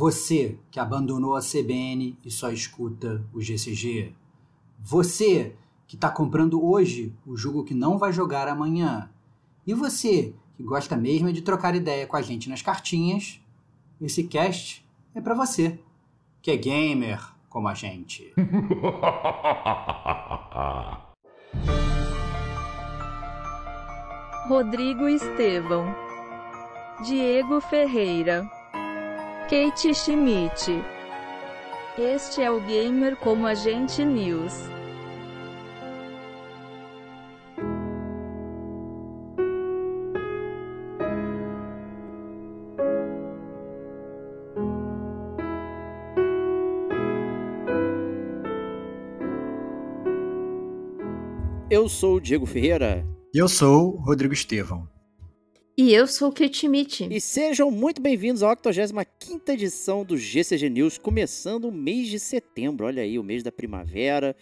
Você que abandonou a CBN e só escuta o GCG. Você que está comprando hoje o jogo que não vai jogar amanhã. E você que gosta mesmo de trocar ideia com a gente nas cartinhas, esse cast é para você, que é gamer como a gente. Rodrigo Estevão, Diego Ferreira, Kate Schmidt. Este é o Gamer como a gente News. Eu sou o Diego Ferreira. E eu sou o Rodrigo Estevão. E eu sou o Kate Mitch. E sejam muito bem-vindos à 85 edição do GCG News, começando o mês de setembro. Olha aí, o mês da primavera,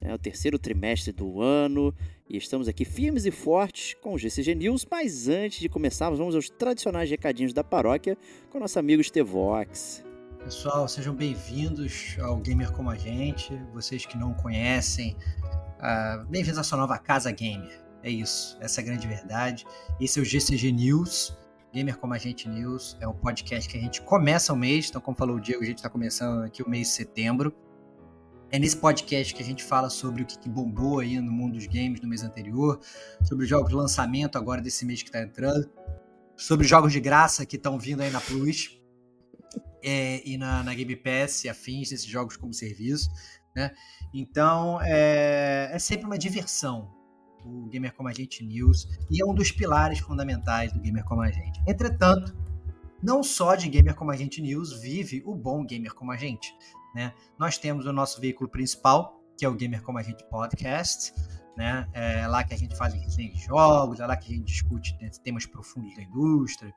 né, o terceiro trimestre do ano. E estamos aqui firmes e fortes com o GCG News. Mas antes de começarmos, vamos aos tradicionais recadinhos da paróquia com nosso amigo Estevox. Pessoal, sejam bem-vindos ao Gamer Como a Gente. Vocês que não conhecem, uh, bem-vindos à sua nova casa gamer. É isso, essa é a grande verdade. Esse é o GCG News, Gamer Como a Gente News. É o podcast que a gente começa o mês, então, como falou o Diego, a gente está começando aqui o mês de setembro. É nesse podcast que a gente fala sobre o que, bombou aí no mundo dos games no mês anterior, sobre os jogos de lançamento agora desse mês que está entrando, sobre os jogos de graça que estão vindo aí na Plus é, e na, na Game Pass e afins desses jogos como serviço. Né? Então é, é sempre uma diversão o Gamer Como a Gente News e é um dos pilares fundamentais do Gamer Como a Gente. Entretanto, não só de Gamer Como a Gente News vive o bom Gamer Como a Gente. Né? Nós temos o nosso veículo principal, que é o Gamer Como a Gente Podcast, né? É lá que a gente faz resenha de jogos, é lá que a gente discute né, temas profundos da indústria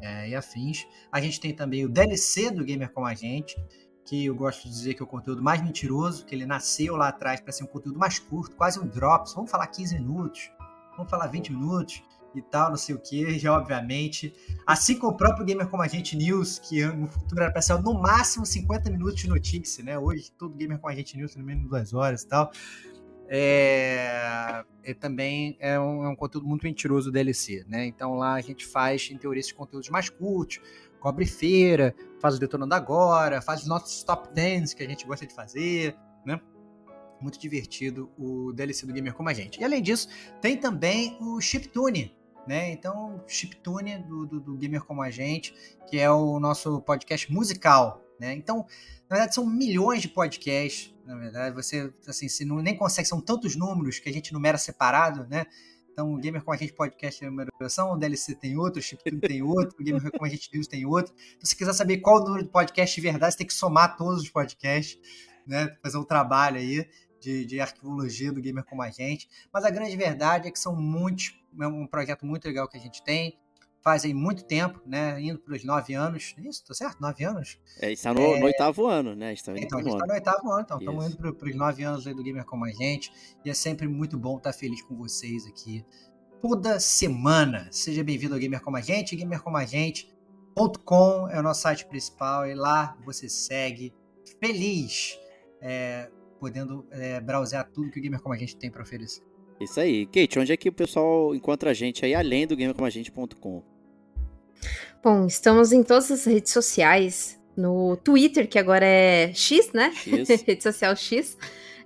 é, e afins. A gente tem também o DLC do Gamer Como a Gente, que eu gosto de dizer que é o conteúdo mais mentiroso, que ele nasceu lá atrás para ser um conteúdo mais curto, quase um drops. Vamos falar 15 minutos, vamos falar 20 minutos e tal, não sei o que, e obviamente, assim como o próprio Gamer Como a Gente News, que no futuro era para ser no máximo 50 minutos de notícia, né? Hoje todo Gamer Como a Gente News no mínimo duas horas e tal. É, é também é um, é um, conteúdo muito mentiroso do DLC, né? Então lá a gente faz, em teoria, esses conteúdos mais curtos, cobre feira, faz o Detonando Agora, faz os nossos top 10 que a gente gosta de fazer, né? Muito divertido o DLC do Gamer como a gente. E além disso, tem também o Chiptune, né? Então, Chiptune do, do, do Gamer como a gente, que é o nosso podcast musical, né? Então, na verdade, são milhões de podcasts. Na verdade, você, assim, se não, nem consegue, são tantos números que a gente numera separado, né? Então, o Gamer com a gente podcast tem uma numeração, o DLC tem outro, o Chiptune tem outro, o Gamer com a gente News tem outro. Então, se quiser saber qual o número de podcast de verdade, você tem que somar todos os podcasts, né? Fazer um trabalho aí de, de arquivologia do Gamer como a gente. Mas a grande verdade é que são muitos, é um projeto muito legal que a gente tem fazem muito tempo, né? Indo para os nove anos. Isso, tá certo? Nove anos? É, está no, é... no oitavo ano, né? Está então, a gente está no oitavo ano, então estamos indo para os nove anos aí do Gamer Como a Gente. E é sempre muito bom estar feliz com vocês aqui toda semana. Seja bem-vindo ao Gamer Como a Gente. GamerComaGente.com é o nosso site principal e lá você segue feliz, é, podendo é, browsear tudo que o Gamer Como a Gente tem para oferecer. Isso aí. Kate, onde é que o pessoal encontra a gente aí, além do gamercomagente.com? Bom, estamos em todas as redes sociais. No Twitter, que agora é X, né? X. Rede social X.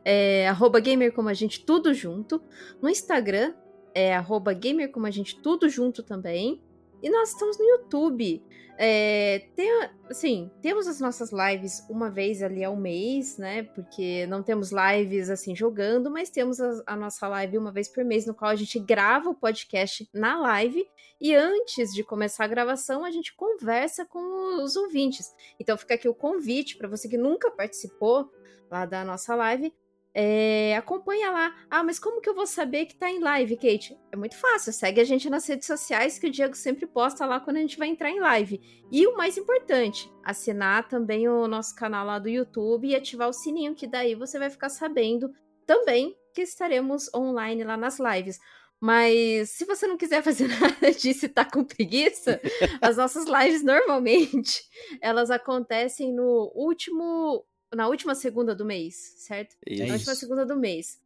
É, arroba gamer como a gente, tudo junto. No Instagram, é arroba gamer como a gente, tudo junto também. E nós estamos no YouTube. É, tem, assim, temos as nossas lives uma vez ali ao mês, né? Porque não temos lives assim jogando, mas temos a, a, nossa live uma vez por mês, no qual a gente grava o podcast na live e antes de começar a gravação a gente conversa com os ouvintes. Então fica aqui o convite para você que nunca participou lá da nossa live é, acompanha lá. Ah, mas como que eu vou saber que tá em live, Kate? É muito fácil. Segue a gente nas redes sociais que o Diego sempre posta lá quando a gente vai entrar em live. E o mais importante, assinar também o nosso canal lá do YouTube e ativar o sininho, que daí você vai ficar sabendo também que estaremos online lá nas lives. Mas se você não quiser fazer nada disso e tá com preguiça, as nossas lives normalmente elas acontecem no último na última segunda do mês, certo? Isso. Na última segunda do mês.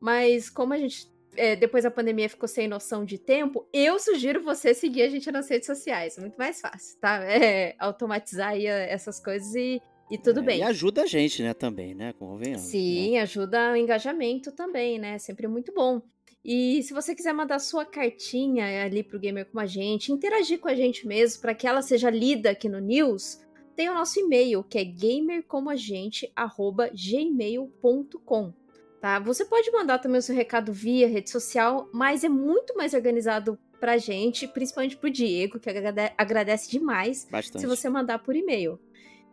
Mas como a gente é, depois da pandemia ficou sem noção de tempo, eu sugiro você seguir a gente nas redes sociais. Muito mais fácil, tá? É, automatizar aí essas coisas e, e tudo é, bem. E ajuda a gente, né, também, né? Convenhamos. Né? Sim, né? ajuda o engajamento também, né? Sempre muito bom. E se você quiser mandar sua cartinha ali pro Gamer com a gente, interagir com a gente mesmo, para que ela seja lida aqui no News, tem o nosso e-mail, que é gamercomagente.gmail.com. Tá? Você pode mandar também o seu recado via rede social, mas é muito mais organizado pra gente, principalmente pro Diego, que agradece demais Bastante. se você mandar por e-mail.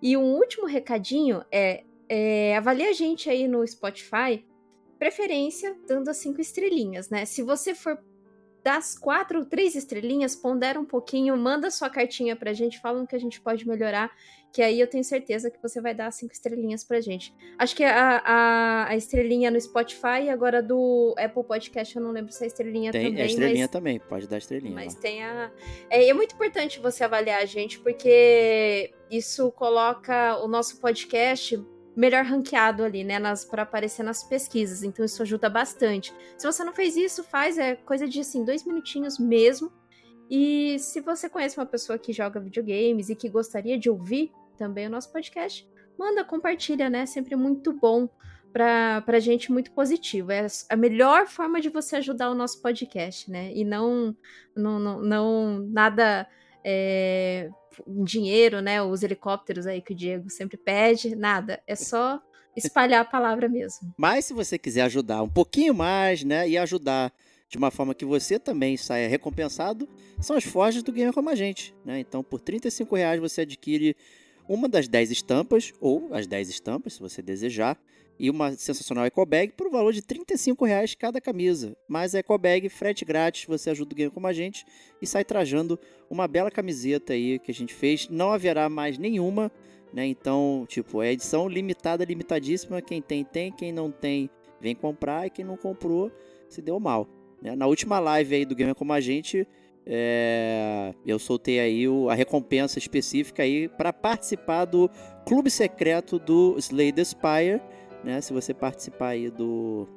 E um último recadinho é, é avalie a gente aí no Spotify, preferência dando as cinco estrelinhas, né? Se você for das quatro ou três estrelinhas, pondera um pouquinho, manda sua cartinha pra gente, falando que a gente pode melhorar, que aí eu tenho certeza que você vai dar cinco estrelinhas pra gente. Acho que a, a, a estrelinha no Spotify agora do Apple Podcast, eu não lembro se é estrelinha tem, também. É estrelinha mas, também, pode dar estrelinha. Mas ó. tem a. É, é muito importante você avaliar a gente, porque isso coloca o nosso podcast melhor ranqueado ali, né, para aparecer nas pesquisas. Então isso ajuda bastante. Se você não fez isso, faz é coisa de assim dois minutinhos mesmo. E se você conhece uma pessoa que joga videogames e que gostaria de ouvir também o nosso podcast, manda, compartilha, né? Sempre muito bom para pra gente, muito positivo. É a melhor forma de você ajudar o nosso podcast, né? E não, não, não, não nada é, dinheiro, né? Os helicópteros aí que o Diego sempre pede, nada. É só espalhar a palavra mesmo. Mas se você quiser ajudar um pouquinho mais, né? E ajudar de uma forma que você também saia recompensado, são as forjas do Gamer Como a Gente, né? Então, por 35 reais você adquire uma das 10 estampas, ou as 10 estampas, se você desejar, e uma sensacional eco bag por um valor de 35 reais cada camisa. Mas a eco bag, frete grátis, você ajuda o game como a gente e sai trajando uma bela camiseta aí que a gente fez. Não haverá mais nenhuma, né? Então, tipo, é edição limitada, limitadíssima. Quem tem, tem. Quem não tem, vem comprar. E quem não comprou, se deu mal. Né? Na última live aí do Gamer Como a Gente, é... eu soltei aí o... a recompensa específica aí para participar do clube secreto do Slay the Spire né? Se você participar aí do,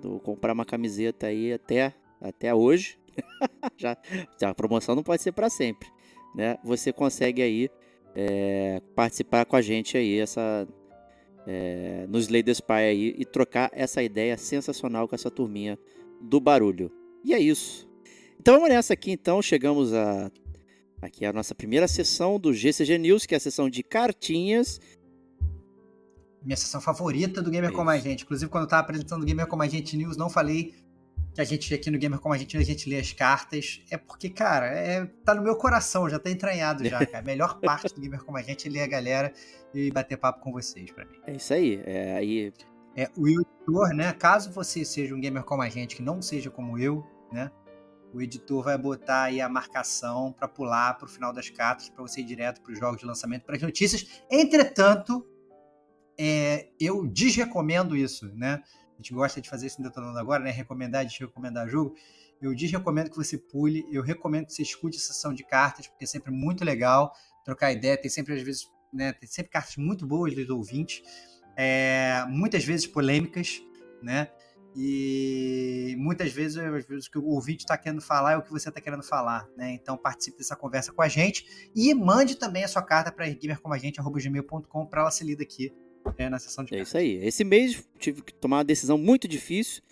do comprar uma camiseta aí até, até hoje, já, já a promoção não pode ser para sempre, né? Você consegue aí é, participar com a gente aí essa é, nos Slay Spy aí e trocar essa ideia sensacional com essa turminha do barulho. E é isso. Então vamos nessa aqui então, chegamos a aqui a nossa primeira sessão do GCG News, que é a sessão de cartinhas minha sessão favorita do Gamer é Como a Gente. Inclusive, quando eu estava apresentando o Gamer Como a Gente News, não falei que a gente aqui no Gamer Como a Gente a gente lê as cartas. É porque, cara, é, tá no meu coração, já tá entranhado já, cara. A melhor parte do Gamer Como a Gente é ler a galera e bater papo com vocês, para mim. É isso aí. É aí. É, o editor, né? Caso você seja um gamer como a gente, que não seja como eu, né? O editor vai botar aí a marcação para pular para o final das cartas, para você ir direto para os jogos de lançamento, para as notícias. Entretanto, é, eu desrecomendo isso, né? A gente gosta de fazer isso no Detonando agora, né? Recomendar, desrecomendar jogo. Eu desrecomendo que você pule, eu recomendo que você escute a sessão de cartas, porque é sempre muito legal trocar ideia. Tem sempre, às vezes, né? Tem sempre cartas muito boas dos ouvintes, é, muitas vezes polêmicas, né? E muitas vezes, vezes o que o ouvinte está querendo falar é o que você está querendo falar, né? Então participe dessa conversa com a gente e mande também a sua carta para gamercomagente.gmail.com para ela ser lida aqui é, na sessão de É isso aí. Esse mês tive que tomar uma decisão muito difícil,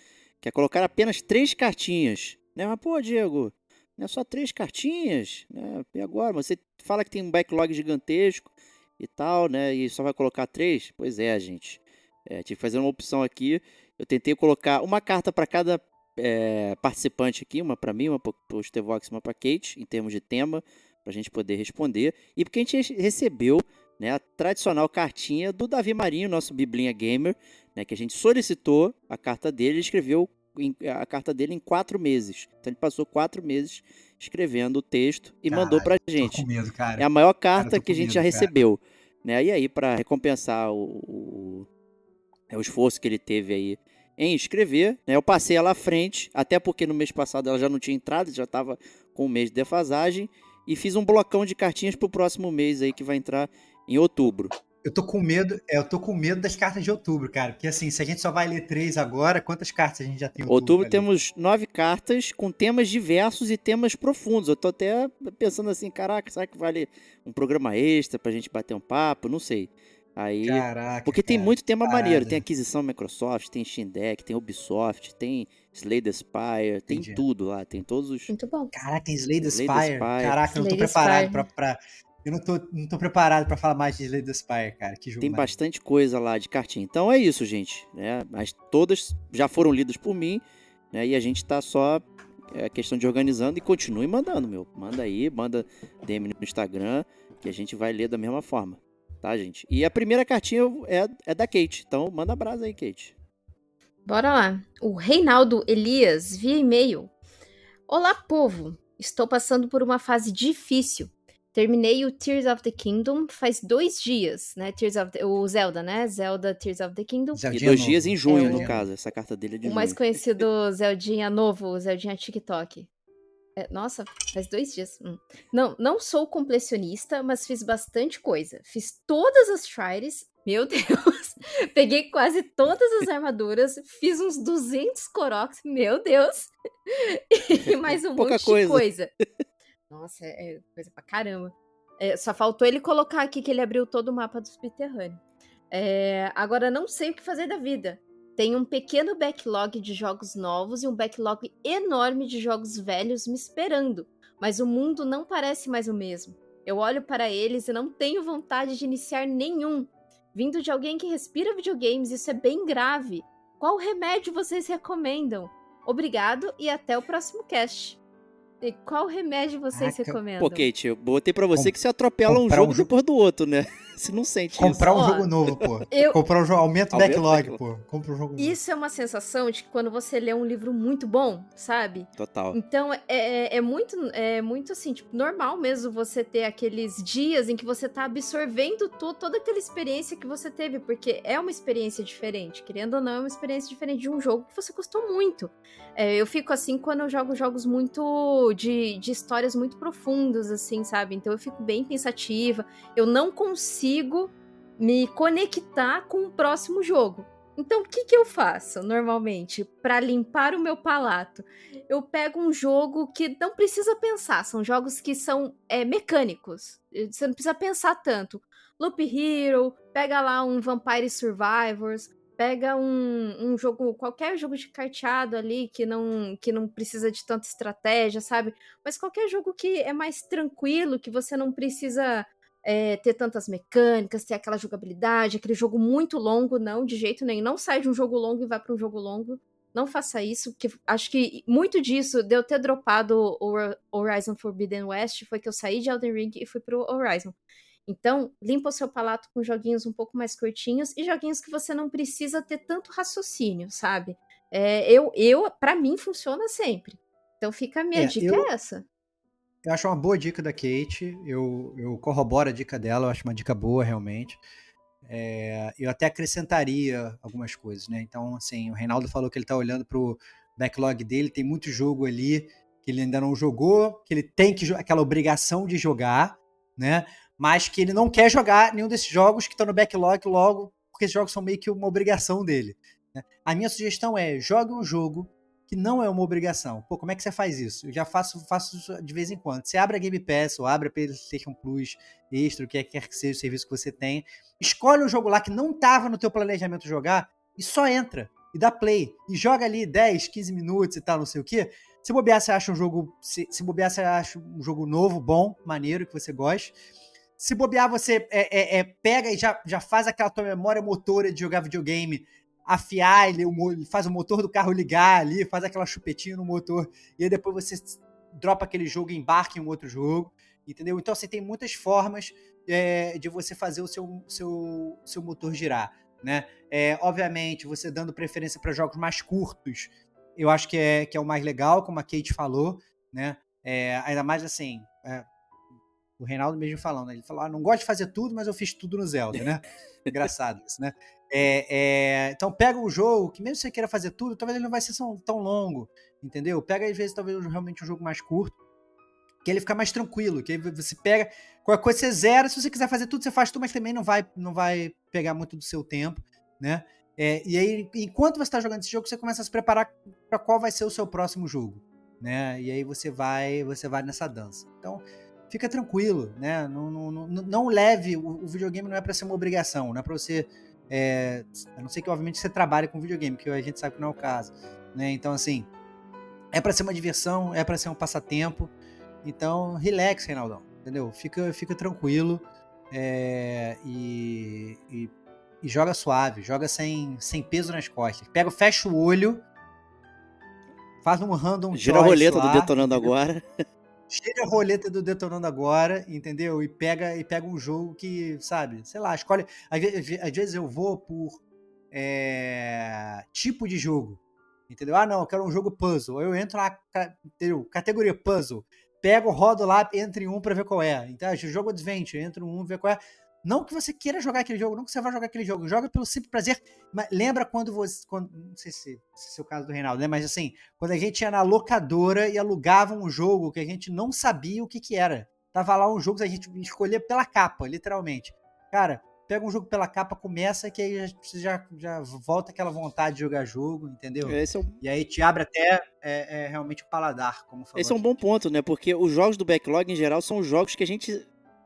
que é colocar apenas três cartinhas. Né? Mas, pô, Diego, não é só três cartinhas, né? E agora? Você fala que tem um backlog gigantesco e tal, né? E só vai colocar três? Pois é, gente. É, tive que fazer uma opção aqui. Eu tentei colocar uma carta para cada é, participante aqui, uma para mim, uma para o Stevox, uma para Kate, em termos de tema, para a gente poder responder. E porque a gente recebeu né, a tradicional cartinha do Davi Marinho, nosso Biblinha Gamer, né, que a gente solicitou a carta dele, ele escreveu a carta dele em quatro meses. Então ele passou quatro meses escrevendo o texto e Caralho, mandou pra gente. Medo, é a maior carta cara, que a gente medo, já recebeu. Né? E aí, para recompensar o, o, o, esforço que ele teve aí em escrever. Né? Eu passei ela à frente, até porque no mês passado ela já não tinha entrado, já estava com um mês de defasagem. E fiz um blocão de cartinhas para o próximo mês aí, que vai entrar em outubro. Eu tô com medo, é, eu tô com medo das cartas de outubro, cara. Porque assim, se a gente só vai ler três agora, quantas cartas a gente já tem em outubro? Outubro temos nove cartas com temas diversos e temas profundos. Eu tô até pensando assim, caraca, será que vale um programa extra pra gente bater um papo? Não sei. Aí, Caraca, porque tem muito tema parada. maneiro, tem aquisição Microsoft, tem Steam Deck, tem Ubisoft, tem Slay the Spire, tem Entendi. tudo lá, tem todos os Muito bom. Caraca, tem Slay the Spire. Caraca, eu não tô preparado pra, pra, eu não tô, não tô preparado para falar mais de Slay the Spire, cara. Que jogo Tem bastante coisa lá de cartinha. Então é isso, gente. Né? Mas todas já foram lidas por mim, né? E a gente tá só é questão de organizando e continue mandando, meu. Manda aí, manda DM no Instagram, que a gente vai ler da mesma forma tá, gente? E a primeira cartinha é, é da Kate, então manda abraço aí, Kate. Bora lá. O Reinaldo Elias, via e-mail. Olá, povo. Estou passando por uma fase difícil. Terminei o Tears of the Kingdom faz dois dias, né? Tears of the, o Zelda, né? Zelda Tears of the Kingdom. E dois dias em junho, é, no caso. Essa carta dele é de O junho. mais conhecido Zeldinha novo, o Zeldinha TikTok. É, nossa, faz dois dias. Hum. Não, não sou completionista, mas fiz bastante coisa. Fiz todas as tries. Meu Deus! Peguei quase todas as armaduras. Fiz uns 200 Koroks. Meu Deus! E mais um Pouca monte coisa. de coisa. Nossa, é, é coisa pra caramba. É, só faltou ele colocar aqui que ele abriu todo o mapa do subterrâneo. É, agora não sei o que fazer da vida. Tem um pequeno backlog de jogos novos e um backlog enorme de jogos velhos me esperando, mas o mundo não parece mais o mesmo. Eu olho para eles e não tenho vontade de iniciar nenhum. Vindo de alguém que respira videogames, isso é bem grave. Qual remédio vocês recomendam? Obrigado e até o próximo cast. E qual remédio vocês recomendam? Pô, Kate, eu botei pra você Com... que você atropela um jogo um depois do outro, né? Você não sente Comprar isso. um Ó, jogo novo, pô. Eu... Comprar um jogo, aumenta o backlog, pô. Compra um jogo Isso novo. é uma sensação de que quando você lê um livro muito bom, sabe? Total. Então, é, é, é, muito, é muito assim, tipo, normal mesmo você ter aqueles dias em que você tá absorvendo to, toda aquela experiência que você teve, porque é uma experiência diferente. Querendo ou não, é uma experiência diferente de um jogo que você gostou muito. É, eu fico assim quando eu jogo jogos muito de, de histórias muito profundas, assim, sabe? Então eu fico bem pensativa. Eu não consigo consigo me conectar com o próximo jogo. Então, o que, que eu faço normalmente para limpar o meu palato? Eu pego um jogo que não precisa pensar, são jogos que são é, mecânicos. Você não precisa pensar tanto. Loop Hero, pega lá um Vampire Survivors, pega um, um jogo, qualquer jogo de carteado ali que não, que não precisa de tanta estratégia, sabe? Mas qualquer jogo que é mais tranquilo, que você não precisa é, ter tantas mecânicas, ter aquela jogabilidade, aquele jogo muito longo, não, de jeito nenhum. Não sai de um jogo longo e vai para um jogo longo. Não faça isso, porque acho que muito disso de eu ter dropado o Horizon Forbidden West foi que eu saí de Elden Ring e fui pro Horizon. Então, limpa o seu palato com joguinhos um pouco mais curtinhos e joguinhos que você não precisa ter tanto raciocínio, sabe? É, eu, eu para mim, funciona sempre. Então fica a minha é, dica eu, é essa. Eu acho uma boa dica da Kate. Eu, eu corroboro a dica dela, eu acho uma dica boa, realmente. É, eu até acrescentaria algumas coisas, né? Então, assim, o Reinaldo falou que ele está olhando para o backlog dele, tem muito jogo ali que ele ainda não jogou, que ele tem que aquela obrigação de jogar, né? Mas que ele não quer jogar nenhum desses jogos que estão no backlog logo, porque esses jogos são meio que uma obrigação dele. Né? A minha sugestão é jogue um jogo que não é uma obrigação. Pô, como é que você faz isso? Eu já faço, faço isso de vez em quando. Você abre a Game Pass ou abre a PlayStation Plus Extra, o que quer que seja o serviço que você tem, escolhe um jogo lá que não estava no teu planejamento jogar e só entra e dá play e joga ali 10, 15 minutos e tal, não sei o quê. Se bobear, você acha um jogo, se, se bobear, você acha um jogo novo, bom, maneiro, que você gosta. Se bobear, você é, é, é, pega e já, já faz aquela tua memória motora de jogar videogame afiar, ele, ele faz o motor do carro ligar ali, faz aquela chupetinha no motor, e aí depois você dropa aquele jogo e embarca em um outro jogo, entendeu? Então, assim, tem muitas formas é, de você fazer o seu, seu, seu motor girar, né? É, obviamente, você dando preferência para jogos mais curtos, eu acho que é, que é o mais legal, como a Kate falou, né? É, ainda mais assim, é, O Reinaldo mesmo falando, ele falou: ah, não gosto de fazer tudo, mas eu fiz tudo no Zelda, né? Engraçado isso, né? É, é, então pega um jogo que mesmo que você queira fazer tudo, talvez ele não vai ser tão longo, entendeu? Pega às vezes talvez realmente um jogo mais curto, que ele fica mais tranquilo, que você pega, qualquer coisa você zera, se você quiser fazer tudo, você faz tudo, mas também não vai, não vai pegar muito do seu tempo, né? É, e aí, enquanto você está jogando esse jogo, você começa a se preparar para qual vai ser o seu próximo jogo, né? E aí você vai, você vai nessa dança. Então, fica tranquilo, né? Não, não, não, não leve o, o, videogame não é para ser uma obrigação, não é para você, é, a não ser que obviamente você trabalhe com videogame, que a gente sabe que não é o caso, né? Então, assim, é para ser uma diversão, é para ser um passatempo. Então, relax, Reinaldão, entendeu? Fica, fica tranquilo é, e, e e joga suave, joga sem, sem peso nas costas. Pega, fecha o olho, faz um random Gira a roleta lá, do detonando entendeu? agora. Gira a roleta do detonando agora, entendeu? E pega e pega um jogo que, sabe, sei lá, escolhe. Às, às vezes eu vou por é, tipo de jogo. Entendeu? Ah, não, eu quero um jogo puzzle. Eu entro na entendeu? categoria puzzle. Pego, rodo lá, entro em um pra ver qual é. Então, jogo adventure, entro em um, ver qual é. Não que você queira jogar aquele jogo, não que você vá jogar aquele jogo, joga pelo simples prazer. Mas lembra quando você. Quando, não sei se, se é o caso do Reinaldo, né? Mas assim, quando a gente ia na locadora e alugava um jogo que a gente não sabia o que, que era. Tava lá um jogo que a gente escolhia pela capa, literalmente. Cara, pega um jogo pela capa, começa, que aí você já, já volta aquela vontade de jogar jogo, entendeu? É um... E aí te abre até é, é, realmente o paladar, como falou. Esse é um bom ponto, né? Porque os jogos do backlog, em geral, são jogos que a gente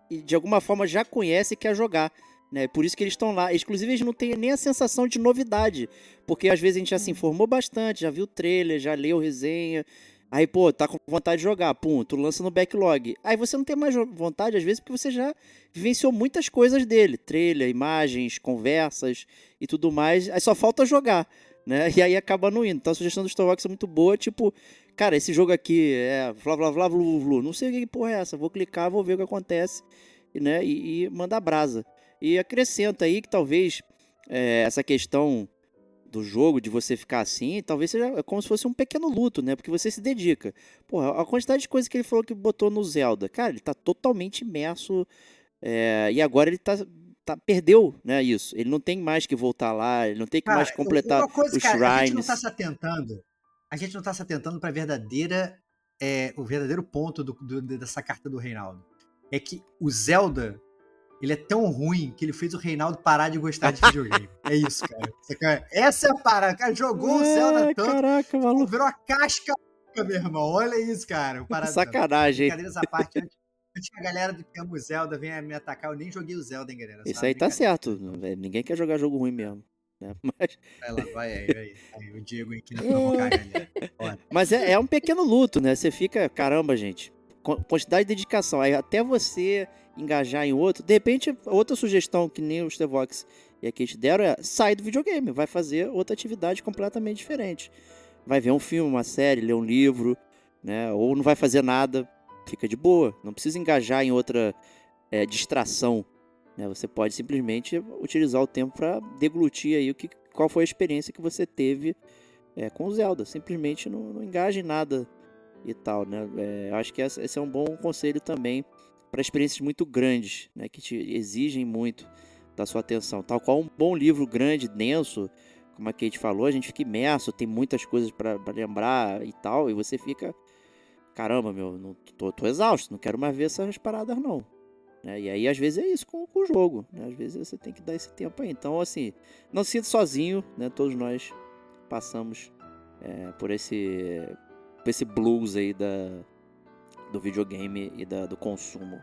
e de alguma forma já conhece e quer jogar. Né? Por isso que eles estão lá. Inclusive, eles não têm nem a sensação de novidade. Porque às vezes a gente já se informou bastante, já viu o trailer, já leu resenha. Aí, pô, tá com vontade de jogar, pum, tu lança no backlog. Aí você não tem mais vontade, às vezes, porque você já vivenciou muitas coisas dele. Trailer, imagens, conversas e tudo mais. Aí só falta jogar, né? E aí acaba não indo. Então a sugestão do Starbucks é muito boa, tipo, cara, esse jogo aqui é blá blá blá não sei o que porra é essa, vou clicar, vou ver o que acontece, né, e, e brasa. E acrescenta aí que talvez é, essa questão do jogo, de você ficar assim, talvez seja como se fosse um pequeno luto, né? Porque você se dedica. Porra, a quantidade de coisas que ele falou que botou no Zelda, cara, ele tá totalmente imerso. É, e agora ele tá, tá, perdeu, né? Isso. Ele não tem mais que voltar lá, ele não tem que cara, mais completar coisa, os cara, shrines. A gente não tá se atentando a gente não está se atentando para verdadeira é, o verdadeiro ponto do, do, dessa carta do Reinaldo. É que o Zelda ele é tão ruim que ele fez o Reinaldo parar de gostar de videogame. é isso, cara. Essa é a parada. Cara, jogou é, o Zelda tanto. Caraca, maluco. Virou a casca, meu irmão. Olha isso, cara. Sacanagem. Brincadeiras à parte. Antes, antes que a galera do que ama o Zelda venha me atacar, eu nem joguei o Zelda, hein, galera. Isso aí tá certo. Ninguém quer jogar jogo ruim mesmo. Né? Mas... Vai lá, vai aí, aí, aí o Diego aqui na provocar Mas é, é um pequeno luto, né? Você fica, caramba, gente, quantidade de dedicação. Aí até você engajar em outro, de repente, outra sugestão que nem o Stevox e a Kate deram é sai do videogame, vai fazer outra atividade completamente diferente. Vai ver um filme, uma série, ler um livro, né? Ou não vai fazer nada, fica de boa. Não precisa engajar em outra é, distração né? Você pode simplesmente utilizar o tempo para deglutir aí o que, qual foi a experiência que você teve é, com o Zelda. Simplesmente não, não engaje em nada e tal. Né? É, acho que esse é um bom conselho também para experiências muito grandes, né? que te exigem muito da sua atenção. Tal qual um bom livro grande, denso, como a Kate falou, a gente fica imerso, tem muitas coisas para lembrar e tal, e você fica, caramba, meu, não, tô, tô exausto, não quero mais ver essas paradas não. Né? E aí, às vezes, é isso com, com o jogo. Né? Às vezes você tem que dar esse tempo aí. Então, assim, não se sinta sozinho, né? Todos nós passamos é, por esse por esse blues aí da, do videogame e da, do consumo.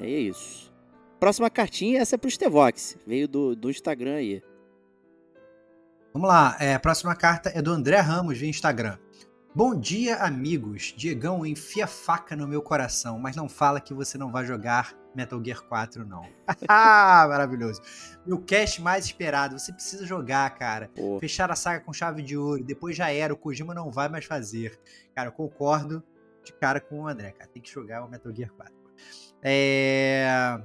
E é isso. Próxima cartinha, essa é pro Stevox. Veio do, do Instagram aí. Vamos lá. É, a próxima carta é do André Ramos, via Instagram. Bom dia, amigos. Diegão enfia faca no meu coração, mas não fala que você não vai jogar Metal Gear 4, não. Ah, maravilhoso. Meu cast mais esperado. Você precisa jogar, cara. Pô. Fechar a saga com chave de ouro. Depois já era. O Kojima não vai mais fazer. Cara, eu concordo de cara com o André, cara. Tem que jogar o Metal Gear 4. É...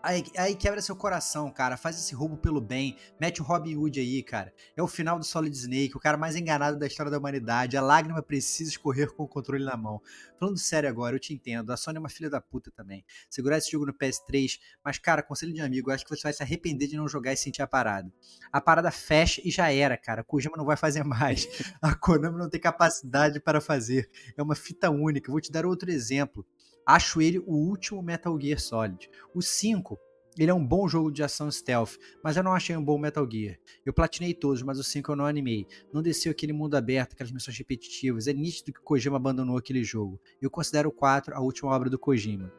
Aí, aí, quebra seu coração, cara. Faz esse roubo pelo bem. Mete o Robin Hood aí, cara. É o final do Solid Snake, o cara mais enganado da história da humanidade. A lágrima precisa escorrer com o controle na mão. Falando sério agora, eu te entendo. A Sony é uma filha da puta também. Segurar esse jogo no PS3, mas, cara, conselho de amigo, eu acho que você vai se arrepender de não jogar e sentir a parada. A parada fecha e já era, cara. Kojima não vai fazer mais. A Konami não tem capacidade para fazer. É uma fita única. Vou te dar outro exemplo. Acho ele o último Metal Gear Solid. O 5, ele é um bom jogo de ação stealth, mas eu não achei um bom Metal Gear. Eu platinei todos, mas o 5 eu não animei. Não desceu aquele mundo aberto, aquelas missões repetitivas. É nítido que Kojima abandonou aquele jogo. Eu considero o 4 a última obra do Kojima.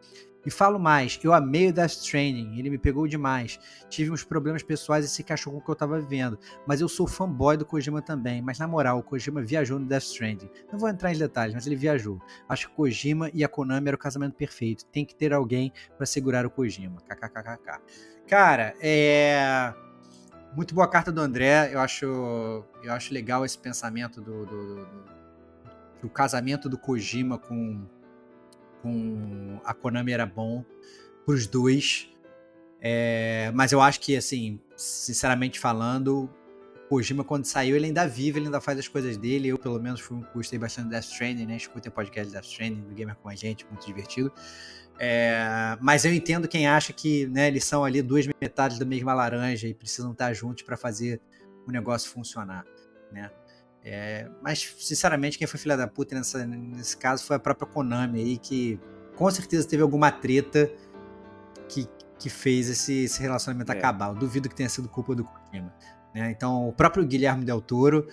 E falo mais, eu amei o Death Stranding, ele me pegou demais. Tive uns problemas pessoais e se encaixou com o que eu tava vivendo. Mas eu sou fanboy do Kojima também. Mas na moral, o Kojima viajou no Death Stranding. Não vou entrar em detalhes, mas ele viajou. Acho que Kojima e a Konami era o casamento perfeito. Tem que ter alguém para segurar o Kojima. KKKKK. Cara, é. Muito boa carta do André. Eu acho, eu acho legal esse pensamento do, do, do, do o casamento do Kojima com com a Konami era bom pros dois. É, mas eu acho que, assim, sinceramente falando, Kojima, quando saiu, ele ainda vive, ele ainda faz as coisas dele. Eu, pelo menos, fui, gostei bastante do Death Stranding, né? Escutei o podcast Death Stranding, do Gamer com a gente, muito divertido. É, mas eu entendo quem acha que né, eles são ali duas metades da mesma laranja e precisam estar juntos para fazer o negócio funcionar, né? É, mas, sinceramente, quem foi filha da puta nessa, nesse caso foi a própria Konami aí, que com certeza teve alguma treta que, que fez esse, esse relacionamento é. acabar. Eu duvido que tenha sido culpa do Kojima. Né? Então, o próprio Guilherme Del Toro,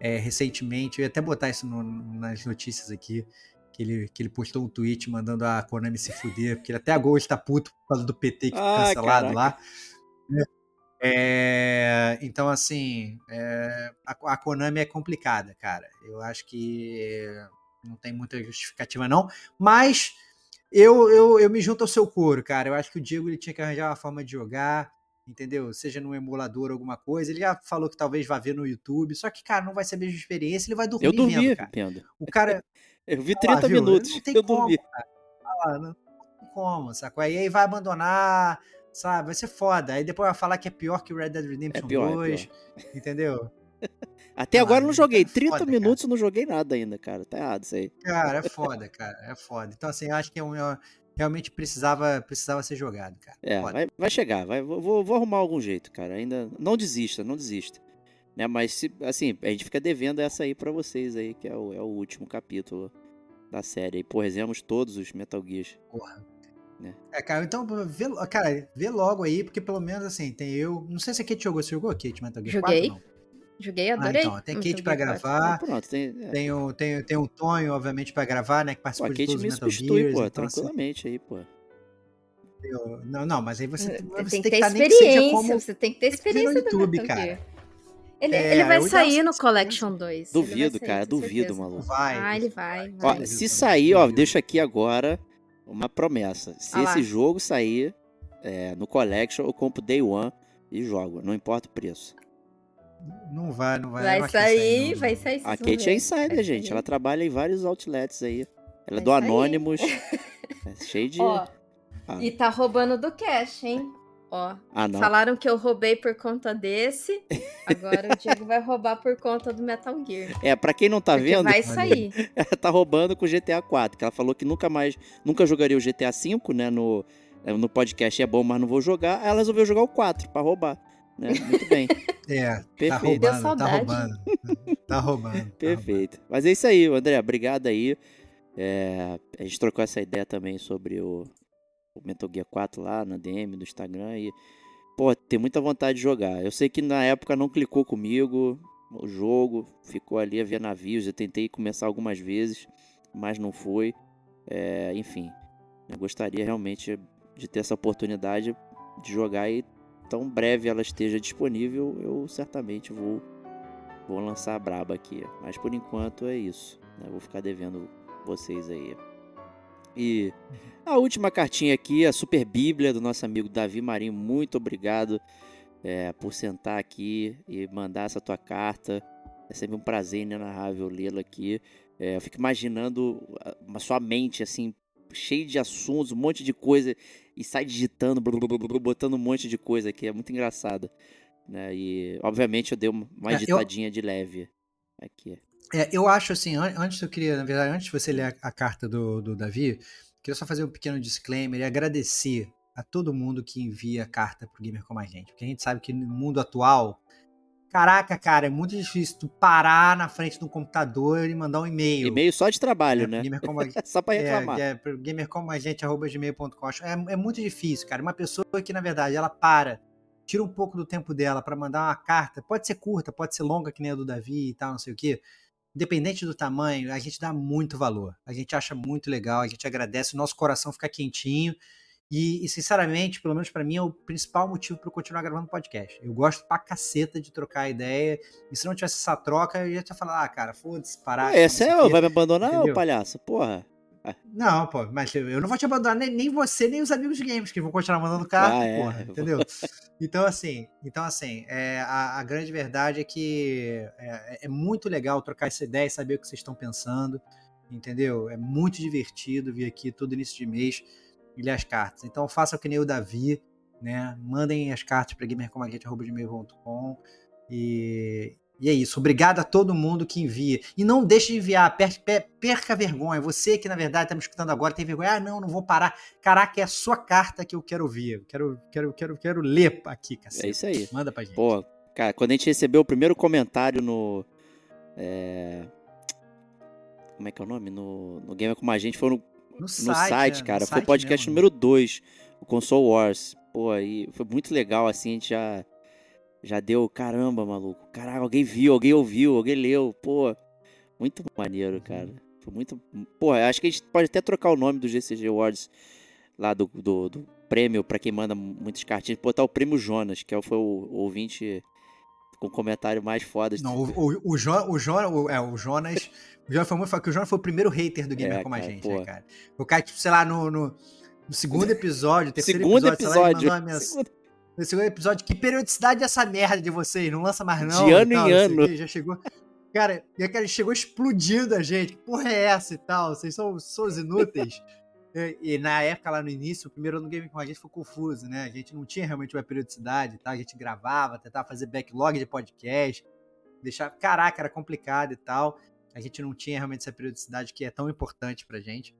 é, recentemente, eu ia até botar isso no, nas notícias aqui, que ele, que ele postou um tweet mandando a Konami se fuder, porque ele até agora está puto por causa do PT que foi ah, cancelado caraca. lá. É, então, assim, é, a, a, Konami é complicada, cara. Eu acho que não tem muita justificativa, não. Mas eu, eu, eu me junto ao seu coro, cara. Eu acho que o Diego ele tinha que arranjar uma forma de jogar, entendeu? Seja no emulador ou alguma coisa. Ele já falou que talvez vá ver no YouTube. Só que, cara, não vai ser a mesma experiência. Ele vai dormir eu dormi, vendo, cara. Pendo. O cara... eu vi 30 minutos. Não tem eu como, dormi. Cara. Ah, não tem como, sacou? E aí vai abandonar Sabe? Vai ser foda. Aí depois vai falar que é pior que Red Dead Redemption é pior, 2. É pior. Entendeu? Até ah, agora eu não joguei. É 30 foda, minutos eu não joguei nada ainda, cara. Tá errado isso aí. Cara, é foda, cara. É foda. Então, assim, eu acho que é um, é realmente precisava, precisava ser jogado, cara. É, vai, vai, chegar. Vai, vou, vou arrumar algum jeito, cara. Ainda. Não desista, não desista. Né? Mas, se, assim, a gente fica devendo essa aí para vocês aí, que é o, é o último capítulo da série. E, rezemos todos os Metal Gears. Porra. Né? É, cara, então, vê, cara, vê logo aí, porque pelo menos assim, tem eu. Não sei se a Kate jogou. Você jogou a Kate Metal Gear Joguei. 4, não? Joguei, adorei. Ah, então, tem Kate pra gravar. Ah, pronto, tem, é. tem, o, tem, tem o Tonho, obviamente, pra gravar, né? Que participou pô, de todos os Metal Gears. Pô, então, assim, tranquilamente assim, aí, pô. Eu, não, não, mas aí você, você, você tem que ter tá experiência. Como, você tem que ter experiência no YouTube, cara. Ele, é, ele vai sair no Collection 2. Duvido, sair, cara, duvido, maluco. Vai. Ah, ele vai. vai. Ó, se sair, ó, deixa aqui agora uma promessa. Se ah esse jogo sair é, no Collection, eu compro Day One e jogo, não importa o preço. Não vai, não vai. Vai sair, vai sair. A Kate é insider, gente. Ela trabalha em vários outlets aí. Ela é do Anonymous. é cheio de. Ó, ah. E tá roubando do cash, hein? Ó, ah, falaram que eu roubei por conta desse. Agora o Diego vai roubar por conta do Metal Gear. É, para quem não tá Porque vendo, vai sair. ela tá roubando com o GTA 4, que ela falou que nunca mais, nunca jogaria o GTA 5, né, no é, no podcast é bom, mas não vou jogar. Aí ela resolveu jogar o 4 para roubar. Né? Muito bem. É, Perfeito. tá roubando, tá roubando. Tá roubando. Perfeito. Mas é isso aí, André. Obrigado aí. É, a gente trocou essa ideia também sobre o Metal Gear 4 lá na DM do Instagram e pô, tem muita vontade de jogar. Eu sei que na época não clicou comigo o jogo, ficou ali a ver navios. Eu tentei começar algumas vezes, mas não foi. É, enfim, eu gostaria realmente de ter essa oportunidade de jogar e tão breve ela esteja disponível, eu certamente vou vou lançar a braba aqui. Mas por enquanto é isso. Né? Vou ficar devendo vocês aí. E a última cartinha aqui, a Super Bíblia do nosso amigo Davi Marinho. Muito obrigado é, por sentar aqui e mandar essa tua carta. É sempre um prazer inenarrável lê-la aqui. É, eu fico imaginando a sua mente assim, cheia de assuntos, um monte de coisa. e sai digitando, botando um monte de coisa aqui. É muito engraçado. Né? E, obviamente, eu dei uma é, ditadinha eu... de leve aqui. É, eu acho assim, antes eu queria, na verdade, antes de você ler a, a carta do, do Davi, queria só fazer um pequeno disclaimer e agradecer a todo mundo que envia carta pro Gamer Como a Gente. Porque a gente sabe que no mundo atual, caraca, cara, é muito difícil tu parar na frente do computador e mandar um e-mail. E-mail só de trabalho, é, né? Gamer como a... só pra reclamar. É, é gamercomagente.gmail.com. É, é muito difícil, cara. Uma pessoa que, na verdade, ela para, tira um pouco do tempo dela para mandar uma carta, pode ser curta, pode ser longa, que nem a do Davi e tal, não sei o quê independente do tamanho, a gente dá muito valor. A gente acha muito legal, a gente agradece, o nosso coração fica quentinho. E, e sinceramente, pelo menos para mim, é o principal motivo para eu continuar gravando podcast. Eu gosto pra caceta de trocar ideia. E se não tivesse essa troca, eu ia te falar, ah, cara, foda-se, parar. É, vai me abandonar, ô palhaço? Porra. Não, pô, mas eu não vou te abandonar nem, nem você, nem os amigos de games, que vão continuar mandando carta, ah, é. porra, entendeu? Então, assim, então, assim é, a, a, grande verdade é que é, é, muito legal trocar essa ideia e saber o que vocês estão pensando, entendeu? É muito divertido vir aqui todo início de mês e ler as cartas. Então, façam que nem o Davi, né? Mandem as cartas para gamercomagente.com e, e é isso. Obrigado a todo mundo que envia. E não deixe de enviar. Per, per, perca a vergonha. Você que, na verdade, está me escutando agora, tem vergonha. Ah, não, não vou parar. Caraca, é a sua carta que eu quero ouvir. Quero, quero, quero, quero ler aqui, cacete. É isso aí. Manda pra gente. Pô, cara, quando a gente recebeu o primeiro comentário no. É... Como é que é o nome? No, no Gamer com a gente foi no, no, no site, site é, cara. No foi o podcast mesmo. número 2, o Console Wars. Pô, aí foi muito legal, assim, a gente já já deu, caramba, maluco. Caraca, alguém viu, alguém ouviu, alguém leu. Pô, muito maneiro, cara. Foi muito. Pô, acho que a gente pode até trocar o nome do GCG Awards lá do, do, do prêmio para quem manda muitas cartinhas. Botar o prêmio Jonas, que é foi o, o ouvinte com comentário mais foda. Não, o, o, o, jo, o, jo, o, é, o Jonas. o Jonas foi muito que o Jonas foi o primeiro hater do Gamer é, como a gente, né, cara? O cara, tipo, sei lá, no, no, no segundo episódio, terceiro segundo episódio, episódio. Lá, segundo no segundo episódio, que periodicidade é essa merda de vocês? Não lança mais não? De ano tal, em ano. já chegou... Cara, e aquele chegou explodindo a gente. Que porra é essa e tal? Vocês são, são os inúteis. e, e, na época, lá no início, o primeiro ano do Game com a gente foi confuso, né? A gente não tinha realmente uma periodicidade e tal. A gente gravava, tentava fazer backlog de podcast. Deixar... Caraca, era complicado e tal. A gente não tinha realmente essa periodicidade que é tão importante pra gente.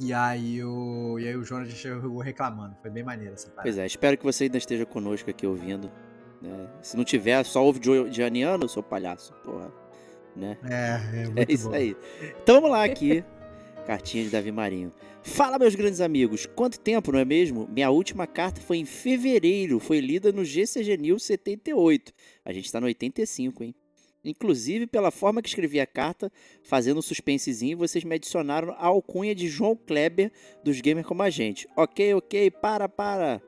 E aí o, e aí o Jonas chegou reclamando. Foi bem maneiro essa parada. Pois é, espero que você ainda esteja conosco aqui ouvindo. Né? Se não tiver, só ouve de Aniano, seu palhaço, porra. Né? É, é, é isso bom. aí. Então vamos lá aqui. Cartinha de Davi Marinho. Fala, meus grandes amigos. Quanto tempo, não é mesmo? Minha última carta foi em fevereiro. Foi lida no GCG News 78. A gente tá no 85, hein? Inclusive, pela forma que escrevi a carta, fazendo um suspensezinho, vocês me adicionaram a alcunha de João Kleber dos Gamers Como a Gente. Ok, ok, para, para.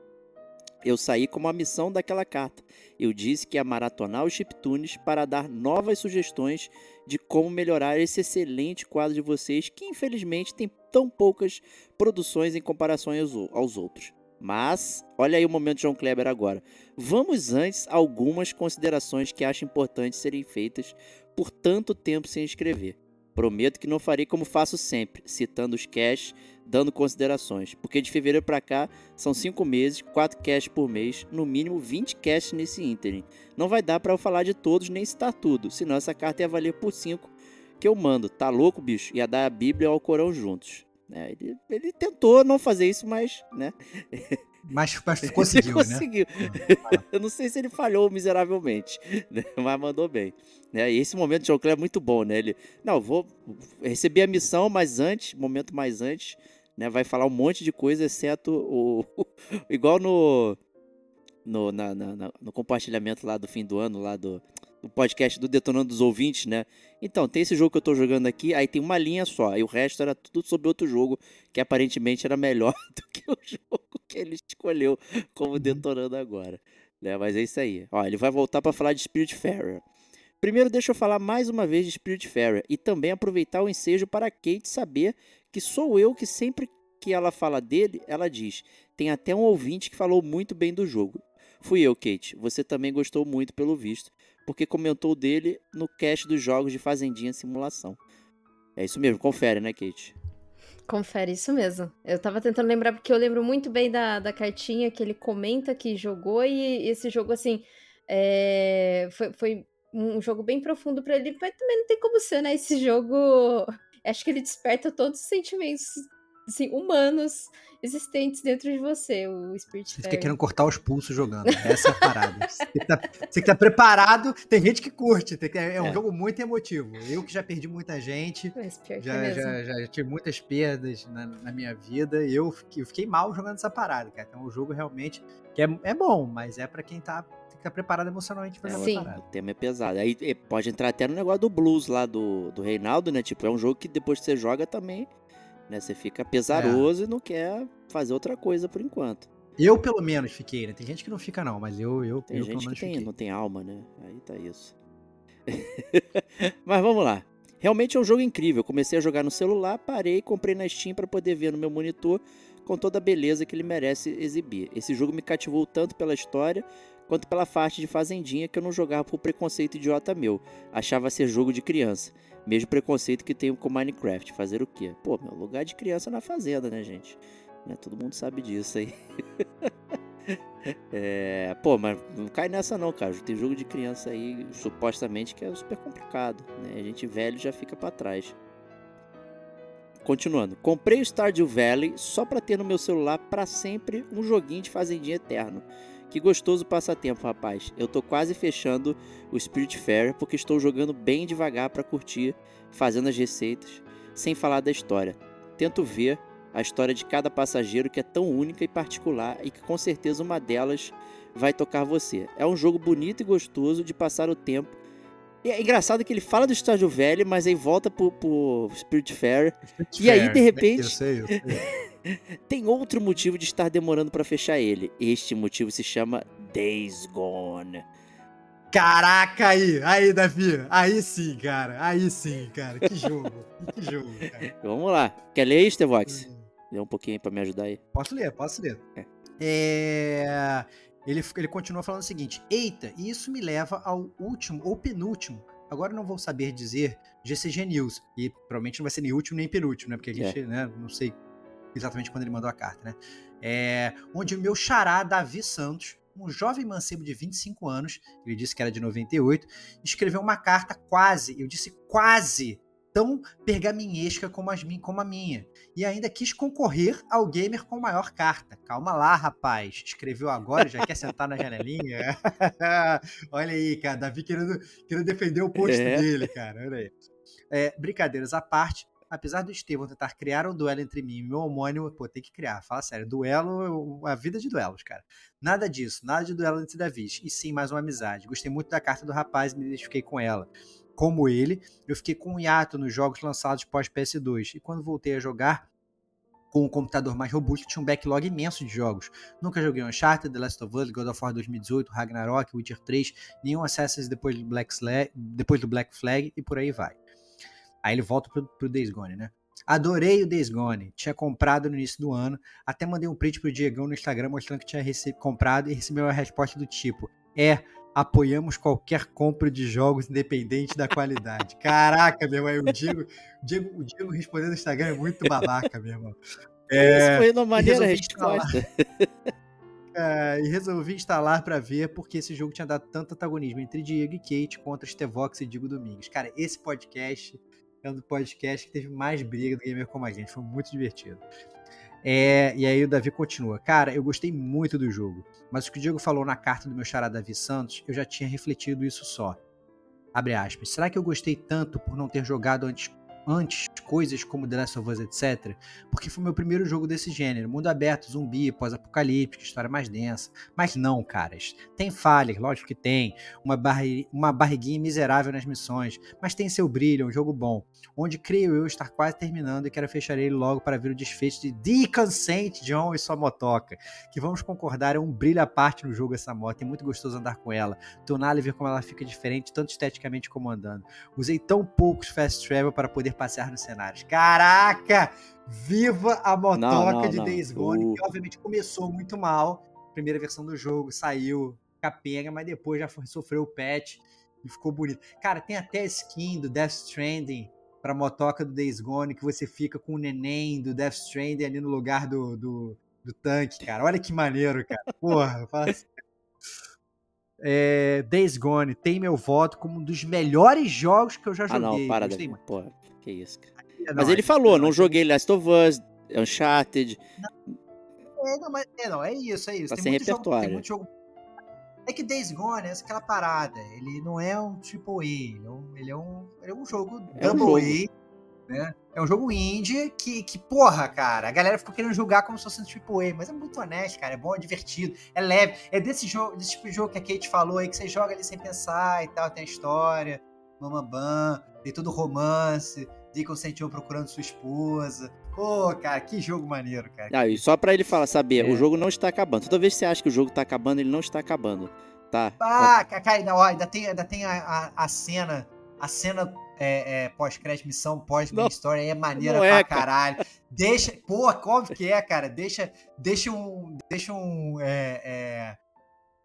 Eu saí com a missão daquela carta. Eu disse que ia maratonar os chiptunes para dar novas sugestões de como melhorar esse excelente quadro de vocês, que infelizmente tem tão poucas produções em comparação aos outros. Mas, olha aí o momento de João Kleber agora. Vamos antes a algumas considerações que acho importantes serem feitas por tanto tempo sem escrever. Prometo que não farei como faço sempre, citando os cash, dando considerações, porque de fevereiro para cá são 5 meses, 4 cash por mês, no mínimo 20 cash nesse ínterim. Não vai dar para eu falar de todos nem citar tudo, senão essa carta ia valer por 5 que eu mando. Tá louco, bicho? Ia dar a Bíblia ao Corão juntos. Né? Ele, ele tentou não fazer isso, mas, né? Mas, mas conseguiu, ele conseguiu. Né? Eu não sei se ele falhou miseravelmente, né? mas mandou bem. Né? E esse momento de João Kleber é muito bom, né? Ele, não, vou receber a missão, mas antes, momento mais antes, né? Vai falar um monte de coisa, exceto o, igual no no, na, na, no compartilhamento lá do fim do ano, lá do, do podcast do Detonando dos Ouvintes, né? Então, tem esse jogo que eu tô jogando aqui, aí tem uma linha só, e o resto era tudo sobre outro jogo, que aparentemente era melhor do que o jogo que ele escolheu como uhum. detonando agora. Né? Mas é isso aí. Ó, ele vai voltar para falar de Spiritfarer. Primeiro, deixa eu falar mais uma vez de Spiritfarer e também aproveitar o ensejo para a Kate saber que sou eu que sempre que ela fala dele, ela diz: tem até um ouvinte que falou muito bem do jogo. Fui eu, Kate. Você também gostou muito, pelo visto, porque comentou dele no cast dos jogos de Fazendinha Simulação. É isso mesmo, confere, né, Kate? Confere, isso mesmo. Eu tava tentando lembrar, porque eu lembro muito bem da, da cartinha que ele comenta que jogou, e esse jogo, assim, é... foi, foi um jogo bem profundo para ele, mas também não tem como ser, né? Esse jogo. Acho que ele desperta todos os sentimentos assim, humanos existentes dentro de você, o Spirit Você fica querendo cortar os pulsos jogando. Essa é a parada. você, que tá, você que tá preparado, tem gente que curte. Tem, é um é. jogo muito emotivo. Eu que já perdi muita gente. Já, é já, já, já, tive muitas perdas na, na minha vida. E eu, eu fiquei mal jogando essa parada, cara. Então o jogo realmente que é, é bom, mas é para quem tá ficar preparado emocionalmente pra Sim. parada. O tema é pesado. Aí pode entrar até no negócio do blues lá do, do Reinaldo, né? Tipo, é um jogo que depois que você joga também né? Você fica pesaroso é. e não quer fazer outra coisa por enquanto. Eu, pelo menos, fiquei, né? Tem gente que não fica, não, mas eu, eu, tem eu gente que tem, fiquei. não tem alma, né? Aí tá isso. mas vamos lá. Realmente é um jogo incrível. Eu comecei a jogar no celular, parei, comprei na Steam para poder ver no meu monitor com toda a beleza que ele merece exibir. Esse jogo me cativou tanto pela história quanto pela parte de fazendinha que eu não jogava por preconceito idiota meu. Achava ser jogo de criança. Mesmo preconceito que tenho com Minecraft. Fazer o quê? Pô, meu lugar de criança na fazenda, né, gente? Né? Todo mundo sabe disso aí. é, pô, mas não cai nessa não, cara. Tem jogo de criança aí, supostamente, que é super complicado. Né? A gente velho já fica para trás. Continuando. Comprei o Stardew Valley só para ter no meu celular para sempre um joguinho de fazendinha eterno. Que gostoso passatempo, rapaz. Eu tô quase fechando o Spirit Fair porque estou jogando bem devagar para curtir, fazendo as receitas, sem falar da história. Tento ver a história de cada passageiro que é tão única e particular e que com certeza uma delas vai tocar você. É um jogo bonito e gostoso de passar o tempo. E é engraçado que ele fala do estágio velho, mas aí volta pro, pro Spirit Fair. Spirit e Fair. aí, de repente. Eu sei, eu sei. Tem outro motivo de estar demorando para fechar ele. Este motivo se chama Days Gone. Caraca, aí, aí, Davi, aí sim, cara, aí sim, cara, que jogo, que jogo, cara. Vamos lá, quer ler aí, Stevox? Hum. Lê um pouquinho para me ajudar aí. Posso ler, posso ler. É. é... Ele, ele continua falando o seguinte, eita, e isso me leva ao último, ou penúltimo, agora não vou saber dizer GCG News, e provavelmente não vai ser nem último nem penúltimo, né, porque a gente, é. né, não sei exatamente quando ele mandou a carta, né? É, onde o meu xará, Davi Santos, um jovem mancebo de 25 anos, ele disse que era de 98, escreveu uma carta quase, eu disse quase, tão pergaminhesca como, as, como a minha. E ainda quis concorrer ao gamer com maior carta. Calma lá, rapaz. Escreveu agora, já quer sentar na janelinha? Olha aí, cara. Davi querendo, querendo defender o posto é. dele, cara. Olha aí. É, brincadeiras à parte, apesar do Estevão tentar criar um duelo entre mim e meu homônimo, pô, tem que criar, fala sério, duelo, a vida de duelos, cara. Nada disso, nada de duelo entre Davis, e sim mais uma amizade. Gostei muito da carta do rapaz e me identifiquei com ela. Como ele, eu fiquei com um hiato nos jogos lançados pós PS2, e quando voltei a jogar, com um computador mais robusto, tinha um backlog imenso de jogos. Nunca joguei Uncharted, The Last of Us, God of War 2018, Ragnarok, Witcher 3, nenhum Assassin's depois do Black, depois do Black Flag e por aí vai. Aí ele volta pro, pro Days Gone, né? Adorei o Days Gone. Tinha comprado no início do ano. Até mandei um print pro Diegão no Instagram mostrando que tinha comprado e recebi uma resposta do tipo: É, apoiamos qualquer compra de jogos independente da qualidade. Caraca, meu irmão, o Diego, o Diego, o Diego respondendo no Instagram é muito babaca, meu irmão. É, Isso foi uma maneira resposta. É, e resolvi instalar para ver porque esse jogo tinha dado tanto antagonismo entre Diego e Kate contra Stevox e Diego Domingues. Cara, esse podcast é um do podcast que teve mais briga do Gamer Como a Gente. Foi muito divertido. É, e aí o Davi continua. Cara, eu gostei muito do jogo, mas o que o Diego falou na carta do meu xará Davi Santos, eu já tinha refletido isso só. Abre aspas. Será que eu gostei tanto por não ter jogado antes antes coisas como The Last of Us, etc. Porque foi meu primeiro jogo desse gênero. Mundo aberto, zumbi, pós-apocalíptico, história mais densa. Mas não, caras. Tem falhas, lógico que tem. Uma, barri uma barriguinha miserável nas missões. Mas tem seu brilho, é um jogo bom. Onde creio eu estar quase terminando e quero fechar ele logo para ver o desfecho de The Consent John e sua motoca. Que vamos concordar, é um brilho à parte no jogo essa moto. É muito gostoso andar com ela. Tunar e ver como ela fica diferente, tanto esteticamente como andando. Usei tão poucos fast travel para poder passear nos cenários. Caraca! Viva a motoca não, não, de não. Days Gone, que obviamente começou muito mal. Primeira versão do jogo saiu capenga, mas depois já foi, sofreu o patch e ficou bonito. Cara, tem até skin do Death Stranding pra motoca do Days Gone, que você fica com o neném do Death Stranding ali no lugar do, do, do tanque, cara. Olha que maneiro, cara. Porra, fala assim. É, Days Gone tem meu voto como um dos melhores jogos que eu já joguei. Ah, não, para daí. Porra, que isso, cara. Não, mas ele falou, não joguei Last of Us, Uncharted. Não, é, não, mas, é, não, é isso, é isso. Tá tem, muito repertório. Jogo, tem muito jogo é que Days Gone é aquela parada. Ele não é um triple A, ele é um, ele é um, ele é um jogo é double um jogo. A, né? É um jogo indie que, que, porra, cara, a galera ficou querendo jogar como se fosse um triple A, mas é muito honesto, cara, é bom, é divertido, é leve. É desse jogo, desse tipo de jogo que a Kate falou aí, que você joga ali sem pensar e tal, tem a história, mamambam, tem todo romance, Deacon sentiu procurando sua esposa. Pô, cara, que jogo maneiro, cara. Ah, e só pra ele falar, saber, é. o jogo não está acabando. Toda vez que você acha que o jogo tá acabando, ele não está acabando. Tá. Ah, cara, ainda, ó, ainda tem, ainda tem a, a, a cena. A cena é, é, pós-crédito, missão pós-main story aí é maneira não é, pra caralho. Cara. Deixa. Pô, óbvio que é, cara. Deixa, deixa um. Deixa um. É, é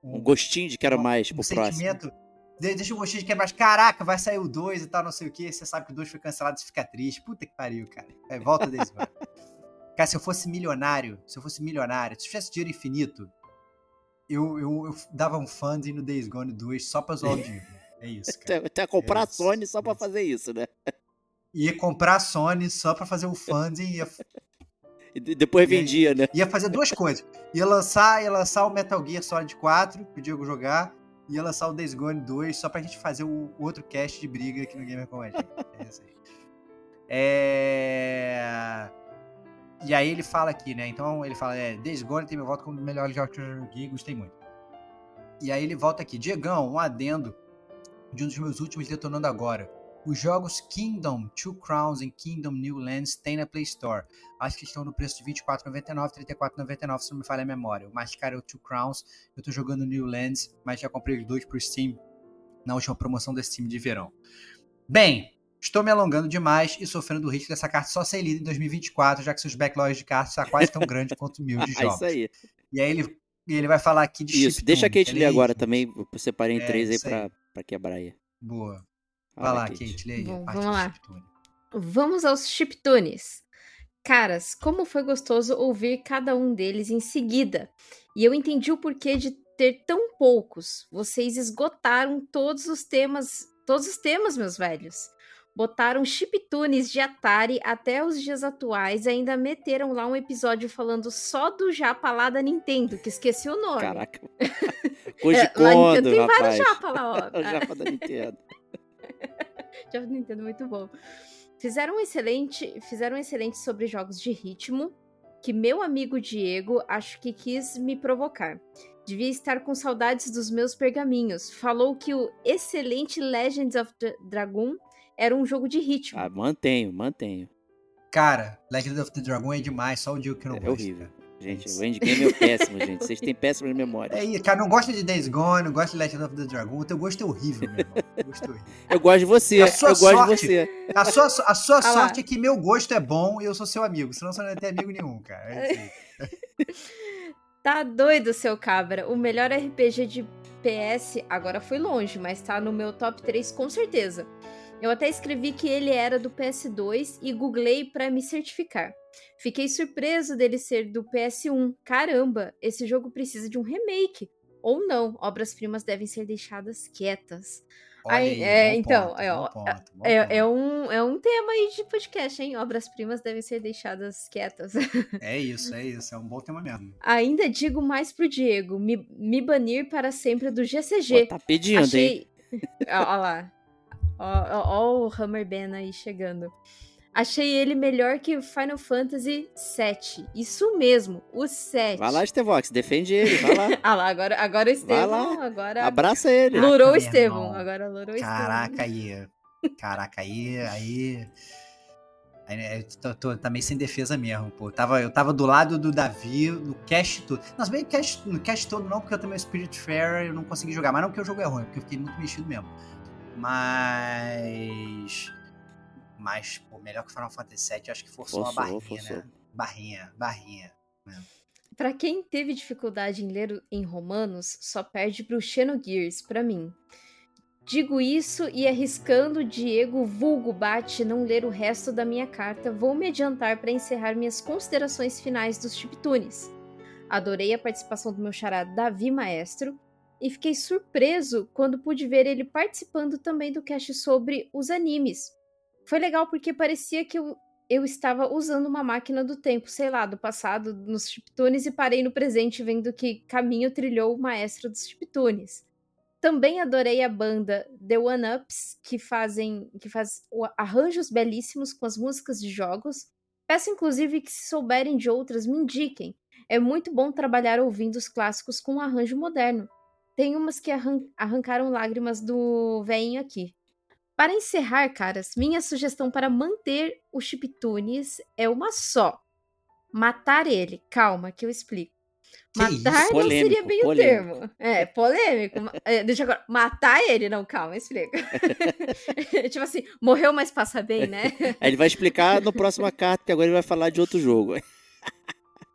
um, um, gostinho de quero mais um, pro um próximo. Deixa um gostinho de que é mais, caraca, vai sair o 2 e tal, não sei o que. Você sabe que o 2 foi cancelado, você fica triste. Puta que pariu, cara. É, volta desse, mano. Cara, se eu fosse milionário, se eu fosse milionário, se eu tivesse dinheiro infinito, eu, eu, eu dava um funding no Days Gone 2 só pra zoar o Diego. É isso, cara. Até comprar é a Sony só pra fazer isso, né? Ia comprar a Sony só pra fazer o funding. Ia... E depois vendia, né? Ia fazer duas coisas. Ia lançar, ia lançar o Metal Gear Solid 4 pro Diego jogar ia lançar o Days Gone 2 só pra gente fazer o, outro cast de briga aqui no Gamer com a gente. É. É... E aí ele fala aqui, né? Então ele fala, é, Days Gone tem meu voto como o melhor jogo que eu joguei, gostei muito. E aí ele volta aqui, Diegão, um adendo de um dos meus últimos detonando agora. Os jogos Kingdom, Two Crowns e Kingdom New Lands tem na Play Store. Acho que estão no preço de R$24,99, R$34,99 se não me falha a memória. O mais caro é o Two Crowns. Eu tô jogando New Lands, mas já comprei os dois por Steam na última promoção da Steam de verão. Bem, estou me alongando demais e sofrendo o risco dessa carta só ser lida em 2024, já que seus backlogs de cartas está quase tão grande quanto mil de jogos. É isso aí. E aí ele, ele vai falar aqui de Isso, deixa a Kate ler agora também. Eu separei em é, três aí pra, pra quebrar aí. Boa. Vai lá, Kate, Kate lê Bom, vamos lá. Vamos aos chiptunes. Caras, como foi gostoso ouvir cada um deles em seguida. E eu entendi o porquê de ter tão poucos. Vocês esgotaram todos os temas, todos os temas, meus velhos. Botaram chiptunes de Atari até os dias atuais e ainda meteram lá um episódio falando só do japa lá da Nintendo, que esqueci o nome. Caraca. Hoje é, lá Nintendo tem vários japa lá, ó. o japa da Nintendo. da Nintendo, muito bom. Fizeram um excelente, fizeram um excelente sobre jogos de ritmo, que meu amigo Diego acho que quis me provocar. Devia estar com saudades dos meus pergaminhos. Falou que o excelente Legends of the Dragon era um jogo de ritmo. Ah, mantenho, mantenho. Cara, Legends of the Dragon é demais, só o Diego que não é gosta. Horrível. Gente, o endgame é péssimo, gente. Vocês têm péssimas memórias. É, cara, não gosta de Days Gone, não gosta de Legend of the Dragon. O teu gosto é horrível, meu irmão. Gosto é horrível. Eu gosto de você. eu sorte, gosto de você. A sua, a sua ah sorte é que meu gosto é bom e eu sou seu amigo. Senão você não vai ter amigo nenhum, cara. É tá doido, seu cabra. O melhor RPG de PS agora foi longe, mas tá no meu top 3 com certeza. Eu até escrevi que ele era do PS2 e googlei para me certificar. Fiquei surpreso dele ser do PS1. Caramba, esse jogo precisa de um remake. Ou não, obras-primas devem ser deixadas quietas. Aí, é, então, ponto, é, ó, ponto, é, é, um, é um tema aí de podcast, hein? Obras-primas devem ser deixadas quietas. É isso, é isso. É um bom tema mesmo. Ainda digo mais pro Diego: me, me banir para sempre do GCG. Pô, tá pedindo, Achei... hein? Olha lá. Ó, ó, ó o Hammer Ben aí chegando. Achei ele melhor que o Final Fantasy VII. Isso mesmo, o 7. Vai lá, Estevox, defende ele, vai lá. ah lá, agora, agora o Estevão, agora... Abraça ele. Lurou o Estevão, agora lurou o Caraca, aí. Caraca, aí, aí... aí né, tô, tô, tá meio sem defesa mesmo, pô. Tava, eu tava do lado do Davi no cast todo. Não, bem cast, no cast todo não, porque eu também Spirit Fair eu não consegui jogar. Mas não porque o jogo é ruim, porque eu fiquei muito mexido mesmo. Mas mas, pô, melhor que Final Fantasy VII, acho que forçou, forçou uma barrinha, forçou. né? Barrinha, barrinha. Né? Para quem teve dificuldade em ler em Romanos, só perde pro Xenogears, para mim. Digo isso e arriscando Diego vulgo bate não ler o resto da minha carta, vou me adiantar para encerrar minhas considerações finais dos chiptunes. Adorei a participação do meu xará Davi Maestro e fiquei surpreso quando pude ver ele participando também do cast sobre os animes. Foi legal porque parecia que eu, eu estava usando uma máquina do tempo, sei lá, do passado nos chiptunes e parei no presente vendo que caminho trilhou o maestro dos chiptunes. Também adorei a banda The One Ups, que fazem que faz arranjos belíssimos com as músicas de jogos. Peço inclusive que se souberem de outras me indiquem. É muito bom trabalhar ouvindo os clássicos com um arranjo moderno. Tem umas que arran arrancaram lágrimas do veinho aqui. Para encerrar, caras, minha sugestão para manter o Chiptunes é uma só. Matar ele. Calma, que eu explico. Matar não polêmico, seria bem polêmico. o termo. É, polêmico. É, deixa agora. Matar ele? Não, calma, explica. tipo assim, morreu, mas passa bem, né? Aí ele vai explicar no próximo carta, que agora ele vai falar de outro jogo.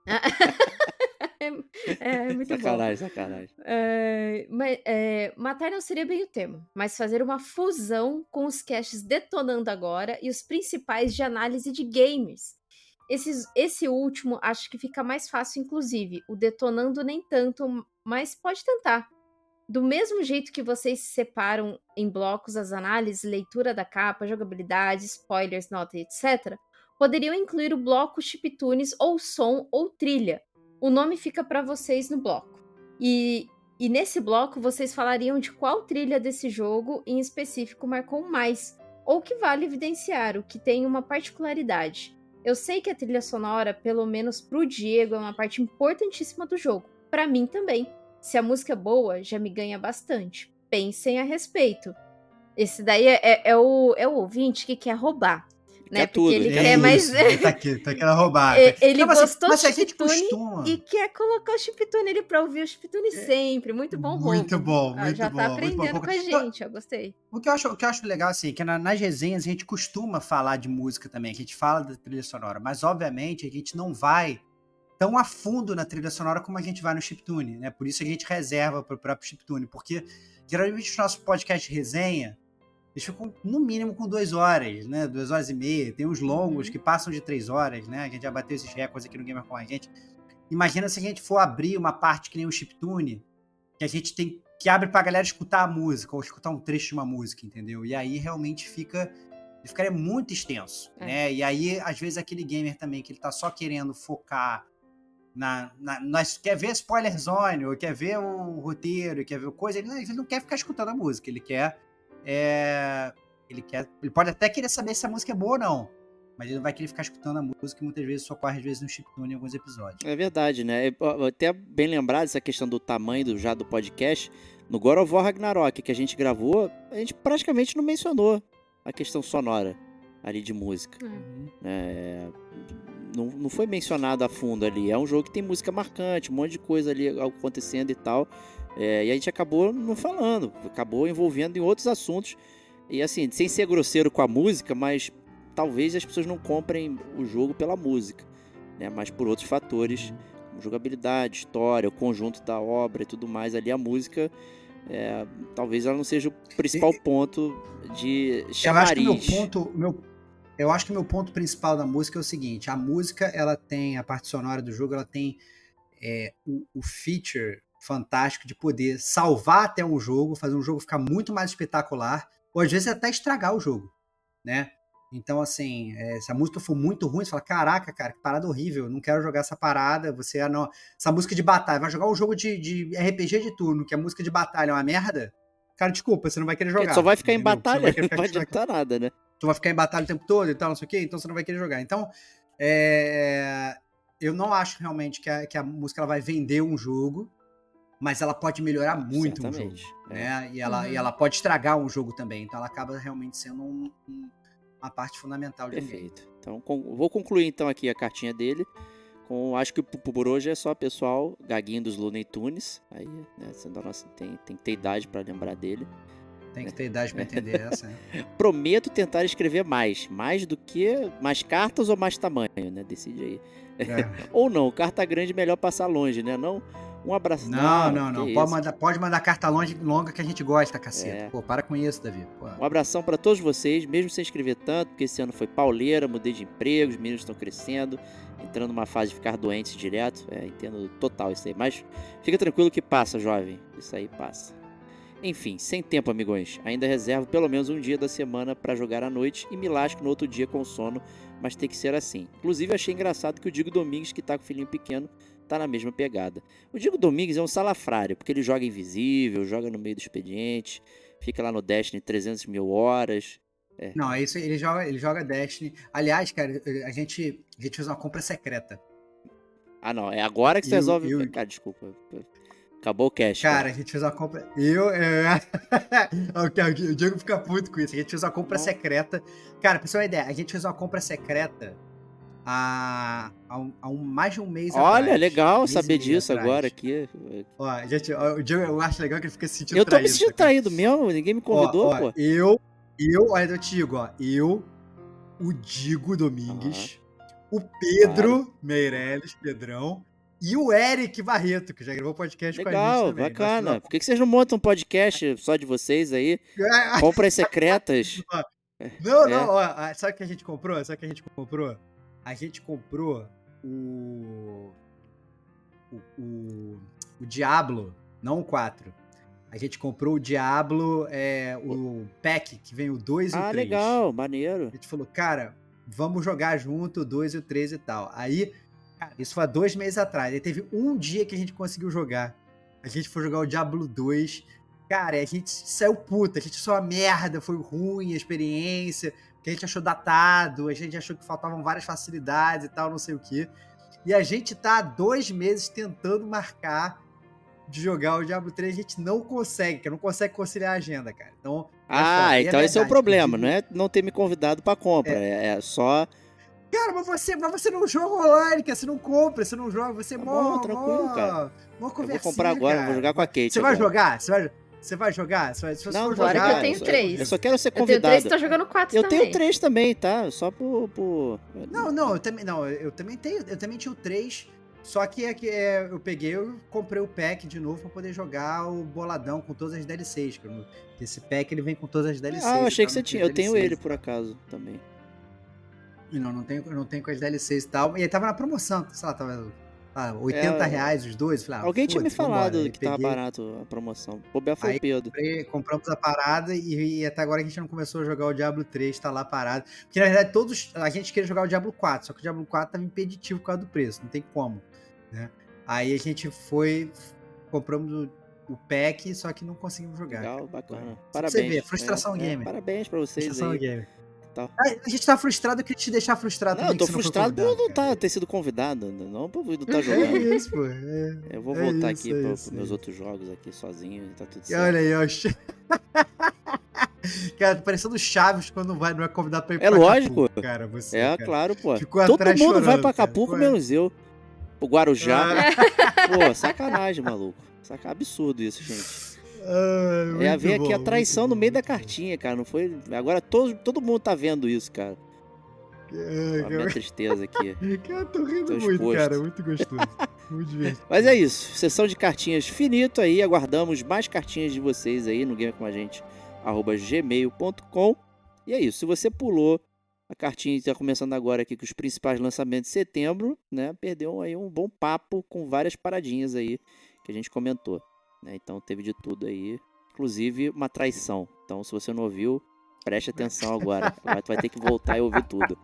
é, é muito sacanagem, bom. Sacanagem, é, mas, é, matar não seria bem o termo, mas fazer uma fusão com os caches detonando agora e os principais de análise de games. Esse, esse último acho que fica mais fácil, inclusive. O detonando nem tanto, mas pode tentar. Do mesmo jeito que vocês separam em blocos as análises, leitura da capa, jogabilidade, spoilers, nota, etc., poderiam incluir o bloco chiptunes ou som ou trilha. O nome fica para vocês no bloco. E, e nesse bloco vocês falariam de qual trilha desse jogo em específico marcou mais, ou que vale evidenciar, o que tem uma particularidade. Eu sei que a trilha sonora, pelo menos pro Diego, é uma parte importantíssima do jogo. Para mim também. Se a música é boa, já me ganha bastante. Pensem a respeito. Esse daí é, é, é o, é o ouvinte que quer roubar né? Quer Porque ele é quer mais. tá aqui, tá querendo roubar. Ele não, gostou do chiptune e quer colocar o chiptune ali pra ouvir o chiptune é. sempre. Muito bom, Muito bom, ah, muito já bom. Já tá aprendendo com a gente, eu gostei. O que eu acho, o que eu acho legal, assim, é que nas resenhas a gente costuma falar de música também, a gente fala da trilha sonora, mas obviamente a gente não vai tão a fundo na trilha sonora como a gente vai no chiptune, né? Por isso a gente reserva para o próprio chiptune, porque geralmente o nosso podcast de resenha eles ficam no mínimo com duas horas, né? Duas horas e meia. Tem uns longos uhum. que passam de três horas, né? A gente já bateu esses recordes aqui no Gamer com a gente. Imagina se a gente for abrir uma parte que nem o chiptune, que a gente tem que abre pra galera escutar a música, ou escutar um trecho de uma música, entendeu? E aí realmente fica. Ele ficaria muito extenso, é. né? E aí, às vezes, aquele gamer também que ele tá só querendo focar na, na, nas, quer ver spoiler zone, ou quer ver o roteiro, quer ver coisa, ele não, ele não quer ficar escutando a música, ele quer é, ele quer, ele pode até querer saber se a música é boa ou não, mas ele não vai querer ficar escutando a música e muitas vezes só corre às vezes no chiptune em alguns episódios. É verdade, né? Até bem lembrado essa questão do tamanho do, já do podcast. No God of War Ragnarok que a gente gravou, a gente praticamente não mencionou a questão sonora ali de música. Uhum. É, não, não foi mencionado a fundo ali. É um jogo que tem música marcante, um monte de coisa ali acontecendo e tal. É, e a gente acabou não falando, acabou envolvendo em outros assuntos. E assim, sem ser grosseiro com a música, mas talvez as pessoas não comprem o jogo pela música, né? Mas por outros fatores, como jogabilidade, história, o conjunto da obra e tudo mais. Ali a música, é, talvez ela não seja o principal ponto de chamariz. Eu acho que meu ponto, meu, eu acho que meu ponto principal da música é o seguinte: a música, ela tem a parte sonora do jogo, ela tem é, o, o feature fantástico de poder salvar até um jogo, fazer um jogo ficar muito mais espetacular, ou às vezes até estragar o jogo, né? Então, assim, é, se a música for muito ruim, você fala, caraca, cara, que parada horrível, não quero jogar essa parada, você é não... essa música de batalha, vai jogar um jogo de, de RPG de turno, que a música de batalha é uma merda, cara, desculpa, você não vai querer jogar. só vai ficar entendeu? em batalha, não vai, não vai adiantar nada, né? Tu vai ficar em batalha o tempo todo e tal, não sei o quê, então você não vai querer jogar. Então, é... eu não acho realmente que a, que a música ela vai vender um jogo, mas ela pode melhorar muito Certamente, um jogo, é. né? E ela, uhum. e ela pode estragar um jogo também. Então ela acaba realmente sendo um, um, uma parte fundamental de Perfeito. Um então com, vou concluir então aqui a cartinha dele. Com, acho que por hoje é só pessoal, gaguinho dos Looney Tunes. Aí, né, nossa, tem, tem que ter idade para lembrar dele. Tem que ter idade para entender essa. Né? Prometo tentar escrever mais. Mais do que. Mais cartas ou mais tamanho, né? Decide aí. É. ou não, carta grande melhor passar longe, né? Não Um abraço. Não, não, não. não. Pode, mandar, pode mandar carta longe, longa que a gente gosta, caceta. É. Pô, para com isso, Davi. Pô. Um abração para todos vocês, mesmo sem escrever tanto, porque esse ano foi pauleira, mudei de emprego, os meninos estão crescendo, entrando numa fase de ficar doentes direto. É, entendo total isso aí. Mas fica tranquilo que passa, jovem. Isso aí passa. Enfim, sem tempo, amigões. Ainda reservo pelo menos um dia da semana para jogar à noite e me lasco no outro dia com sono, mas tem que ser assim. Inclusive, achei engraçado que o Digo Domingues, que tá com o filhinho pequeno, tá na mesma pegada. O Digo Domingues é um salafrário, porque ele joga invisível, joga no meio do expediente, fica lá no Destiny 300 mil horas. É. Não, é isso, ele joga, ele joga Destiny. Aliás, cara, a gente, a gente fez uma compra secreta. Ah, não, é agora que você eu, resolve. Eu... Cara, desculpa. Acabou o cash. Cara, cara, a gente fez uma compra. Eu. É... o Diego fica puto com isso. A gente fez uma compra Não. secreta. Cara, pra você ter uma ideia, a gente fez uma compra secreta há, há, um, há um, mais de um mês Olha, atrás, legal saber disso atrás. agora aqui. Ó, gente, ó, o Diego, eu acho legal que ele fica se sentindo Eu tô traído, me sentindo traído mesmo, ninguém me convidou, ó, ó, pô. Eu, eu, olha, eu te digo, ó, eu, o Digo Domingues, o Pedro claro. Meirelles, Pedrão, e o Eric Barreto, que já gravou podcast Legal, com a gente também. bacana. Por que vocês não montam um podcast só de vocês aí? Compras secretas. não, é. não, ó, sabe o que a gente comprou? Sabe o que a gente comprou? A gente comprou o... O, o, o Diablo, não o 4. A gente comprou o Diablo, é, o pack, que vem o 2 e o 3. Ah, legal, maneiro. A gente falou, cara, vamos jogar junto o 2 e o 3 e tal. Aí Cara, isso foi há dois meses atrás. Aí teve um dia que a gente conseguiu jogar. A gente foi jogar o Diablo 2. Cara, a gente saiu puta, a gente só uma merda, foi ruim a experiência, que a gente achou datado, a gente achou que faltavam várias facilidades e tal, não sei o que. E a gente tá há dois meses tentando marcar de jogar o Diablo 3, a gente não consegue, que não consegue conciliar a agenda, cara. Então, é ah, então é esse é o problema, não é não ter me convidado para compra, é, é só Cara, mas você, mas você não joga online, cara. Você não compra, você não joga, você tá morre. tranquilo, mó, cara. Mó vou comprar agora, cara. vou jogar com a Kate. Você agora. vai jogar? Você vai, você vai jogar? Você vai, se você não, for jogar, eu tenho três. Eu só quero ser convidado. Eu tenho três, tá jogando quatro Eu também. tenho três também, tá? Só por, por... Não, não, eu também, não, eu também tenho, eu também tinha o três. Só que é que é, eu peguei, eu comprei o pack de novo pra poder jogar o boladão com todas as DLCs. Esse pack ele vem com todas as DLCs. Ah, eu achei que você tinha. Eu tenho ele por acaso também. Não, não tenho, não tenho com as DLCs e tal. E aí tava na promoção, sei lá, tava ah, 80 é, reais os dois. Falei, ah, alguém tinha me falado que tava barato a promoção. Bobear foi aí, o Pedro. Comprei, compramos a parada e, e, até agora a gente não começou a jogar o Diablo 3, tá lá parado. Porque na verdade todos. A gente queria jogar o Diablo 4, só que o Diablo 4 tava impeditivo por causa do preço, não tem como. Né? Aí a gente foi. Compramos o, o pack, só que não conseguimos jogar. Legal, bacana. Parabéns. Você vê, frustração é, gamer. É, parabéns pra vocês frustração aí. Gamer. Tá. A gente tá frustrado, queria te deixar frustrado. Não, eu tô frustrado por não tá, ter sido convidado, não por não tá jogando. É isso, pô. É, eu vou é voltar isso, aqui é para os meus outros jogos aqui sozinho tá tudo certo. Olha aí, ó. Cara, tá parecendo Chaves quando vai, não é convidado pra ir é pra lógico. Acapulco, cara. Você, é, cara. claro, pô. Ficou Todo mundo chorando, vai pra Acapulco, menos eu. O Guarujá. Ah. Pô, sacanagem, maluco. Saca... Absurdo isso, gente. Ah, é a ver aqui a traição no meio da cartinha, cara. Não foi. Agora todo, todo mundo tá vendo isso, cara. É, a minha tristeza aqui. Cara, tô rindo tô muito, exposto. cara. Muito gostoso. muito divertido. Mas é isso. Sessão de cartinhas finito aí. Aguardamos mais cartinhas de vocês aí no Game com a gente, arroba gmail.com. E é isso. Se você pulou a cartinha está começando agora aqui com os principais lançamentos de setembro, né? Perdeu aí um bom papo com várias paradinhas aí que a gente comentou. Né? Então teve de tudo aí, inclusive uma traição. Então se você não ouviu, preste atenção agora. Vai, vai ter que voltar e ouvir tudo.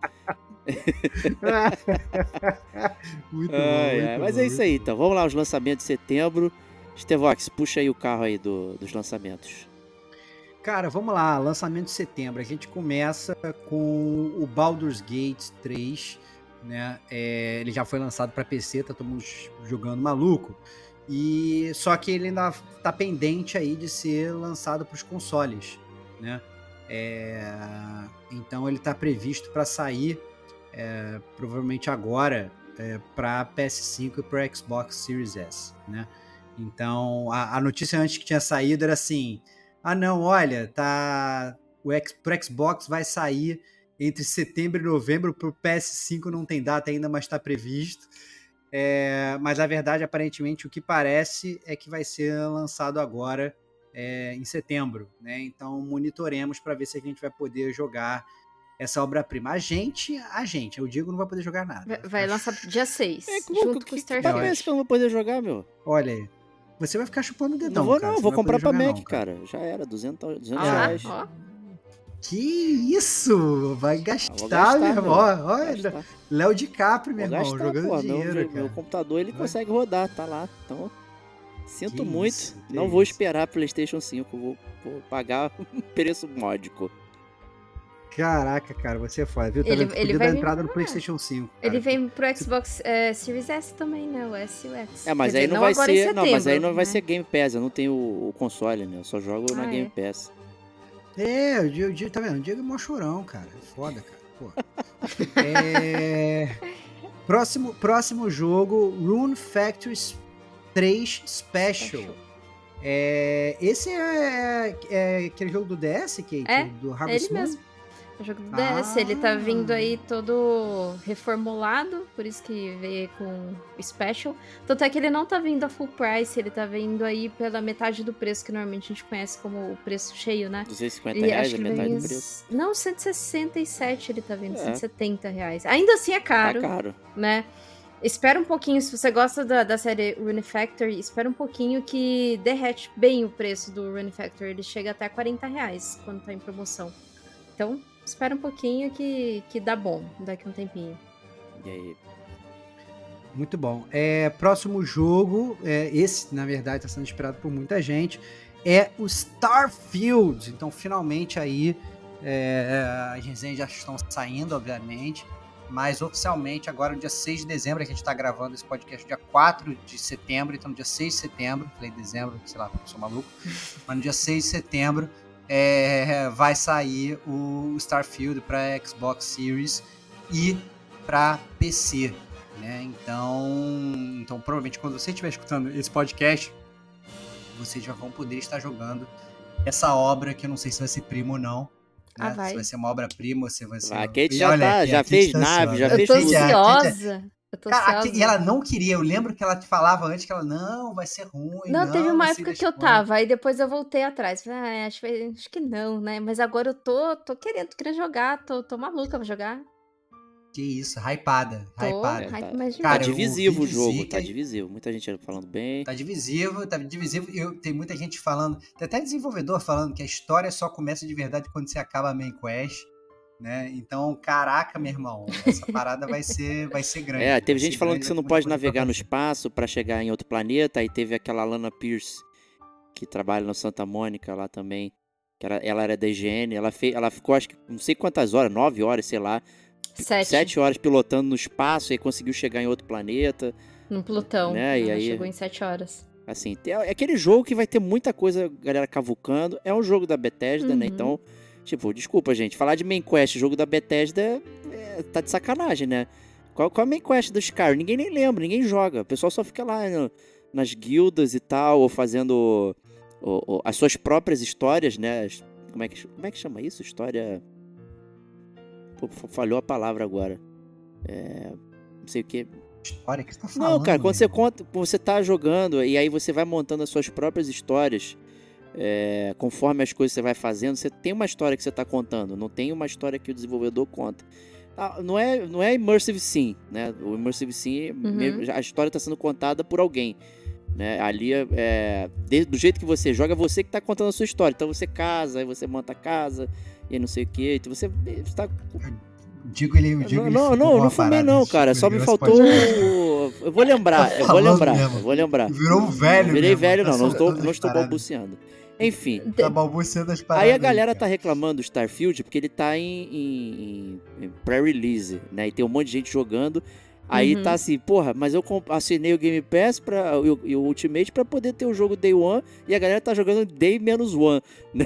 muito bom, muito Mas bom, é isso aí, então. Vamos lá, os lançamentos de setembro. Stevox, puxa aí o carro aí do, dos lançamentos. Cara, vamos lá, lançamento de setembro. A gente começa com o Baldur's Gate 3, né? É, ele já foi lançado para PC, tá todo mundo jogando maluco. E só que ele ainda está pendente aí de ser lançado para os consoles, né? É, então ele está previsto para sair é, provavelmente agora é, para PS5 e para Xbox Series S, né? Então a, a, notícia antes que tinha saído era assim: ah não, olha, tá o X, pro Xbox vai sair entre setembro e novembro, para o PS5 não tem data ainda, mas está previsto. É, mas a verdade, aparentemente, o que parece é que vai ser lançado agora é, em setembro, né? Então monitoremos para ver se a gente vai poder jogar essa obra-prima. A gente, a gente, eu digo, não vai poder jogar nada. Vai, vai lançar dia 6, é, como, junto que, com o Starfield. Que eu não vou poder jogar, meu. Olha aí. Você vai ficar chupando o dedão, Não vou cara. não, vou comprar pra Mac, não, cara. cara. Já era, 200, 200 ah, reais. Ó. Que isso! Vai gastar, gastar meu irmão. Olha, Léo DiCaprio, meu irmão, gastar, jogando pô, dinheiro, meu, meu, computador, ele vai. consegue rodar, tá lá. Então, sinto que muito. Isso, não vou esperar PlayStation 5, vou, vou pagar um preço módico. Caraca, cara, você é foda, viu? Tá ele, ele vai dar entrada no PlayStation 5. Cara. Ele vem pro Xbox é, Series S também, né? O S e o X. É, mas Quer aí dizer, não, vai ser. Setembro, não, mas aí não vai né? ser Game Pass. Eu não tenho o, o console, né? Eu só jogo ah, na é? Game Pass. É, o Diego, o Diego tá vendo? O Diego é mó chorão, cara. É foda, cara. Pô. é... próximo, próximo jogo, Rune Factory 3 Special. Special. É, esse é, é, aquele jogo do DS, Kate? É, do Harvest ele Moon? mesmo. O jogo do DS, ah. ele tá vindo aí ah. todo reformulado, por isso que veio com Special. Tanto é que ele não tá vindo a full price, ele tá vindo aí pela metade do preço que normalmente a gente conhece como o preço cheio, né? 250 e reais, a metade do preço. Não, 167 ele tá vindo, é. 170 reais. Ainda assim é caro. Tá caro. Né? Espera um pouquinho, se você gosta da, da série Rune Factory, espera um pouquinho que derrete bem o preço do Rune Factory. Ele chega até 40 reais quando tá em promoção. Então, espera um pouquinho que, que dá bom daqui a um tempinho. E aí? Muito bom. É, próximo jogo, é, esse na verdade está sendo esperado por muita gente, é o Starfield. Então, finalmente aí é, as resenhas já estão saindo, obviamente, mas oficialmente agora no dia 6 de dezembro, a gente está gravando esse podcast dia 4 de setembro, então no dia 6 de setembro, falei dezembro, sei lá, sou maluco, mas no dia 6 de setembro é, vai sair o Starfield para Xbox Series e para PC. Né? Então, então, provavelmente, quando você estiver escutando esse podcast, vocês já vão poder estar jogando essa obra que eu não sei se vai ser primo ou não. Né? Ah, vai. Se vai ser uma obra-prima, se vai ser. A Kate já, Olha, tá, já fez tá nave, já eu fez. Eu tô ansiosa. Cara, e ela não queria, eu lembro que ela te falava antes que ela, não, vai ser ruim. Não, não teve uma época que eu tava, aí depois eu voltei atrás. Falei, ah, acho, acho que não, né? Mas agora eu tô, tô querendo, tô querendo jogar, tô, tô maluca pra jogar. Que isso, hypada, tô, hypada. Hype, tá, Cara, tá divisivo o jogo, tá divisivo. Muita gente falando bem. Tá divisivo, tá divisivo. Eu, tem muita gente falando, tem até desenvolvedor falando que a história só começa de verdade quando você acaba a main quest né? Então, caraca, meu irmão, essa parada vai ser, vai ser grande. É, teve gente falando que você não pode navegar no espaço para chegar em outro planeta. Aí teve aquela Lana Pierce que trabalha no Santa Mônica lá também, que era, ela era da IGN. Ela fez, ela ficou acho que não sei quantas horas, nove horas, sei lá, sete, sete horas pilotando no espaço e conseguiu chegar em outro planeta. No Plutão. Né? E aí chegou em sete horas. Assim, é aquele jogo que vai ter muita coisa, galera cavucando. É um jogo da Bethesda, né? uhum. né? Então Tipo, desculpa, gente. Falar de main quest, jogo da Bethesda, é, tá de sacanagem, né? Qual, qual é a main quest do Skyrim? Ninguém nem lembra, ninguém joga. O pessoal só fica lá no, nas guildas e tal, ou fazendo as suas próprias histórias, né? Como é que, como é que chama isso? História. Pô, falhou a palavra agora. É, não sei o que. História que você tá falando? Não, cara, quando você conta, você tá jogando e aí você vai montando as suas próprias histórias é, conforme as coisas você vai fazendo, você tem uma história que você está contando, não tem uma história que o desenvolvedor conta. Ah, não é, não é immersive sim, né? O immersive sim, uhum. a história está sendo contada por alguém. Né? Ali, é, é do jeito que você joga, é você que está contando a sua história. Então você casa, aí você monta a casa, e não sei o que. Então você está Digo ele, digo não, não, não, não fumei não, cara. Só me faltou. Eu vou lembrar, eu vou lembrar, eu vou lembrar. Virou um velho. Virei mesmo, velho, não, não estou, não estou balbuciando. Enfim. Tá balbuciando as paradas. Aí a galera tá reclamando do Starfield porque ele tá em, em, em pré-release, né? E tem um monte de gente jogando. Aí uhum. tá assim, porra, mas eu assinei o Game Pass pra, e o, Ultimate pra poder ter o jogo Day One e a galera tá jogando Day menos One, né?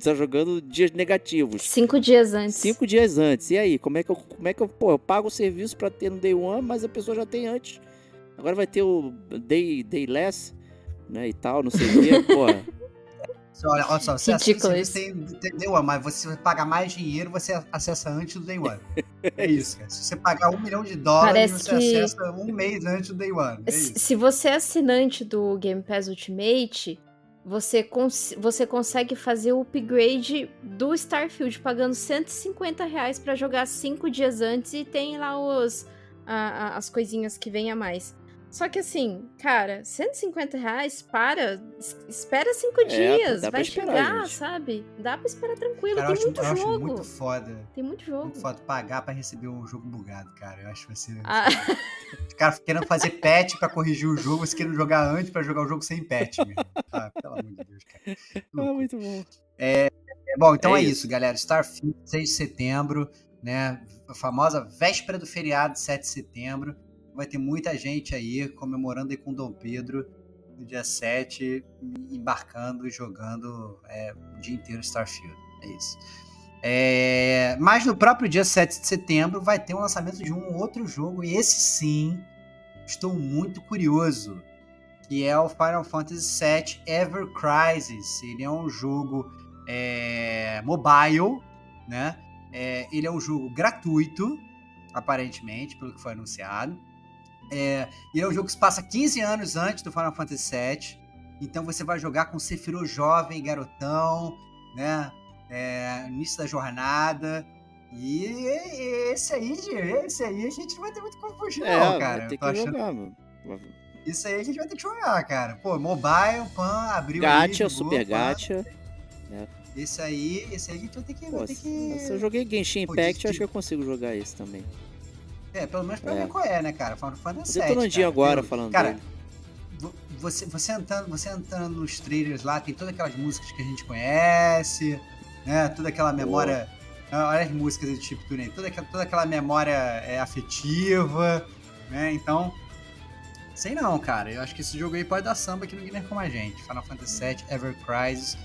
tá jogando dias negativos. Cinco dias antes. Cinco dias antes. E aí, como é que eu, como é que eu, pô, eu pago o serviço pra ter no Day One, mas a pessoa já tem antes. Agora vai ter o Day, day Less, né, e tal, não sei o quê, porra. Olha, olha só, você assina, você tem Day One, mas você paga mais dinheiro, você acessa antes do Day One. É isso, cara. Se você pagar um milhão de dólares, Parece você que... acessa um mês antes do Day One. É se você é assinante do Game Pass Ultimate, você, cons você consegue fazer o upgrade do Starfield pagando 150 reais pra jogar cinco dias antes e tem lá os, a, a, as coisinhas que vem a mais. Só que assim, cara, 150 reais, para, espera cinco é, dias, vai esperar, chegar, gente. sabe? Dá pra esperar tranquilo, cara, tem muito acho, jogo. Eu acho muito foda. Tem muito jogo. Muito foda pagar pra receber um jogo bugado, cara. Eu acho que vai ser... Ah. Os caras querendo fazer patch pra corrigir o jogo, você querendo jogar antes pra jogar o jogo sem patch, mesmo. Ah, pelo amor de Deus, cara. Ah, muito bom. É, é bom, então é, é isso. isso, galera. Starfield, 6 de setembro, né? A famosa véspera do feriado, 7 de setembro vai ter muita gente aí comemorando aí com Dom Pedro no dia 7, embarcando e jogando é, o dia inteiro Starfield. É isso. É, mas no próprio dia 7 de setembro vai ter um lançamento de um outro jogo, e esse sim, estou muito curioso, que é o Final Fantasy VII Ever Crisis. Ele é um jogo é, mobile, né? É, ele é um jogo gratuito, aparentemente, pelo que foi anunciado. É, e é um jogo que se passa 15 anos antes do Final Fantasy VII. Então você vai jogar com Sephiroth jovem, garotão, né? É, início da jornada. E esse aí, esse aí a gente não vai ter muito como fugir, é, não, cara. Vai ter que achando... jogar, mano. Isso aí a gente vai ter que jogar, cara. Pô, mobile, pan, abriu Gacha, super gacha. Esse aí, esse aí a gente vai ter que. Pô, vai ter que... Se eu joguei Genshin Impact, eu acho que eu consigo jogar esse também. É, pelo menos pra é. ver qual é, né, cara? Final Fantasy VII. Eu tô no dia agora falando Cara, dele. Você, você, entrando, você entrando nos trailers lá, tem todas aquelas músicas que a gente conhece, né? Toda aquela memória. Boa. Olha as músicas do tipo Tune, toda, toda aquela memória é, afetiva, né? Então, sei não, cara. Eu acho que esse jogo aí pode dar samba aqui no Gamer com a gente. Final Fantasy VII, Ever Crisis.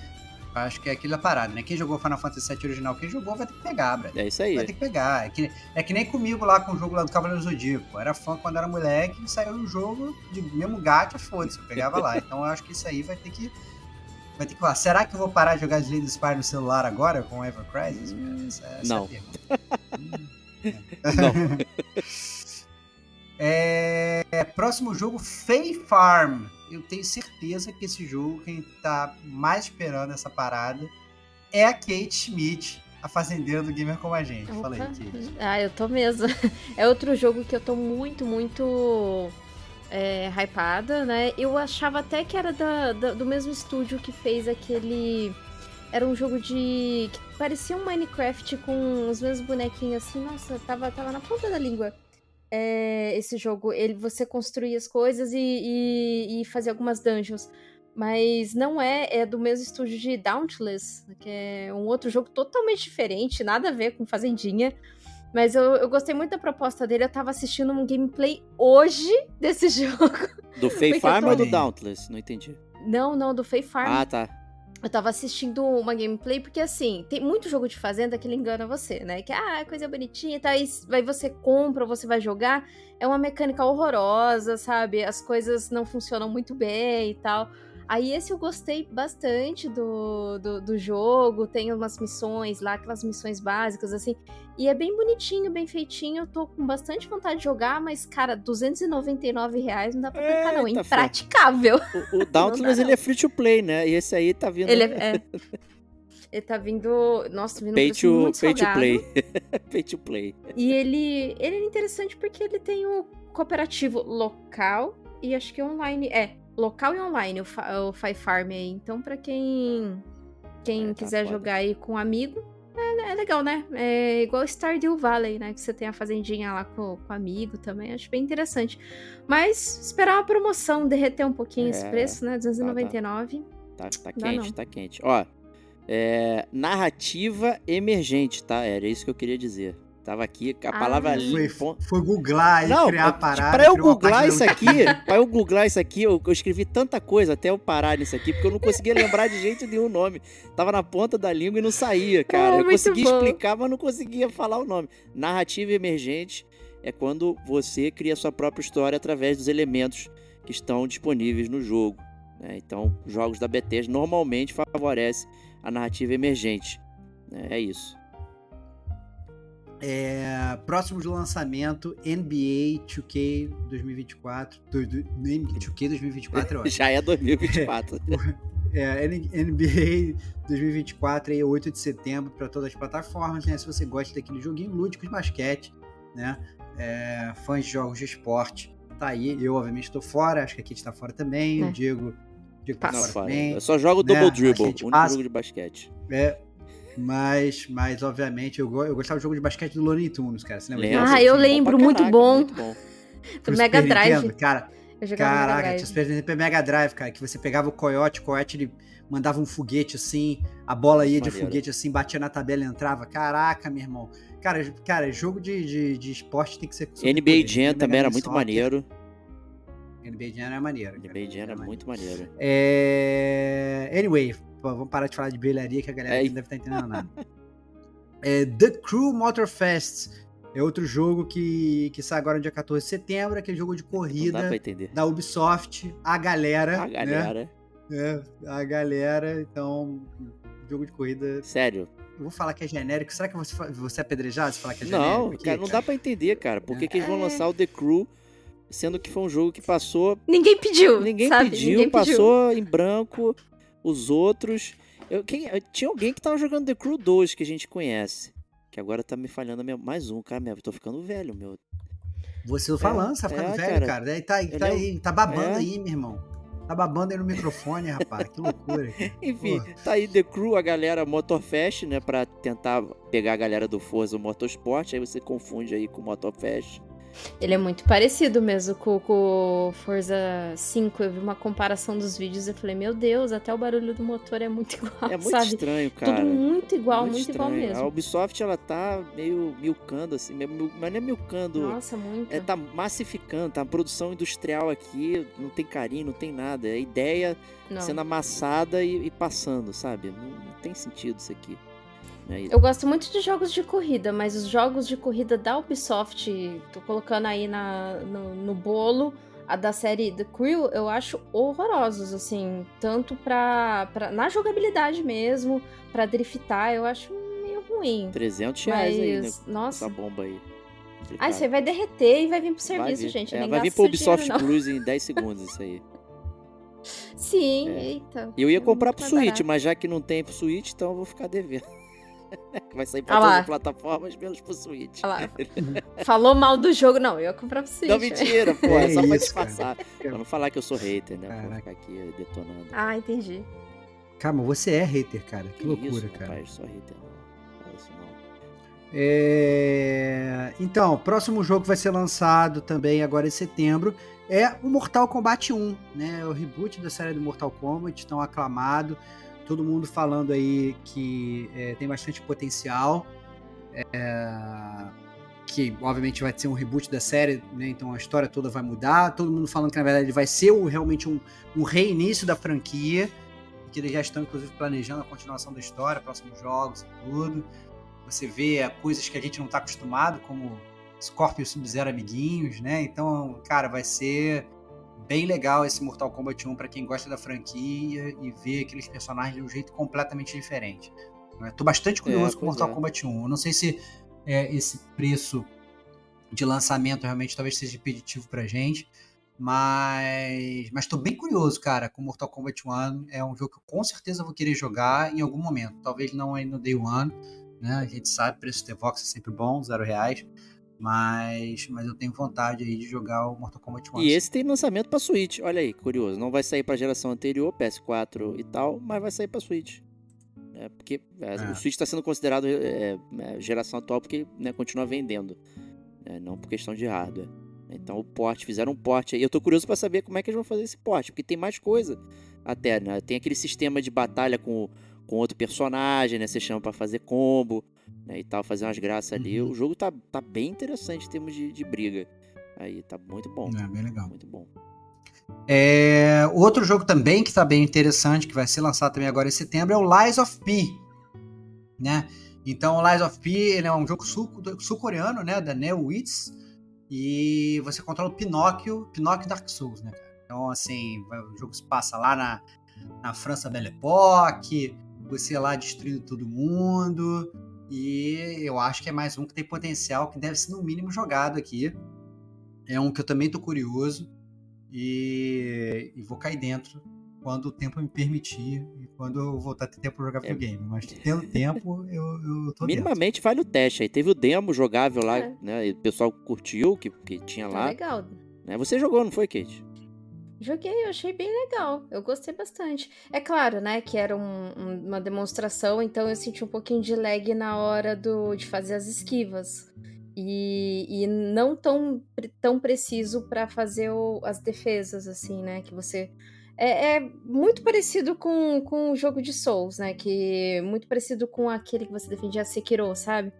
Acho que é aquilo da parada, né? Quem jogou Final Fantasy VII original, quem jogou vai ter que pegar, Brad. É isso aí. Vai ter que pegar. É que, é que nem comigo lá com o jogo lá do Cavaleiro Zodíaco. Era fã quando era moleque, saiu um jogo de mesmo gato, foda-se, eu pegava lá. Então eu acho que isso aí vai ter que. Vai ter que falar. Será que eu vou parar de jogar Slay Spy no celular agora com Ever Crisis? Essa, essa Não. É Não. é, próximo jogo, Fae Farm eu tenho certeza que esse jogo, quem tá mais esperando essa parada é a Kate Schmidt, a fazendeira do Gamer Como a Gente. Opa. Fala aí, Kate. Ah, eu tô mesmo. É outro jogo que eu tô muito, muito é, hypada, né? Eu achava até que era da, da, do mesmo estúdio que fez aquele. Era um jogo de. que parecia um Minecraft com os mesmos bonequinhos assim. Nossa, tava, tava na ponta da língua é, esse jogo. Ele, você construía as coisas e, e, e fazia algumas dungeons. Mas não é, é do mesmo estúdio de Dauntless, que é um outro jogo totalmente diferente, nada a ver com Fazendinha. Mas eu, eu gostei muito da proposta dele. Eu tava assistindo um gameplay hoje desse jogo. Do Fae Farm tô... ou do Dauntless? Não entendi. Não, não, do Fae Farm. Ah, tá eu tava assistindo uma gameplay, porque assim, tem muito jogo de fazenda que ele engana você, né? Que, ah, coisa bonitinha e tal, aí você compra, você vai jogar, é uma mecânica horrorosa, sabe? As coisas não funcionam muito bem e tal. Aí esse eu gostei bastante do, do, do, jogo, tem umas missões lá, aquelas missões básicas, assim. E é bem bonitinho, bem feitinho. Eu tô com bastante vontade de jogar, mas, cara, 299 reais não dá pra tancar, não. É impraticável. O, o Dauntless, ele é free to play, né? E esse aí tá vindo... Ele é... é. Ele tá vindo. Nossa, vindo pay to, muito pay to play. pay to play. E ele, ele é interessante porque ele tem o cooperativo local e acho que online. É, local e online, o, o Farm aí. Então, para quem quem é, tá quiser foda. jogar aí com um amigo, é, é, legal, né? É igual Stardew Valley, né? Que você tem a fazendinha lá com, com amigo também. Acho bem interessante. Mas esperar uma promoção, derreter um pouquinho é, esse preço, né? 299. Tá, tá, tá quente, tá quente. Ó, é, narrativa emergente, tá? Era isso que eu queria dizer. Tava aqui, a palavra ah, foi, foi googlar e não, criar a parada. Pra eu googlar isso aqui, pra eu googlar isso aqui, eu, eu, escrevi tanta coisa até eu parar nisso aqui, porque eu não conseguia lembrar de jeito nenhum o nome. Tava na ponta da língua e não saía, cara. É, eu conseguia bom. explicar, mas não conseguia falar o nome. Narrativa emergente é quando você cria sua própria história através dos elementos que estão disponíveis no jogo. Né? Então, jogos da Bethesda normalmente favorecem a narrativa emergente. Né? É isso. É, próximo de lançamento, NBA 2K 2024. Do, do, 2K 2024 é Já é 2024. É, NBA 2024, aí, 8 de setembro, para todas as plataformas. Né? Se você gosta daquele joguinho lúdico de basquete, né? É, fãs de jogos de esporte, tá aí. Eu, obviamente, estou fora. Acho que a Kit está fora também. É. O Diego, Diego tá fora, também. Eu só jogo né? Double Dribble, o único passa... jogo de basquete. É, mas, mas obviamente, eu, eu gostava do jogo de basquete do Looney Tunes, cara. Você lembra? Ah, eu lembro, bom muito, bom. muito bom. Do Mega Drive. Nintendo, cara, caraca, tinha Super Nintendo Mega Drive, cara, que você pegava o coiote, o coiote ele mandava um foguete assim, a bola ia de foguete assim, batia na tabela e entrava. Caraca, meu irmão. Cara, cara jogo de, de, de esporte tem que ser. NBA Jam também era muito maneiro. NBA Jam era maneiro. NBA Jam era muito maneiro. É... Anyway, vamos parar de falar de brilharia que a galera é... não deve estar tá entendendo nada. É, The Crew Motorfest é outro jogo que, que sai agora no dia 14 de setembro, aquele jogo de corrida da Ubisoft, a galera. A né? galera. Né? É, a galera, então, jogo de corrida. Sério. Eu vou falar que é genérico. Será que você, você é apedrejado se falar que é genérico? Não, aqui, cara, não dá pra entender, cara. Por que, é. que eles vão lançar o The Crew, sendo que foi um jogo que passou. Ninguém pediu. Ninguém sabe? pediu, Ninguém passou pediu. em branco. Os outros. Eu, quem, tinha alguém que tava jogando The Crew 2 que a gente conhece. Que agora tá me falhando minha, mais um, cara. Minha, eu tô ficando velho, meu. Você falando, é, você tá ficando é, velho, cara. cara. Tá, tá, aí, tá babando é. aí, meu irmão. Tá babando aí no microfone, rapaz. Que loucura. Enfim, Pô. tá aí The Crew, a galera Motorfest, né? Pra tentar pegar a galera do Forza Motorsport. Aí você confunde aí com Motorfest. Ele é muito parecido mesmo com o Forza 5. Eu vi uma comparação dos vídeos e falei, meu Deus, até o barulho do motor é muito igual. É muito sabe? estranho, cara. Tudo muito igual, muito, muito igual mesmo. A Ubisoft, ela tá meio milcando, assim, mas não é milcando. Nossa, muito. É, tá massificando, tá? A produção industrial aqui não tem carinho, não tem nada. É ideia não. sendo amassada e, e passando, sabe? Não, não tem sentido isso aqui. É eu gosto muito de jogos de corrida, mas os jogos de corrida da Ubisoft, tô colocando aí na, no, no bolo, a da série The Crew, eu acho horrorosos, assim, tanto pra, pra na jogabilidade mesmo, pra driftar, eu acho meio ruim. 300 reais mas, aí, né? Nossa. Essa bomba aí. Ah, isso aí vai derreter e vai vir pro serviço, vir. gente. É, vai vir pro Ubisoft dinheiro, Plus em 10 segundos isso aí. Sim, é. eita. Eu ia comprar pro Switch, barato. mas já que não tem pro Switch, então eu vou ficar devendo. Vai sair pra ah todas as plataformas, menos pro Switch. Ah Falou mal do jogo. Não, eu ia comprar pro Switch. Não, mentira, pô. É, é só pra disfarçar. Pra não falar que eu sou hater, né? Caraca. Pra ficar aqui detonando. Ah, entendi. Calma, você é hater, cara. Que, que loucura, isso, cara. Rapaz, sou hater, não. É... Então, o próximo jogo que vai ser lançado também agora em setembro é o Mortal Kombat 1, né? É o reboot da série do Mortal Kombat, tão aclamado todo mundo falando aí que é, tem bastante potencial. É, que obviamente vai ser um reboot da série, né? Então a história toda vai mudar. Todo mundo falando que na verdade vai ser o, realmente um, um reinício da franquia. Que eles já estão, inclusive, planejando a continuação da história, próximos jogos e tudo. Você vê é, coisas que a gente não está acostumado, como Scorpio e Sub-Zero amiguinhos, né? Então, cara, vai ser bem legal esse Mortal Kombat 1 para quem gosta da franquia e vê aqueles personagens de um jeito completamente diferente. Estou bastante curioso é, com Mortal é. Kombat 1. Eu não sei se é, esse preço de lançamento realmente talvez seja impeditivo pra gente, mas mas estou bem curioso, cara, com Mortal Kombat 1. É um jogo que eu com certeza vou querer jogar em algum momento. Talvez não aí no Day One, né? A gente sabe, preço de Vox é sempre bom, zero reais. Mas, mas eu tenho vontade aí de jogar o Mortal Kombat 1. E esse tem lançamento para Switch. Olha aí, curioso. Não vai sair para geração anterior, PS4 e tal, mas vai sair para Switch. É, porque é, é. o Switch está sendo considerado é, é, geração atual porque né, continua vendendo, é, não por questão de hardware. Então o porte, fizeram um porte aí. Eu tô curioso para saber como é que eles vão fazer esse porte, porque tem mais coisa até, né? Tem aquele sistema de batalha com, com outro personagem, né? Você chama para fazer combo né, e tal, fazer umas graças ali. Uhum. O jogo tá, tá bem interessante em termos de, de briga. Aí tá muito bom. É, bem legal. Muito bom. É, outro jogo também que tá bem interessante, que vai ser lançado também agora em setembro, é o Lies of P. Né? Então, o Lies of P ele é um jogo sul-coreano, né? Da NeoWiz. E você controla o Pinóquio, Pinóquio Dark Souls, né, cara? Então, assim, o jogo se passa lá na, na França Belle Époque, você lá destruindo todo mundo. E eu acho que é mais um que tem potencial, que deve ser no mínimo jogado aqui. É um que eu também tô curioso e, e vou cair dentro quando o tempo me permitir e quando eu voltar a ter tempo para jogar é. videogame. Mas tendo tempo, eu, eu tô Minimamente dentro. vale o teste. Aí teve o demo jogável lá, é. né? E o pessoal curtiu, que, que tinha tá lá. legal. Né? Você jogou, não foi, Kate? Joguei, eu achei bem legal. Eu gostei bastante. É claro, né, que era um, um, uma demonstração, então eu senti um pouquinho de lag na hora do, de fazer as esquivas. E, e não tão, tão preciso para fazer o, as defesas, assim, né? Que você. É, é, muito parecido com, com o jogo de Souls, né? Que muito parecido com aquele que você defendia Sekiro, sabe?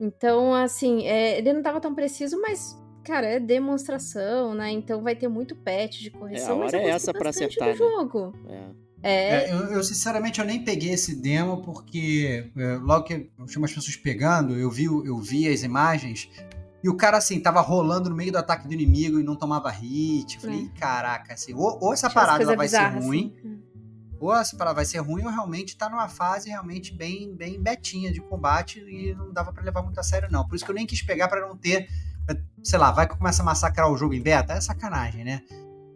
Então, assim, é, ele não tava tão preciso, mas cara, é demonstração, né? Então vai ter muito patch de correção. É, a hora mas é essa para acertar. Do né? jogo. É. É... é eu, eu, sinceramente, eu nem peguei esse demo porque é, logo que eu tinha umas pessoas pegando, eu vi, eu vi as imagens e o cara, assim, tava rolando no meio do ataque do inimigo e não tomava hit. Eu falei, é. caraca, assim, ou, ou essa parada vai bizarra, ser ruim, assim. ou essa parada vai ser ruim, ou realmente tá numa fase realmente bem, bem betinha de combate e não dava para levar muito a sério, não. Por isso que eu nem quis pegar para não ter sei lá, vai que começa a massacrar o jogo em beta, é sacanagem, né?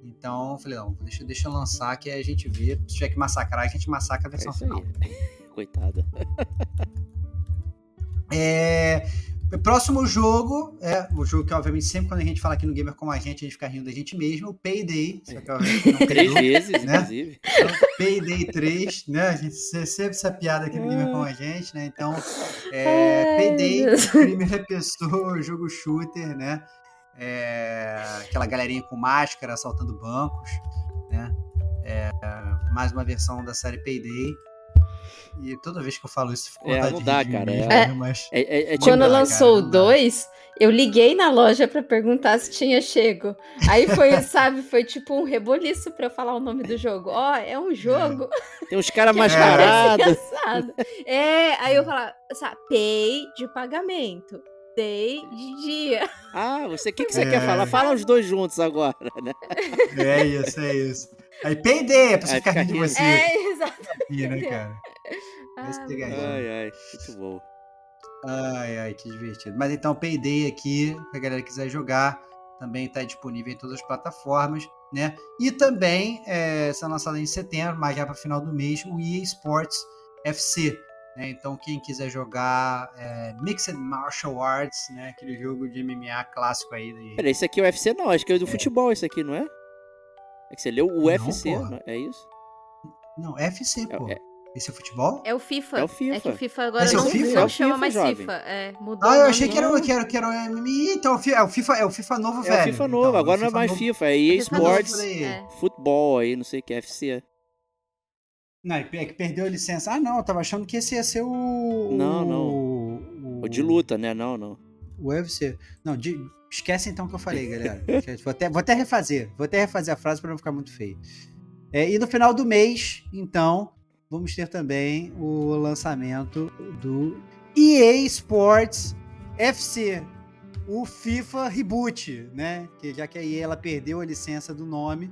Então, falei, não, deixa, deixa eu lançar que a gente vê. Se tiver que massacrar, a gente massacra a versão é final. Coitada. É, próximo jogo, é o jogo que, obviamente, sempre quando a gente fala aqui no Gamer como a gente, a gente fica rindo da gente mesmo, o Payday. Só que, obviamente, não Três vezes, né? inclusive. Então, Payday 3, né? A gente sempre essa piada aqui no Gamer como a gente, né? Então, é, Payday, primeira pessoa, jogo shooter, né? É, aquela galerinha com máscara assaltando bancos, né? É, mais uma versão da série Payday. E toda vez que eu falo isso, fico é, não dá, cara. Mesmo, é, mas... é, é, é Quando lançou o 2, eu liguei na loja para perguntar se tinha chego. Aí foi, sabe, foi tipo um reboliço para eu falar o nome do jogo. Ó, oh, é um jogo. Tem uns caras mascarados. É, aí eu falava, sabe, pay de pagamento. Day de dia. Ah, você o que, que você quer falar? Fala os dois juntos agora, né? É isso, é isso. Aí PD, pra você ficar rindo de você. É, exatamente. né, cara? Ah, ai, ai, muito bom. Ai, ai, que divertido. Mas então, Payday aqui, se a galera quiser jogar, também está disponível em todas as plataformas, né? E também é, será lançado em setembro, mas já para final do mês, o EA Sports FC. Né? Então, quem quiser jogar é, Mixed Martial Arts, né? Aquele jogo de MMA clássico aí. De... Peraí, esse aqui é o UFC não, acho que é do é. futebol esse aqui, não é? É que você leu o UFC, não, é isso? Não, FC, é, pô. É, esse é futebol? É o FIFA. É o FIFA. É que o FIFA agora Esse não, é o FIFA? não chama mais jovem. FIFA. É, mudou ah, eu achei que era, que, era, que era o MMI, então é o FIFA, é o FIFA novo, velho. É o FIFA novo, então, agora não é mais novo. FIFA, é EA Sports, é. futebol aí, não sei o que, FC. Não, é que perdeu a licença. Ah, não, eu tava achando que esse ia ser o... Não, não. O, o de luta, né? Não, não. O UFC. Não, de, esquece então o que eu falei, galera. vou, até, vou até refazer. Vou até refazer a frase para não ficar muito feio. É, e no final do mês, então, vamos ter também o lançamento do EA Sports FC, o FIFA Reboot, né? Que já que a EA ela perdeu a licença do nome,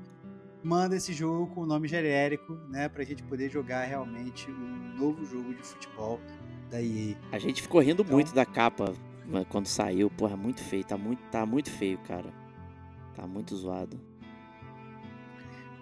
manda esse jogo com o nome genérico, né, pra gente poder jogar realmente um novo jogo de futebol da EA. A gente ficou rindo então, muito da capa quando saiu, porra, muito feio, tá muito, tá muito feio, cara. Tá muito zoado.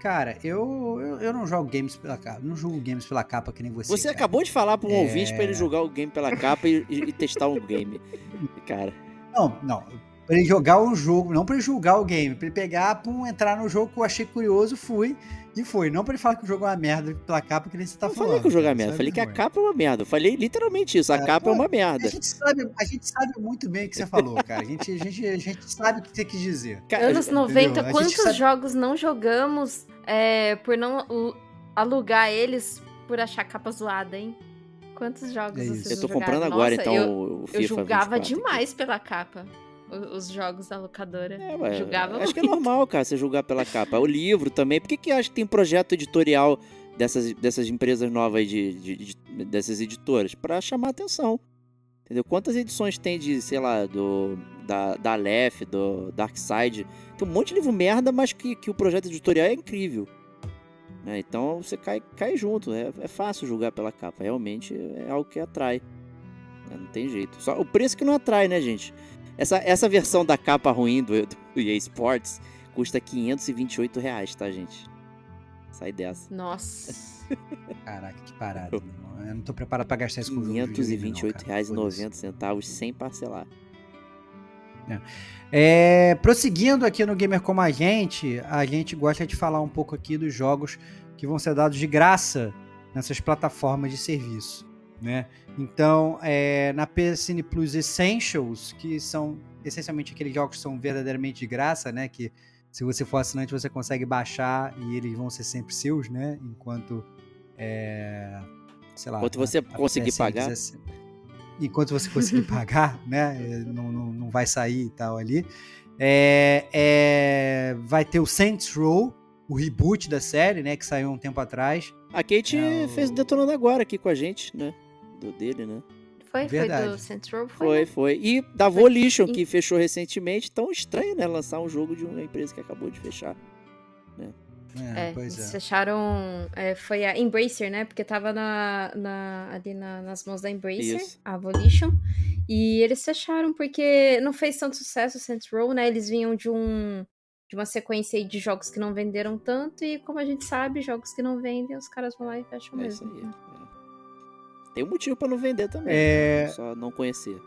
Cara, eu, eu, eu, não jogo games pela capa. Não julgo games pela capa que nem você. Você cara. acabou de falar para um é... ouvinte para ele jogar o game pela capa e, e, testar um game. Cara. Não, não. Pra ele jogar o jogo, não para ele julgar o game, para ele pegar, pum, entrar no jogo que eu achei curioso, fui e foi. Não para ele falar que o jogo é uma merda pela capa que nem você tá eu falando. falei que o jogo é merda, falei que a capa é uma merda. Eu falei literalmente isso, a é, capa é uma merda. A gente, sabe, a gente sabe muito bem o que você falou, cara. A gente, a gente, a gente sabe o que você quis dizer. Anos 90, quantos sabe... jogos não jogamos é, por não alugar eles por achar capa zoada, hein? Quantos jogos é vocês Eu tô comprando agora, Nossa, então, eu, o FIFA Eu julgava 24 demais aqui. pela capa. Os jogos da locadora. É, ué, julgava acho que é normal, cara, você julgar pela capa. O livro também. Por que, que acha que tem projeto editorial dessas, dessas empresas novas, de, de, de dessas editoras? para chamar atenção. Entendeu? Quantas edições tem de, sei lá, do da, da Aleph, do Dark Side? Tem um monte de livro merda, mas que, que o projeto editorial é incrível. Né? Então você cai, cai junto. É, é fácil julgar pela capa. Realmente é algo que atrai. Né? Não tem jeito. Só o preço que não atrai, né, gente? Essa, essa versão da capa ruim do, do EA Sports custa 528 reais, tá, gente? Sai dessa. Nossa. Caraca, que parada, Eu não tô preparado pra gastar isso com R$ 528,90 sem parcelar. É. É, prosseguindo aqui no Gamer Como a Gente, a gente gosta de falar um pouco aqui dos jogos que vão ser dados de graça nessas plataformas de serviço. Né? Então, é, na PSN Plus Essentials, que são essencialmente aqueles jogos que são verdadeiramente de graça, né? Que se você for assinante você consegue baixar e eles vão ser sempre seus, né? Enquanto, é, sei lá, enquanto você a, a conseguir PSN pagar, quiser, enquanto você conseguir pagar, né? Não, não, não, vai sair e tal ali. É, é, vai ter o Saints Row, o reboot da série, né? Que saiu um tempo atrás. A Kate é, fez o Detonando Agora aqui com a gente, né? Do dele, né? Foi, Verdade. foi do Saints Row? Foi, foi. Né? foi. E da Volition, que fechou recentemente. Tão estranho, né? Lançar um jogo de uma empresa que acabou de fechar. Né? É, é, eles é. fecharam. É, foi a Embracer, né? Porque tava na, na ali na, nas mãos da Embracer, Isso. a Volition. E eles fecharam porque não fez tanto sucesso o Saints Row, né? Eles vinham de um. De uma sequência de jogos que não venderam tanto, e como a gente sabe, jogos que não vendem, os caras vão lá e fecham é mesmo. Isso aí. É. Tem um motivo para não vender também, é... Né? só não conhecer.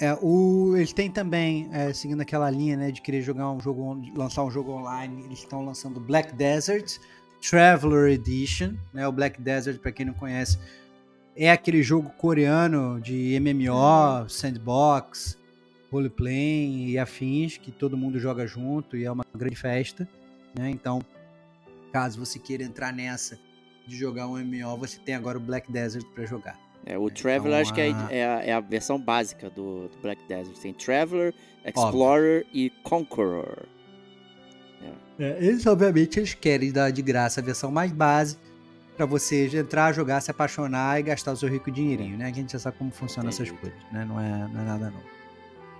É, o, eles têm também, é, seguindo aquela linha, né, de querer jogar um jogo, lançar um jogo online, eles estão lançando Black Desert Traveler Edition, né? O Black Desert, para quem não conhece, é aquele jogo coreano de MMO, sandbox, roleplay e afins que todo mundo joga junto e é uma grande festa, né? Então, caso você queira entrar nessa de jogar um MMO, você tem agora o Black Desert para jogar. É, o Traveler então, acho que é, é, a, é, a, versão básica do, do, Black Desert. Tem Traveler, Explorer Óbvio. e Conqueror. É. é. eles, obviamente, eles querem dar de graça a versão mais base para você entrar, jogar, se apaixonar e gastar o seu rico dinheirinho, né? A gente já sabe como funcionam essas coisas, né? Não é, não é nada novo.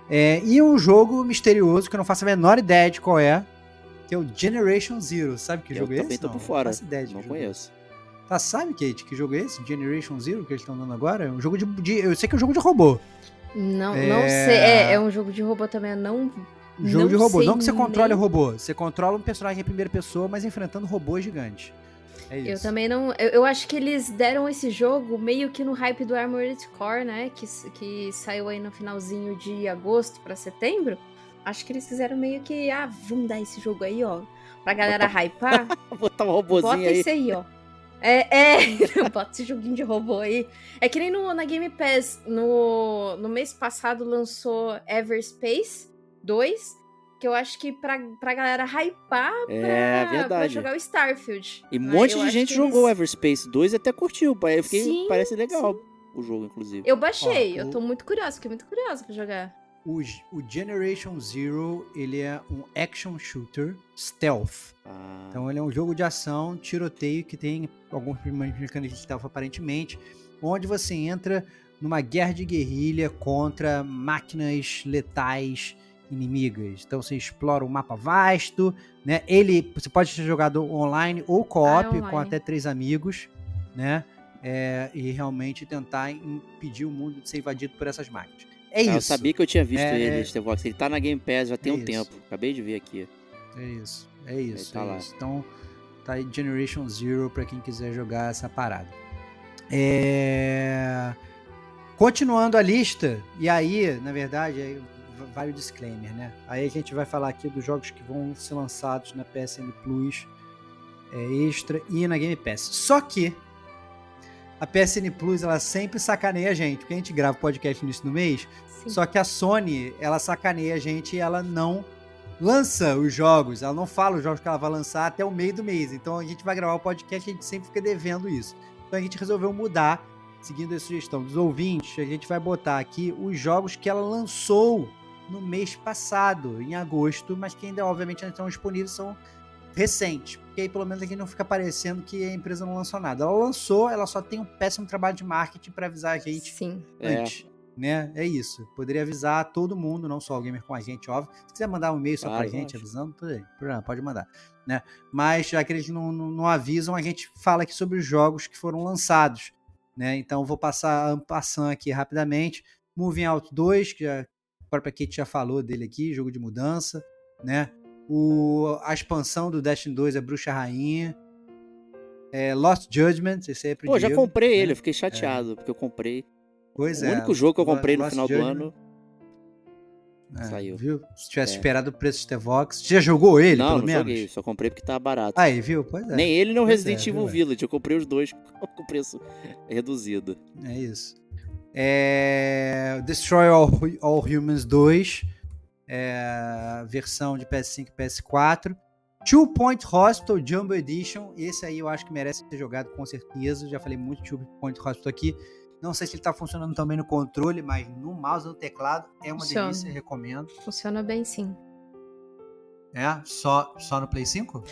É, e um jogo misterioso que eu não faço a menor ideia de qual é, que é o Generation Zero. Sabe que eu jogo é esse? Eu também tô por fora. Não não conheço. Tá, sabe, Kate, que jogo é esse? Generation Zero que eles estão dando agora? É um jogo de, de, Eu sei que é um jogo de robô. Não, é... não sei. É, é um jogo de robô também, não. Jogo não de robô. Não que você controle nem... robô. Você controla um personagem em primeira pessoa, mas enfrentando robôs gigantes. É eu também não. Eu, eu, acho que eles deram esse jogo meio que no hype do Armored Core, né? Que, que saiu aí no finalzinho de agosto para setembro. Acho que eles fizeram meio que, ah, vamos dar esse jogo aí, ó. Pra galera Bota... hypar. Botar um robôzinho Bota aí. esse aí, ó. É, é. bota esse joguinho de robô aí. É que nem no, na Game Pass, no, no mês passado lançou Everspace 2, que eu acho que pra, pra galera hypar é, pra, pra jogar o Starfield. E um monte de gente jogou eles... Everspace 2 e até curtiu. Eu fiquei, sim, parece legal sim. o jogo, inclusive. Eu baixei, Ó, eu tô muito curiosa, fiquei muito curiosa pra jogar. O, o Generation Zero, ele é um action shooter stealth. Ah. Então ele é um jogo de ação, tiroteio, que tem alguns mecânicos de stealth aparentemente, onde você entra numa guerra de guerrilha contra máquinas letais inimigas. Então você explora um mapa vasto, né? Ele você pode ser jogado online ou co-op ah, com até três amigos, né? É, e realmente tentar impedir o mundo de ser invadido por essas máquinas. É isso. Eu sabia que eu tinha visto é... ele, Stevox. Ele tá na Game Pass já tem é um isso. tempo. Acabei de ver aqui. É isso. É isso. Tá é lá. Isso. Então, tá aí Generation Zero pra quem quiser jogar essa parada. É... Continuando a lista, e aí, na verdade, vale o disclaimer, né? Aí a gente vai falar aqui dos jogos que vão ser lançados na PSN Plus é, Extra e na Game Pass. Só que a PSN Plus ela sempre sacaneia a gente, porque a gente grava podcast no início do mês, Sim. só que a Sony ela sacaneia a gente e ela não lança os jogos, ela não fala os jogos que ela vai lançar até o meio do mês. Então a gente vai gravar o podcast e a gente sempre fica devendo isso. Então a gente resolveu mudar, seguindo a sugestão dos ouvintes, a gente vai botar aqui os jogos que ela lançou no mês passado, em agosto, mas que ainda obviamente não estão disponíveis, são recente. Porque aí pelo menos aqui não fica parecendo que a empresa não lançou nada. Ela lançou, ela só tem um péssimo trabalho de marketing para avisar a gente Sim. antes. É. Né? É isso. Poderia avisar todo mundo, não só o gamer com a gente, óbvio. Se quiser mandar um e-mail só claro, pra gente avisando, tudo aí. Pode mandar. Né? Mas já que eles não, não, não, avisam, a gente fala aqui sobre os jogos que foram lançados. Né? Então vou passar passando aqui rapidamente. Moving Out 2, que a própria Kate já falou dele aqui, jogo de mudança. Né? O, a expansão do Destiny 2 é Bruxa Rainha. É, Lost Judgment, esse aí é Pô, já comprei né? ele, eu fiquei chateado, é. porque eu comprei. Pois o é. O único jogo que eu comprei Lost no final Judgment. do ano. É, saiu. Viu? Se tivesse é. esperado o preço de Tevox. Você já jogou ele, não, pelo não menos? joguei, só comprei porque tá barato. Aí, viu? Pois é. Nem ele nem o Resident é, Evil Village. Eu comprei os dois com preço reduzido. É isso. É... Destroy All, All Humans 2 é, versão de PS5 e PS4. Two Point Hospital Jumbo Edition. Esse aí eu acho que merece ser jogado com certeza. Já falei muito de Two Point Hospital aqui. Não sei se ele está funcionando também no controle, mas no mouse e no teclado é uma Funciona. delícia, recomendo. Funciona bem sim. É? Só, só no Play 5?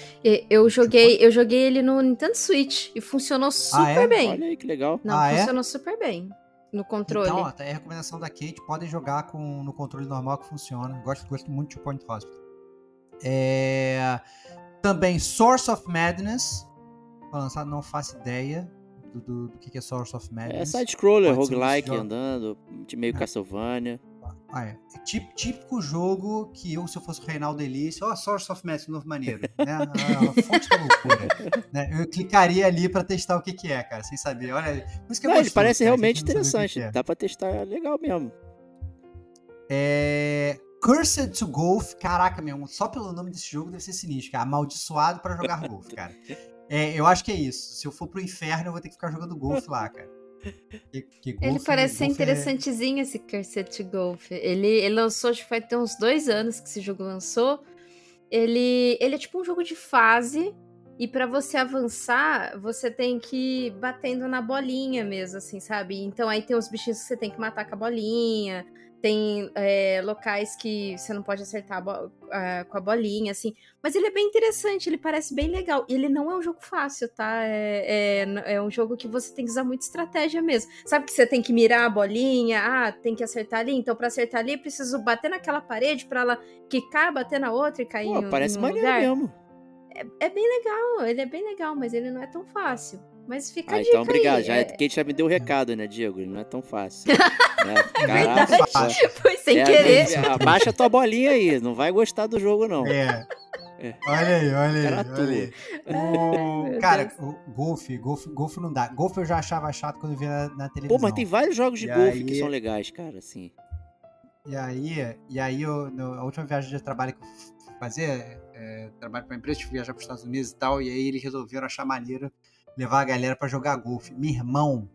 Eu joguei, eu joguei ele no Nintendo Switch e funcionou super ah, é? bem. Olha aí que legal. Não, ah, é? funcionou é? super bem no controle. Então, tá aí a recomendação da Kate, podem jogar com, no controle normal que funciona. Gosto, gosto muito de Point Hospital. É, também Source of Madness. Lançado, não faço ideia do, do, do que é Source of Madness. É side-scroller, roguelike, andando, de meio é. Castlevania. Ah, é. Típico jogo que eu, se eu fosse o Reinaldo Elício, ó, oh, Source of Madness, novo maneiro, né? A, a fonte da loucura. né? Eu clicaria ali pra testar o que que é, cara, sem saber. Olha, por isso que é não, ele parece cara, realmente interessante. Que que é. Dá pra testar legal mesmo. É... Cursed to Golf, caraca, meu, só pelo nome desse jogo deve ser sinistro, cara. Amaldiçoado para jogar golfe, cara. É, eu acho que é isso. Se eu for pro inferno, eu vou ter que ficar jogando golfe lá, cara. Que, que ele parece ser interessantezinho é... esse Cursed to Golf. Ele, ele lançou, acho que vai ter uns dois anos que esse jogo lançou. Ele, ele é tipo um jogo de fase. E para você avançar, você tem que ir batendo na bolinha mesmo, assim, sabe? Então aí tem os bichinhos que você tem que matar com a bolinha tem é, locais que você não pode acertar a com a bolinha, assim. Mas ele é bem interessante, ele parece bem legal. E ele não é um jogo fácil, tá? É, é, é, um jogo que você tem que usar muita estratégia mesmo. Sabe que você tem que mirar a bolinha, ah, tem que acertar ali. Então, para acertar ali, preciso bater naquela parede para ela quicar, bater na outra e cair Pô, em, parece em um maneiro lugar. mesmo. É, é bem legal, ele é bem legal, mas ele não é tão fácil. Mas fica ah, a então dica então obrigado. aí. Já, é... Kate já me deu o recado, né, Diego? Não é tão fácil. né? Caraca, Verdade. Foi sem é, querer. Abaixa tua bolinha aí, não vai gostar do jogo, não. É. é. Olha aí, olha aí. Cara, olha aí. O... Cara, o golfe, golfe, golfe não dá. Golfe eu já achava chato quando eu via na, na televisão. Pô, mas tem vários jogos de e golfe aí... que são legais, cara, assim. E aí, e aí eu, no, a última viagem de trabalho que eu fazia, é, trabalho para empresa, tive viajar para os Estados Unidos e tal, e aí eles resolveram achar maneira levar a galera para jogar golfe. Meu irmão,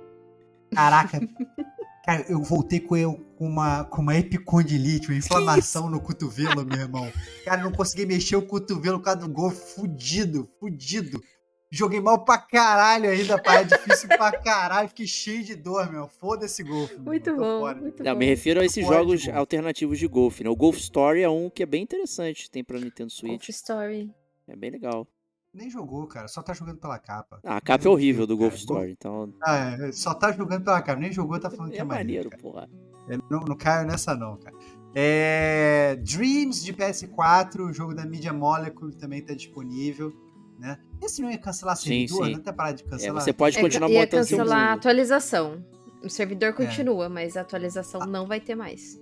caraca, cara, eu voltei com, eu, com, uma, com uma epicondilite, uma inflamação no cotovelo, meu irmão. Cara, não consegui mexer o cotovelo por causa do golfe, fudido, fudido. Joguei mal pra caralho ainda, pai. É difícil pra caralho. Fiquei cheio de dor, meu. Foda-se golfe. Muito bom, fora. muito Não, bom. me refiro a esses jogos alternativos de golfe, né? O Golf Story é um que é bem interessante. Tem pra Nintendo Switch. Golf Story. É bem legal. Nem jogou, cara. Só tá jogando pela capa. Ah, a capa é horrível do Golf Story, então. Ah, é. Só tá jogando pela capa. Nem jogou, tá falando é que é maneiro. maneiro porra. É, não, não caio nessa, não, cara. É... Dreams de PS4, o jogo da Media Molecule também tá disponível. Né? Esse não ia cancelar servidor, sim, sim. não tem parado de é, cancelar. É, você pode continuar é, botando ia cancelar a atualização. O servidor continua, é. mas a atualização ah. não vai ter mais.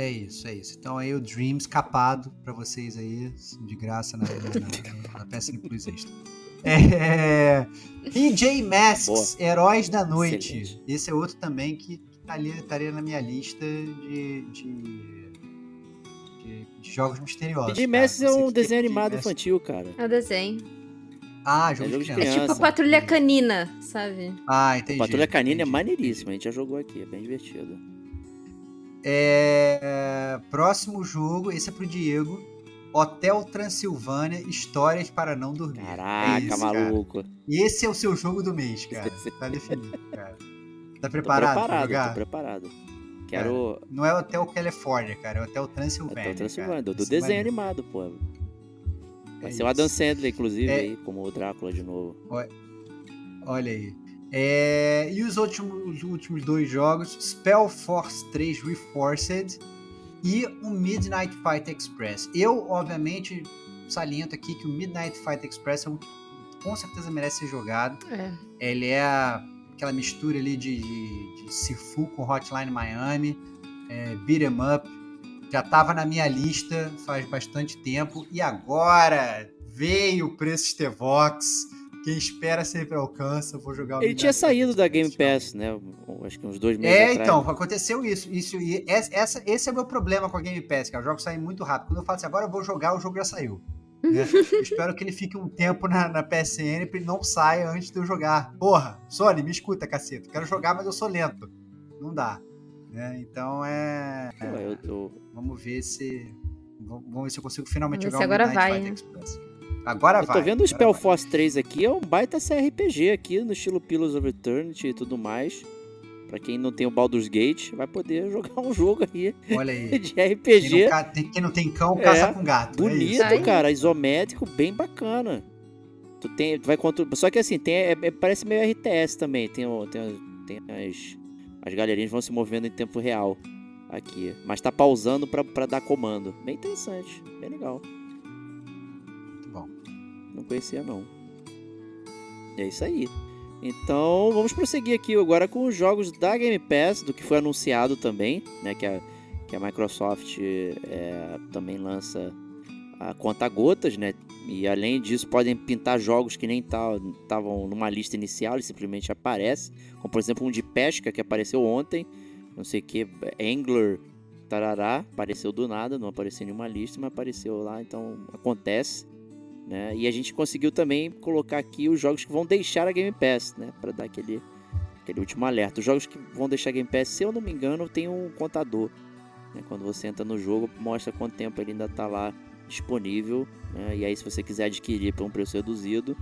É isso, é isso. Então aí o Dreams capado para vocês aí, de graça na, na, na, na PSN Plus Extra. É, PJ Masks, Boa. Heróis da Noite. Excelente. Esse é outro também que estaria, estaria na minha lista de, de, de, de jogos misteriosos. PJ Masks é um desenho animado infantil, cara. É o desenho. Ah, jogo, é jogo de, criança. É tipo Patrulha Canina, sabe? Ah, entendi. Patrulha Canina entendi, é maneiríssimo, a gente já jogou aqui, é bem divertido. É... Próximo jogo, esse é pro Diego. Hotel Transilvânia, Histórias para Não Dormir. Caraca, é maluco. Cara. Esse é o seu jogo do mês, cara. Tá definido, cara. Tá preparado? Tô preparado, jogar? tô preparado. Quero. Cara, não é Hotel Califórnia, cara. É Hotel Transilvânia. Hotel Transilvânia, do, do desenho animado, pô. Vai é ser o Adam Sandler, inclusive, é... aí, como o Drácula de novo. Olha aí. É... E os últimos, os últimos dois jogos, Spell Force 3 Reforced e o Midnight Fight Express. Eu, obviamente, saliento aqui que o Midnight Fight Express é um que com certeza merece ser jogado. É. Ele é aquela mistura ali de, de, de Sifu com Hotline Miami, é, Beat 'em Up. Já estava na minha lista faz bastante tempo e agora veio o preço Stevox. Quem espera sempre alcança. Vou jogar o Ele tinha saído da Game Pass, né? Acho que uns dois meses É, atrás. então, aconteceu isso. isso e essa, esse é o meu problema com a Game Pass, cara. Os jogos saem muito rápido. Quando eu falo assim, agora eu vou jogar, o jogo já saiu. Né? espero que ele fique um tempo na, na PSN pra ele não saia antes de eu jogar. Porra, Sony, me escuta, caceta. Quero jogar, mas eu sou lento. Não dá. Né? Então é. é eu, eu... Vamos ver se. Vamos ver se eu consigo finalmente jogar o agora Midnight vai, Fight né? Express. Agora eu vai. tô vendo o Spell Force 3 aqui, é um baita CRPG aqui, no estilo Pillars of Eternity e tudo mais. Pra quem não tem o Baldur's Gate, vai poder jogar um jogo aí, Olha aí. de RPG. Quem não, tem, quem não tem cão, caça é, com gato. É bonito, é cara. Isométrico, bem bacana. Tu tem, tu vai contra... Só que assim, tem, é, é parece meio RTS também. Tem, tem, tem as, as galerinhas vão se movendo em tempo real aqui. Mas tá pausando pra, pra dar comando. Bem interessante, bem legal. Não conhecia, não. É isso aí. Então, vamos prosseguir aqui agora com os jogos da Game Pass, do que foi anunciado também, né? Que a, que a Microsoft é, também lança a conta gotas, né? E além disso, podem pintar jogos que nem estavam numa lista inicial, e simplesmente aparecem. Como por exemplo um de pesca que apareceu ontem, não sei o que, Angler, tarará, apareceu do nada, não apareceu em nenhuma lista, mas apareceu lá, então acontece. Né? E a gente conseguiu também colocar aqui os jogos que vão deixar a Game Pass, né? Para dar aquele, aquele último alerta. Os jogos que vão deixar a Game Pass, se eu não me engano, tem um contador. Né? Quando você entra no jogo, mostra quanto tempo ele ainda está lá disponível. Né? E aí, se você quiser adquirir por um preço reduzido,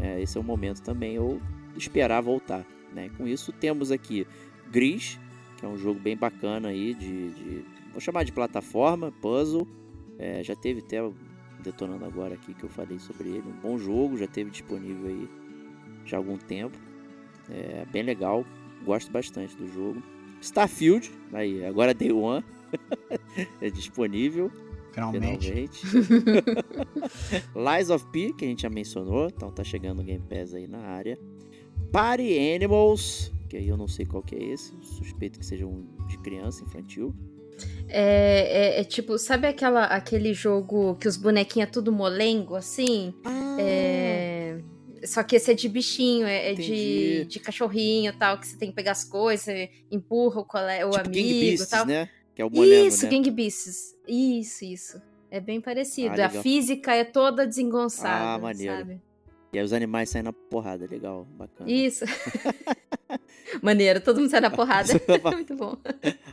é, esse é o momento também, ou esperar voltar. Né? Com isso, temos aqui Gris, que é um jogo bem bacana aí, de, de vou chamar de plataforma, puzzle. É, já teve até detonando agora aqui que eu falei sobre ele. Um bom jogo, já teve disponível aí já há algum tempo. É bem legal, gosto bastante do jogo. Starfield, aí, agora Day One, é disponível. Finalmente. finalmente. Lies of P, que a gente já mencionou, então tá chegando o Game Pass aí na área. Party Animals, que aí eu não sei qual que é esse, suspeito que seja um de criança infantil. É, é, é, tipo, sabe aquela, aquele jogo que os bonequinhos é tudo molengo, assim? Ah. É... Só que esse é de bichinho, é, é de, de cachorrinho tal, que você tem que pegar as coisas, empurra o, cole... o tipo amigo Beasts, tal. né? Que é o molengo, Isso, né? Gang Beasts. Isso, isso. É bem parecido. Ah, a física é toda desengonçada, ah, maneiro. sabe? E aí os animais saem na porrada, legal, bacana. Isso. Maneiro, todo mundo sai na porrada. Muito bom.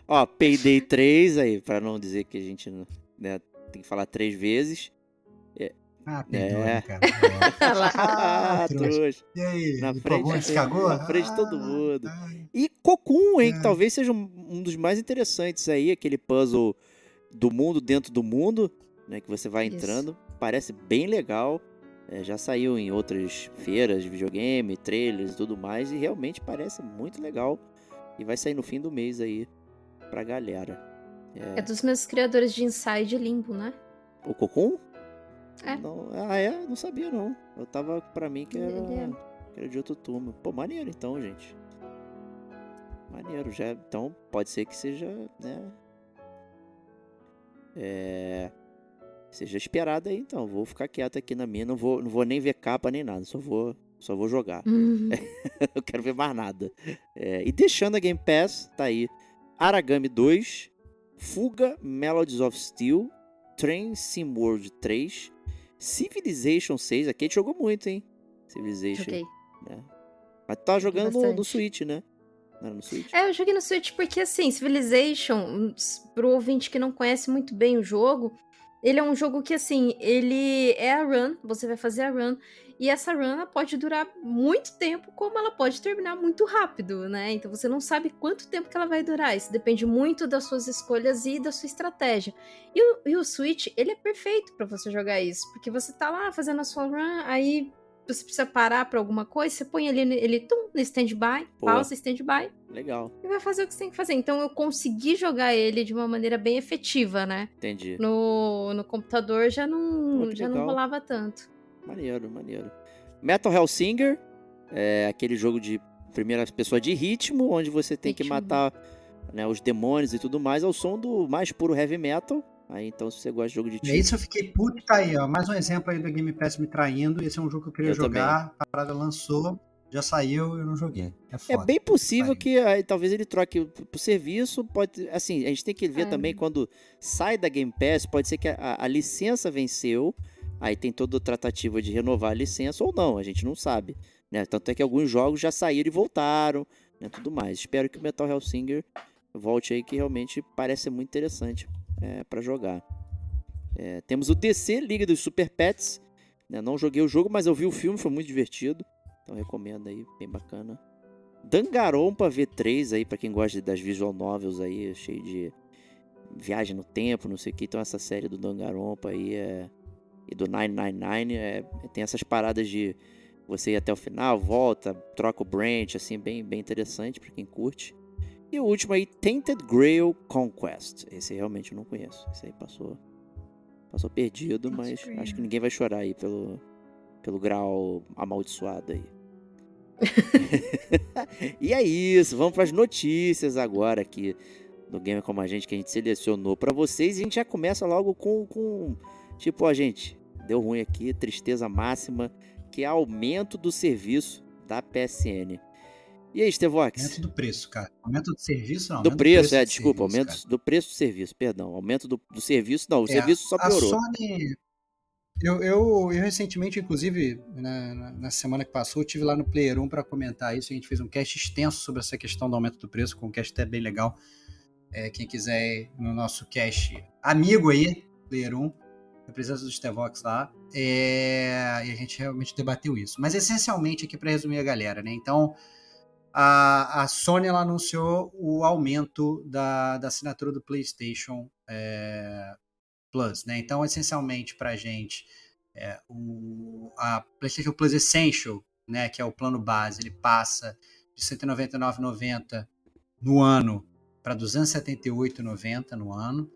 Ó, Payday 3 aí, pra não dizer que a gente né, tem que falar três vezes. É. Ah, perdoa, é. cara. ah, trouxa. E aí? Na frente, cagou? Na frente de todo mundo. E Cocoon, hein, que é. talvez seja um dos mais interessantes aí, aquele puzzle do mundo dentro do mundo, né, que você vai entrando. Isso. Parece bem legal. É, já saiu em outras feiras de videogame, trailers e tudo mais, e realmente parece muito legal. E vai sair no fim do mês aí pra galera. É, é dos meus criadores de Inside Limbo, né? O Cocum? É. Não, ah, é? Não sabia não. Eu tava pra mim que era, é. que era de outro turma. Pô, maneiro então, gente. Maneiro, já. Então pode ser que seja, né? É seja esperado aí, então. Vou ficar quieto aqui na minha, não vou, não vou nem ver capa nem nada, só vou, só vou jogar. Uhum. eu quero ver mais nada. É, e deixando a Game Pass, tá aí Aragami 2, Fuga, Melodies of Steel, Train Sim World 3, Civilization 6. Aqui a gente jogou muito, hein? Civilization. Joguei. Né? Mas tá jogando no, no Switch, né? Não era no Switch? É, eu joguei no Switch porque, assim, Civilization, pro ouvinte que não conhece muito bem o jogo, Ele é um jogo que, assim, ele é a run, você vai fazer a run, e essa run pode durar muito tempo, como ela pode terminar muito rápido, né? Então você não sabe quanto tempo que ela vai durar. Isso depende muito das suas escolhas e da sua estratégia. E o, e o Switch, ele é perfeito para você jogar isso, porque você tá lá fazendo a sua run, aí você precisa parar pra alguma coisa, você põe ele, ele tum, no stand-by, pausa, stand-by. Legal. E vai fazer o que você tem que fazer. Então eu consegui jogar ele de uma maneira bem efetiva, né? Entendi. No, no computador já não, Pô, já não rolava tanto. Maneiro, maneiro. Metal Hellsinger é aquele jogo de primeira pessoa de ritmo, onde você tem ritmo. que matar né, os demônios e tudo mais, ao som do mais puro heavy metal. Aí então, se você gosta de jogo de tiro. É isso eu fiquei puto, tá aí, ó. Mais um exemplo aí do Game Pass me traindo. Esse é um jogo que eu queria eu jogar. Também. A parada lançou, já saiu eu não joguei. É, foda, é bem possível que aí, talvez ele troque pro serviço. Pode, assim, a gente tem que ver é. também quando sai da Game Pass, pode ser que a, a, licença venceu. Aí tem toda a tratativa de renovar a licença ou não, a gente não sabe. Né? Tanto é que alguns jogos já saíram e voltaram, né? Tudo mais. Espero que o Metal Hellsinger volte aí, que realmente parece ser muito interessante é, para jogar. É, temos o DC Liga dos Super Pets. Né? Não joguei o jogo, mas eu vi o filme, foi muito divertido. Então recomendo aí, bem bacana. Dangarompa V3 aí, para quem gosta das visual novels aí, cheio de viagem no tempo, não sei o que. Então essa série do Dangarompa aí é... e do 999 é... tem essas paradas de você ir até o final, volta, troca o branch, assim, bem, bem interessante para quem curte. E o último aí, Tainted Grail Conquest. Esse realmente eu não conheço. Esse aí passou passou perdido, mas acho que ninguém vai chorar aí pelo, pelo grau amaldiçoado aí. e é isso, vamos para as notícias agora aqui do Gamer Como a Gente que a gente selecionou para vocês. E a gente já começa logo com, com tipo, ó, gente, deu ruim aqui, tristeza máxima, que é aumento do serviço da PSN. E aí, Estevox? Aumento do preço, cara. Aumento do serviço, não. Do preço, preço, é, desculpa. Serviço, aumento cara. do preço do serviço, perdão. Aumento do, do serviço, não. O é, serviço só piorou. A Sony. Eu, eu, eu recentemente, inclusive, na, na, semana que passou, eu tive lá no Player 1 para comentar isso. A gente fez um cast extenso sobre essa questão do aumento do preço, com um cast até bem legal. É, quem quiser ir no nosso cast amigo aí, Player 1, a presença do Stevox lá. É, e a gente realmente debateu isso. Mas essencialmente aqui para resumir a galera, né? Então a, a Sony ela anunciou o aumento da, da assinatura do PlayStation é, Plus, né? Então, essencialmente, para a gente, é, o, a PlayStation Plus Essential, né, que é o plano base, ele passa de R$ 199,90 no ano para R$ 278,90 no ano.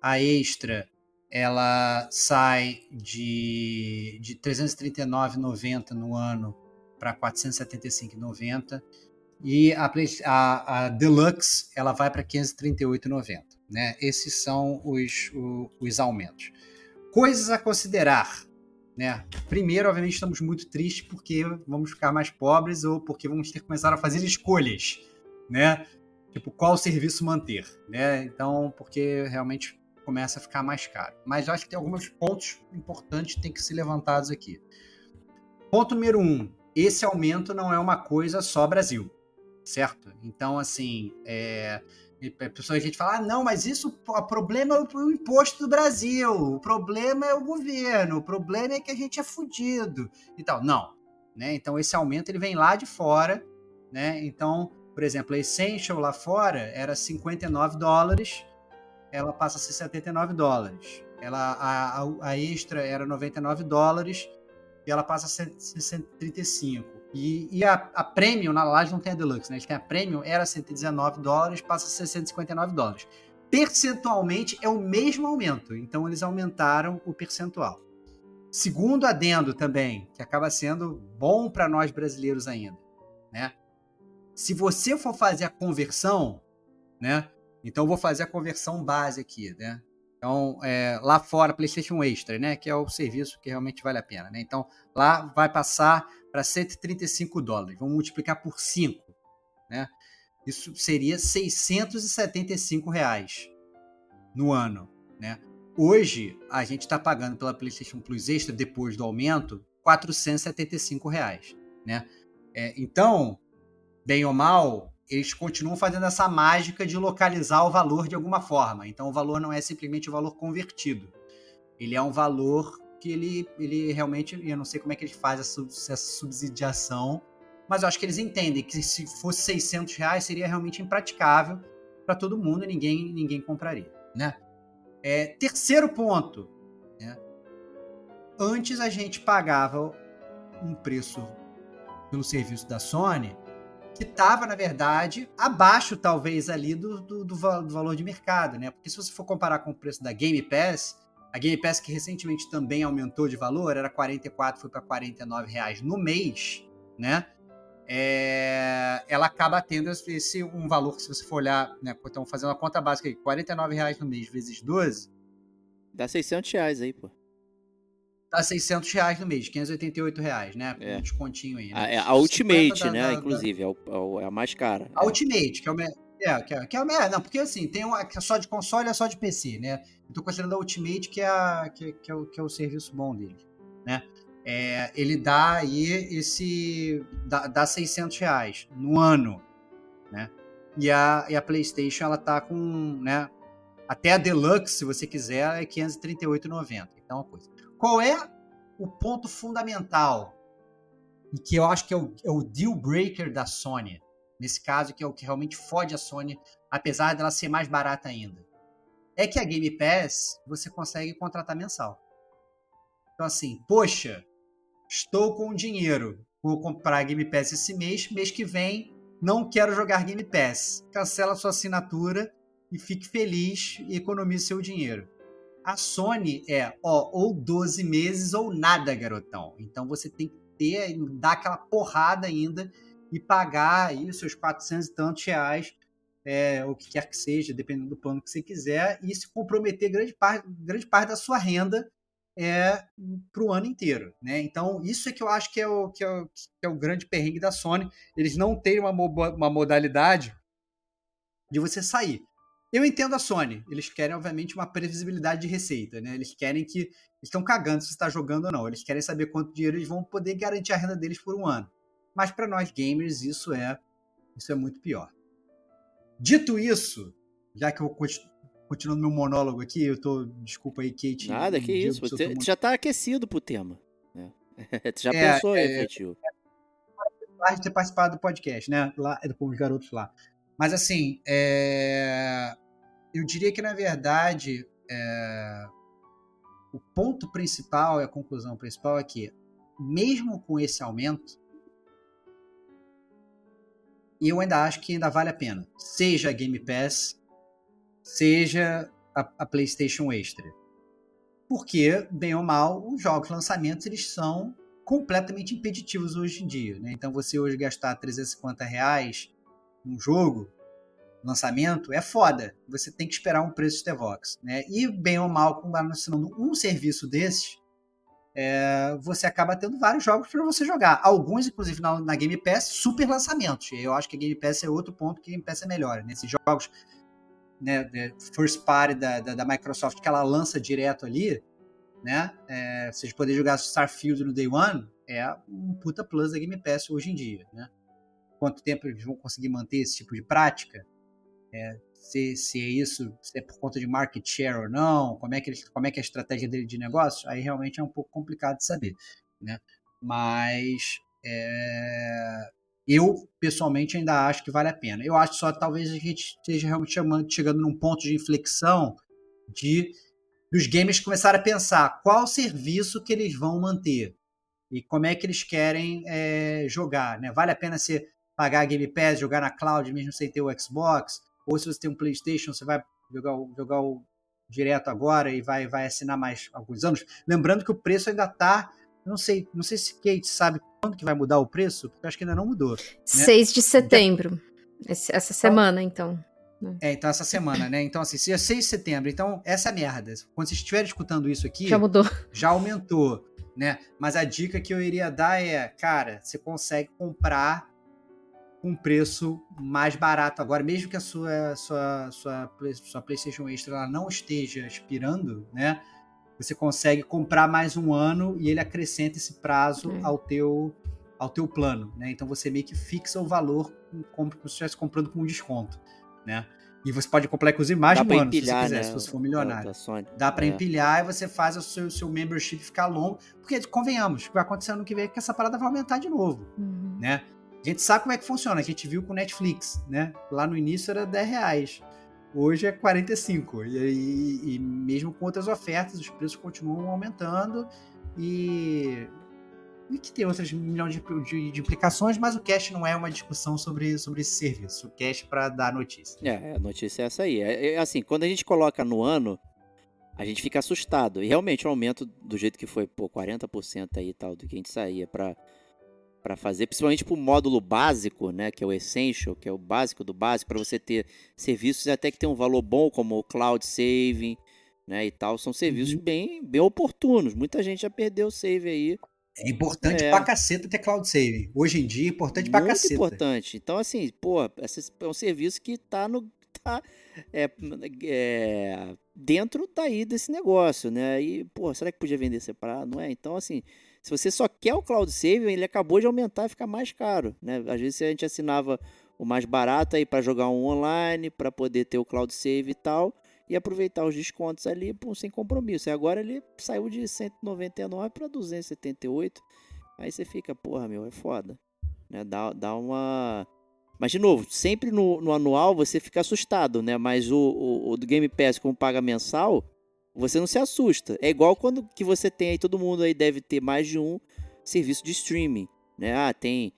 A Extra, ela sai de, de R$ 339,90 no ano para R$ 475,90 e a, a, a Deluxe ela vai para 538,90. Né? Esses são os, os, os aumentos. Coisas a considerar. Né? Primeiro, obviamente, estamos muito tristes porque vamos ficar mais pobres ou porque vamos ter que começar a fazer escolhas. Né? Tipo, qual serviço manter. Né? Então, porque realmente começa a ficar mais caro. Mas acho que tem alguns pontos importantes que tem que ser levantados aqui. Ponto número um: esse aumento não é uma coisa só Brasil certo? Então, assim, é, pessoa a gente fala, ah, não, mas isso, o problema é o imposto do Brasil, o problema é o governo, o problema é que a gente é fudido e tal. Não, né? Então esse aumento ele vem lá de fora, né? Então, por exemplo, a Essential lá fora era 59 dólares, ela passa a ser 79 dólares. Ela, a, a, a extra era 99 dólares e ela passa a ser 135. E, e a, a Premium, na laje não tem a Deluxe, né? Eles têm a Premium, era 119 dólares, passa a ser 159 dólares. Percentualmente é o mesmo aumento, então eles aumentaram o percentual. Segundo adendo também, que acaba sendo bom para nós brasileiros ainda, né? Se você for fazer a conversão, né? Então vou fazer a conversão base aqui, né? Então, é, lá fora, PlayStation Extra, né? Que é o serviço que realmente vale a pena, né? Então, lá vai passar para 135 dólares. Vamos multiplicar por 5, né? Isso seria 675 reais no ano, né? Hoje, a gente está pagando pela PlayStation Plus Extra, depois do aumento, 475 reais, né? É, então, bem ou mal, eles continuam fazendo essa mágica de localizar o valor de alguma forma. Então, o valor não é simplesmente o valor convertido. Ele é um valor que ele, ele realmente, eu não sei como é que ele faz essa, essa subsidiação, mas eu acho que eles entendem que se fosse 600 reais seria realmente impraticável para todo mundo ninguém, ninguém compraria, né? É, terceiro ponto, né? Antes a gente pagava um preço pelo serviço da Sony que estava, na verdade, abaixo, talvez, ali do, do, do, valor de mercado, né? Porque se você for comparar com o preço da Game Pass, a Game Pass que recentemente também aumentou de valor, era 44, foi para 49 reais no mês, né? É, ela acaba tendo esse um valor que se você for olhar, né, então fazendo a conta básica aí, 49 reais no mês vezes 12, dá 600 reais aí, pô dá 600 reais no mês, 588 reais, né? É. um descontinho aí. Né? A, é a Ultimate, né? Inclusive, da... É, é, a mais cara. A é. Ultimate, que é o. É, que é, que é, não, porque assim, tem uma que é só de console é só de PC, né? Eu tô considerando a Ultimate, que é, a, que, que, é, o, que é o serviço bom dele, né? É, ele dá aí esse. dá, dá 600 reais no ano, né? E a, e a PlayStation, ela tá com, né? Até a Deluxe, se você quiser, é 538,90. Então, uma coisa. Qual é o ponto fundamental e que eu acho que é o, é o deal breaker da Sony, nesse caso, que é o que realmente fode a Sony, apesar dela ser mais barata ainda? É que a Game Pass você consegue contratar mensal. Então, assim, poxa, estou com dinheiro, vou comprar Game Pass esse mês, mês que vem não quero jogar Game Pass. Cancela sua assinatura e fique feliz e economize seu dinheiro. A Sony é, ó, ou 12 meses ou nada, garotão. Então você tem que ter, dar aquela porrada ainda e pagar aí os seus 400 e tantos reais, é, o que quer que seja, dependendo do plano que você quiser, e se comprometer grande parte, grande parte da sua renda é, para o ano inteiro. Né? Então, isso é que eu acho que é, o, que, é o, que é o grande perrengue da Sony. Eles não têm uma, uma modalidade de você sair. Eu entendo a Sony. Eles querem, obviamente, uma previsibilidade de receita, né? Eles querem que. Eles estão cagando se está jogando ou não. Eles querem saber quanto dinheiro eles vão poder garantir a renda deles por um ano. Mas para nós gamers, isso é, isso é muito pior. Dito isso, já que eu continuando meu monólogo aqui, eu tô. Desculpa aí, Kate. Nada, que isso. Você já tá aquecido pro tema. Né? tu já é, pensou, é, tio? É, de ter participado do podcast, né? Lá, com os garotos lá. Mas assim, é eu diria que, na verdade, é... o ponto principal e a conclusão principal é que, mesmo com esse aumento, eu ainda acho que ainda vale a pena. Seja a Game Pass, seja a, a PlayStation Extra. Porque, bem ou mal, os jogos lançamentos eles são completamente impeditivos hoje em dia. Né? Então, você hoje gastar 350 reais num jogo lançamento, é foda. Você tem que esperar um preço de Tevox. Né? E, bem ou mal, com assinando um serviço desses, é, você acaba tendo vários jogos para você jogar. Alguns, inclusive, na, na, Game Pass, super lançamentos. Eu acho que a Game Pass é outro ponto que a Game Pass é melhor. Nesses né? jogos né, first party da, da, da, Microsoft que ela lança direto ali, né? É, vocês jogar Starfield no Day One, é um puta plus da Game Pass hoje em dia, né? Quanto tempo eles vão conseguir manter esse tipo de prática? É, se, se é isso, se é por conta de market share ou não, como é que, eles, como é, que é a estratégia dele de negócio, aí realmente é um pouco complicado de saber. Né? Mas é, eu, pessoalmente, ainda acho que vale a pena. Eu acho só talvez a gente esteja realmente chegando num ponto de inflexão de dos gamers começarem a pensar qual serviço que eles vão manter e como é que eles querem é, jogar. Né? Vale a pena você pagar a Game Pass, jogar na cloud mesmo sem ter o Xbox? Ou se você tem um PlayStation, você vai jogar o, jogar o direto agora e vai, vai assinar mais alguns anos. Lembrando que o preço ainda está. Não sei, não sei se Kate sabe quando que vai mudar o preço, porque eu acho que ainda não mudou. Né? 6 de setembro. Essa então semana, então. É, então essa semana, né? Então, assim, se é 6 de setembro, então essa é merda. Quando vocês estiverem escutando isso aqui. Já mudou. Já aumentou, né? Mas a dica que eu iria dar é, cara, você consegue comprar um preço mais barato agora, mesmo que a sua sua sua, sua PlayStation Extra não esteja expirando, né? Você consegue comprar mais um ano e ele acrescenta esse prazo é. ao teu ao teu plano, né? Então você meio que fixa o valor como se estivesse comprando com um desconto, né? E você pode comprar inclusive mais de um ano, empilhar, se você quiser, né? se você for milionário. Dá para é. empilhar e você faz o seu, seu membership ficar longo. Porque, convenhamos, o que vai acontecer ano que vem é que essa parada vai aumentar de novo, uhum. né? A gente sabe como é que funciona, a gente viu com Netflix, né? Lá no início era 10 reais. Hoje é 45. E, e, e mesmo com outras ofertas, os preços continuam aumentando. E e que tem outras milhões de, de, de, implicações, mas o cast não é uma discussão sobre, sobre esse serviço. O cast para dar notícia. É, a notícia é essa aí. É, é, assim, quando a gente coloca no ano, a gente fica assustado. E realmente o um aumento do jeito que foi, pô, 40% aí e tal, do que a gente saía para para fazer, principalmente para o módulo básico, né, que é o essential, que é o básico do básico, para você ter serviços até que tem um valor bom, como o cloud saving, né, e tal, são serviços uhum. bem, bem oportunos. Muita gente já perdeu o save aí é importante é. pra caceta ter cloud save. Hoje em dia é importante Muito pra caceta. Muito importante. Então, assim, pô, esse é um serviço que tá no. Tá, é, é, dentro daí desse negócio, né? E, pô, será que podia vender separado? Não é? Então, assim, se você só quer o cloud save, ele acabou de aumentar e ficar mais caro, né? Às vezes a gente assinava o mais barato aí para jogar um online, para poder ter o cloud save e tal e aproveitar os descontos ali sem compromisso. E agora ele saiu de 199 para 278. Aí você fica, porra, meu, é foda. Né? Dá, dá uma. Mas, de novo, sempre no, no anual você fica assustado, né? Mas o, o, o, do Game Pass, como paga mensal, você não se assusta. É igual quando que você tem aí, todo mundo aí deve ter mais de um serviço de streaming, né? Ah, tem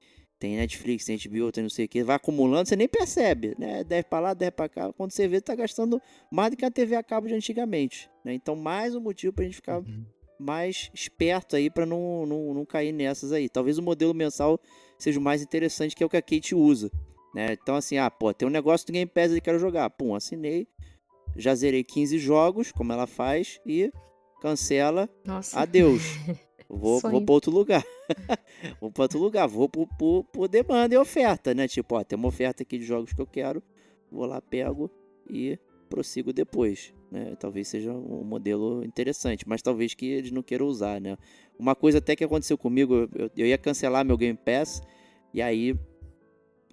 tem Netflix, tem HBO, tem não sei o que, vai acumulando, você nem percebe, né? 10 para lá, 10 para cá. Quando você vê, tá gastando mais do que a TV a cabo de antigamente, né? Então, mais um motivo pra gente ficar uhum. mais esperto aí para não, não, não cair nessas aí. Talvez o modelo mensal seja o mais interessante, que é o que a Kate usa, né? Então, assim, ah, pô, tem um negócio do Game Pass que quero jogar. Pum, assinei, já zerei 15 jogos, como ela faz, e cancela. Nossa. Adeus. Vou, vou para outro lugar. vou para outro lugar. Vou por, por, por, demanda e oferta, né? Tipo, ó, tem uma oferta aqui de jogos que eu quero. Vou lá, pego e prossigo depois. Né? Talvez seja um modelo interessante, mas talvez que eles não queiram usar, né? Uma coisa até que aconteceu comigo, eu, eu ia cancelar meu Game Pass e aí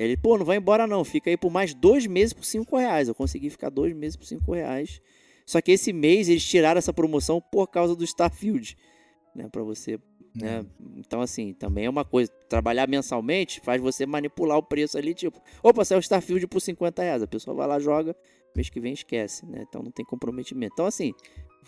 ele, pô, não vai embora não, fica aí por mais dois meses por cinco reais. Eu consegui ficar dois meses por cinco reais. Só que esse mês eles tiraram essa promoção por causa do Starfield né, para você, né? Uhum. Então assim, também é uma coisa, trabalhar mensalmente faz você manipular o preço ali, tipo, opa, saiu o Starfield por 50 reais, a pessoa vai lá, joga, mês que vem esquece, né? Então não tem comprometimento. Então assim,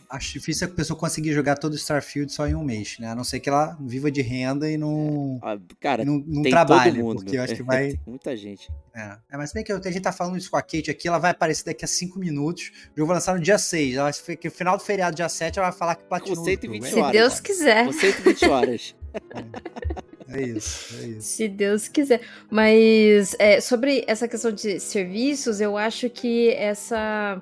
acho difícil a pessoa conseguir jogar todo Starfield só em um mês, né? A não ser que ela viva de renda e não. Ah, cara, não, não trabalhe, mundo, porque eu acho que vai. tem muita gente. É. é, mas bem que a gente tá falando isso com a Kate aqui, ela vai aparecer daqui a 5 minutos. O jogo vai lançar no dia 6. Ela, que no final do feriado, dia 7, ela vai falar que platinou. Com 120 horas. Se Deus quiser. Com 120 horas. É. é isso, é isso. Se Deus quiser. Mas é, sobre essa questão de serviços, eu acho que essa.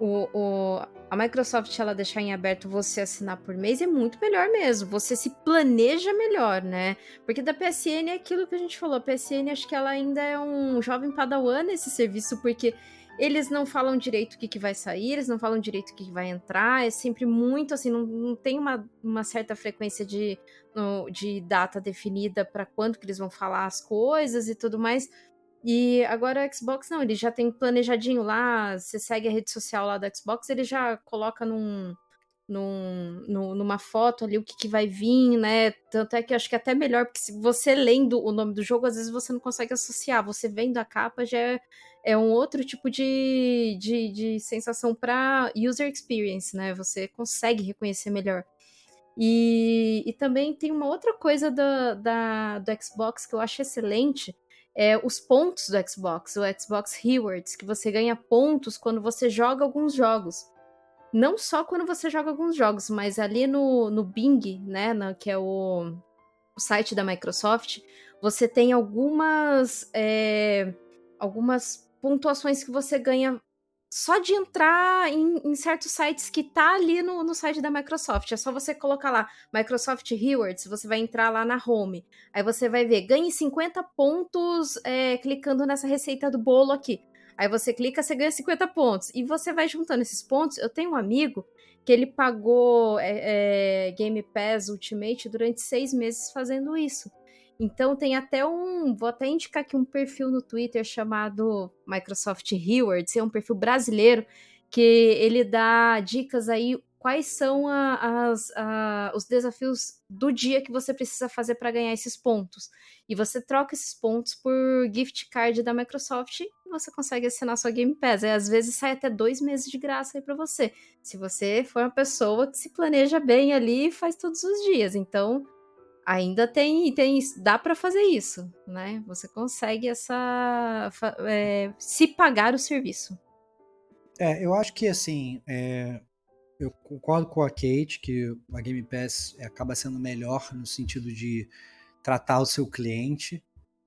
O, o, a Microsoft ela deixar em aberto você assinar por mês é muito melhor mesmo. Você se planeja melhor, né? Porque da PSN é aquilo que a gente falou. A PSN acho que ela ainda é um jovem padawan nesse serviço, porque eles não falam direito o que, que vai sair, eles não falam direito o que, que vai entrar. É sempre muito assim, não, não tem uma, uma certa frequência de, no, de data definida para quando que eles vão falar as coisas e tudo mais. E agora o Xbox não, ele já tem planejadinho lá, você segue a rede social lá do Xbox, ele já coloca num, num, numa foto ali o que, que vai vir, né? Tanto é que eu acho que é até melhor, porque se você lendo o nome do jogo, às vezes você não consegue associar. Você vendo a capa já é, é um outro tipo de, de, de sensação para user experience, né? Você consegue reconhecer melhor. E, e também tem uma outra coisa do, da, do Xbox que eu acho excelente, é, os pontos do Xbox, o Xbox Rewards, que você ganha pontos quando você joga alguns jogos. Não só quando você joga alguns jogos, mas ali no, no Bing, né, no, que é o, o site da Microsoft, você tem algumas, é, algumas pontuações que você ganha só de entrar em, em, certos sites que tá ali no, no site da Microsoft. É só você colocar lá Microsoft Rewards, você vai entrar lá na home. Aí você vai ver, ganhe 50 pontos é, clicando nessa receita do bolo aqui. Aí você clica, você ganha 50 pontos. E você vai juntando esses pontos. Eu tenho um amigo que ele pagou é, é, Game Pass Ultimate durante seis meses fazendo isso. Então tem até um, vou até indicar aqui um perfil no Twitter chamado Microsoft Rewards, é um perfil brasileiro que ele dá dicas aí quais são a, as, a, os desafios do dia que você precisa fazer para ganhar esses pontos. E você troca esses pontos por gift card da Microsoft e você consegue assinar sua Game Pass. E às vezes sai até dois meses de graça aí para você. Se você for uma pessoa que se planeja bem ali e faz todos os dias. Então, ainda tem, tem dá para fazer isso, né? Você consegue essa é, se pagar o serviço. É, eu acho que assim, é, eu concordo com a Kate que a Game Pass acaba sendo melhor no sentido de tratar o seu cliente,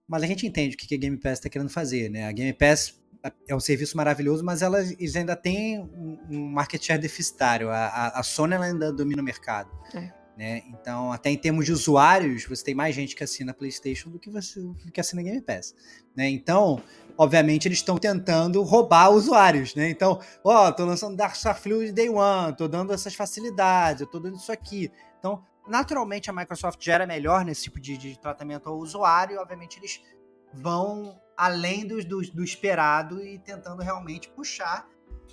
mas a gente entende o que a Game Pass está querendo fazer, né? A Game Pass é um serviço maravilhoso, mas ela, eles ainda têm um market share deficitário. A, a, a Sony ainda domina o mercado. É. Né? Então, até em termos de usuários, você tem mais gente que assina PlayStation do que você do que assina Game Pass. Né? Então, obviamente, eles estão tentando roubar usuários. Né? Então, ó, oh, tô lançando Dark Starfield Day One, tô dando essas facilidades, eu tô dando isso aqui. Então, naturalmente, a Microsoft já era melhor nesse tipo de, de tratamento ao usuário, e obviamente eles vão além do, do, do esperado e tentando realmente puxar.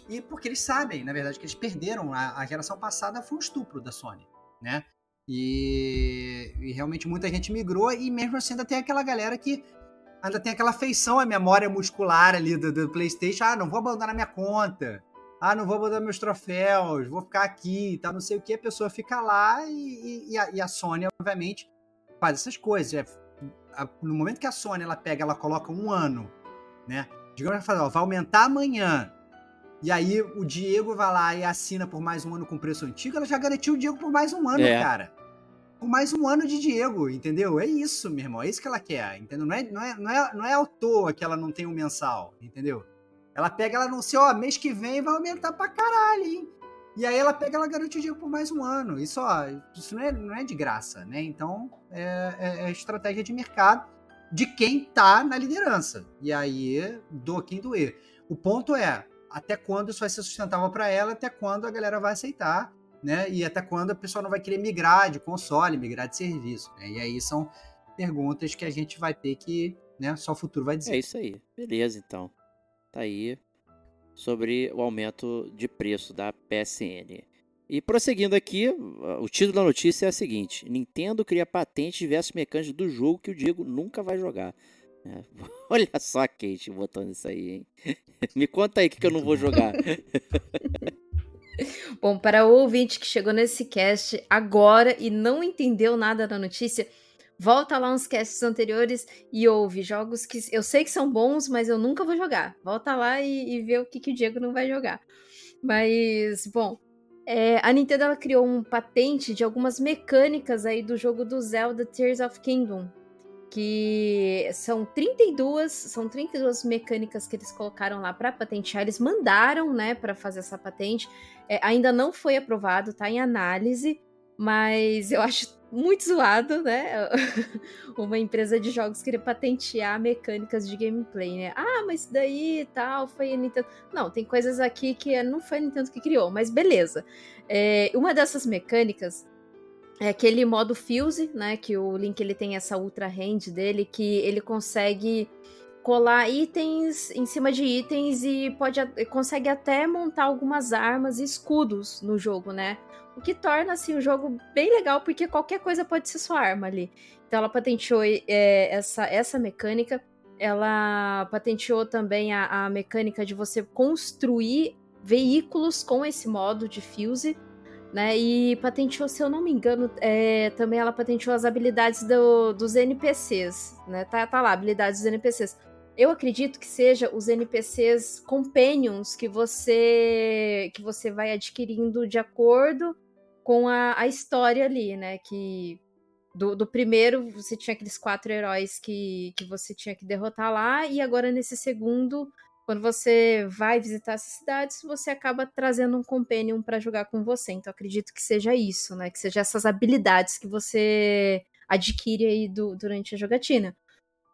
E porque eles sabem, na verdade, que eles perderam. A, a geração passada foi um estupro da Sony né? E, e, realmente muita gente migrou e mesmo assim ainda tem aquela galera que ainda tem aquela feição, a memória muscular ali do, do PlayStation. Ah, não vou abandonar minha conta. Ah, não vou abandonar meus troféus, vou ficar aqui, tá, não sei o que. A pessoa fica lá e, e, a, e a, Sony, obviamente, faz essas coisas. É, no momento que a Sony ela pega, ela coloca um ano, né? Digamos que vai aumentar amanhã e aí o Diego vai lá e assina por mais um ano com preço antigo, ela já garantiu o Diego por mais um ano, é. cara. Por mais um ano de Diego, entendeu? É isso, meu irmão. É isso que ela quer, entendeu? Não é, não é, não é, não é à toa que ela não tem um mensal, entendeu? Ela pega, ela anuncia, ó, mês que vem vai aumentar pra caralho, hein? E aí ela pega, ela garante o Diego por mais um ano. Isso, ó, isso não é, não é de graça, né? Então, é, é, é estratégia de mercado de quem tá na liderança. E aí, do quem doer. O ponto é, até quando isso vai ser sustentável para ela, até quando a galera vai aceitar, né? E até quando a pessoa não vai querer migrar de console, migrar de serviço. Né? E aí são perguntas que a gente vai ter que, né? Só o futuro vai dizer. É isso aí. Beleza, então. Tá aí sobre o aumento de preço da PSN. E prosseguindo aqui, o título da notícia é o seguinte: Nintendo cria patente de diversos mecânicos do jogo que o Diego nunca vai jogar. Olha só a Kate botando isso aí, hein? Me conta aí o que, que eu não vou jogar. Bom, para o ouvinte que chegou nesse cast agora e não entendeu nada da notícia, volta lá uns casts anteriores e ouve jogos que eu sei que são bons, mas eu nunca vou jogar. Volta lá e, e vê o que, que o Diego não vai jogar. Mas, bom, é, a Nintendo ela criou um patente de algumas mecânicas aí do jogo do Zelda Tears of Kingdom, que são 32, são 32 mecânicas que eles colocaram lá para patentear, eles mandaram, né, para fazer essa patente. É, ainda não foi aprovado, tá em análise, mas eu acho muito zoado, né? Uma empresa de jogos querer patentear mecânicas de gameplay, né? Ah, mas daí tal, foi a Nintendo. Não, tem coisas aqui que não foi a Nintendo que criou, mas beleza. É, uma dessas mecânicas é aquele modo Fuse, né? Que o Link ele tem essa ultra range dele, que ele consegue colar itens em cima de itens e pode consegue até montar algumas armas e escudos no jogo, né? O que torna assim o jogo bem legal porque qualquer coisa pode ser sua arma ali. Então ela patenteou é, essa essa mecânica. Ela patenteou também a, a mecânica de você construir veículos com esse modo de Fuse né? E patenteou, se eu não me engano, é, também ela patenteou as habilidades do, dos NPCs, né? Tá, tá lá, habilidades dos NPCs. Eu acredito que seja os NPCs companions que você que você vai adquirindo de acordo com a, a história ali, né? Que do, do, primeiro você tinha aqueles quatro heróis que, que você tinha que derrotar lá, e agora nesse segundo quando você vai visitar essas cidades, você acaba trazendo um companion para jogar com você. Então acredito que seja isso, né? Que seja essas habilidades que você adquire aí do, durante a jogatina.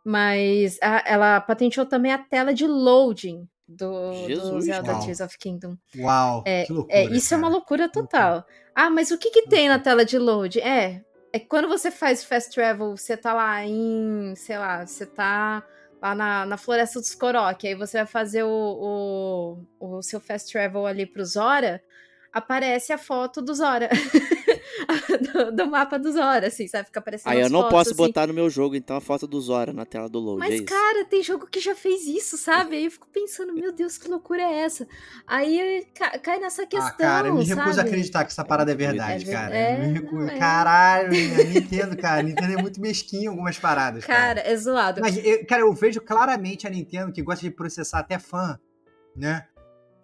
Mas a, ela patenteou também a tela de loading do, Jesus, do Zelda uau. Tears of Kingdom. Uau, é, que loucura, é, isso cara. é uma loucura total. Ah, mas o que, que tem na tela de load? É, é que quando você faz fast travel, você tá lá em, sei lá, você tá lá na, na Floresta dos Korok, aí você vai fazer o, o, o seu fast travel ali pro Zora, aparece a foto do Zora. do, do, mapa do Zora, assim, sabe? Fica aparecendo Aí eu não fotos, posso assim. botar no meu jogo, então, a foto do Zora na tela do load, Mas, é isso? cara, tem jogo que já fez isso, sabe? Aí eu fico pensando, meu Deus, que loucura é essa? Aí ca cai nessa questão, Ah, cara, eu me recuso sabe? a acreditar que essa parada é verdade, É cara. é, Eu me recuso. é. Caralho, a Nintendo, cara. A Nintendo é muito mesquinha em algumas paradas, cara. Cara, é zoado. Mas, eu- cara, eu vejo claramente a Nintendo que gosta de processar até fã, né?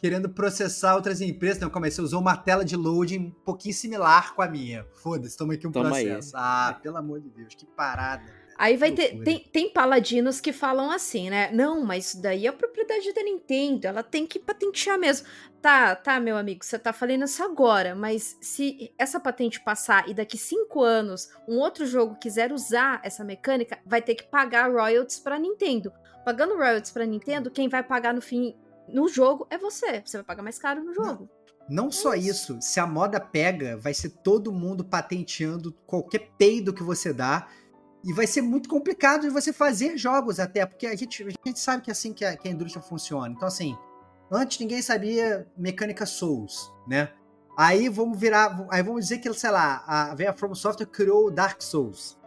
Querendo processar outras empresas. Não, como é? Você usou uma tela de loading um pouquinho similar com a minha. Foda-se, toma aqui um Toma aí. processo. Ah, pelo amor de Deus, que parada. Aí vai ter. Tem, tem paladinos que falam assim, né? Não, mas isso daí é a propriedade da Nintendo. Ela tem que patentear mesmo. Tá, tá, meu amigo, você tá falando isso agora, mas se essa patente passar e daqui cinco anos um outro jogo quiser usar essa mecânica, vai ter que pagar royalties pra Nintendo. Pagando royalties pra Nintendo, quem vai pagar no fim no jogo é você. Você vai pagar mais caro no jogo. Não só isso, se a moda pega, vai ser todo mundo patenteando qualquer peido que você dá. E vai ser muito complicado de você fazer jogos até, porque a gente, a gente sabe que é assim que a, que a indústria funciona. Então, assim, antes ninguém sabia mecânica Souls, né? Aí vamos virar. Aí vamos dizer que, sei lá, a, a From Software criou o Dark Souls.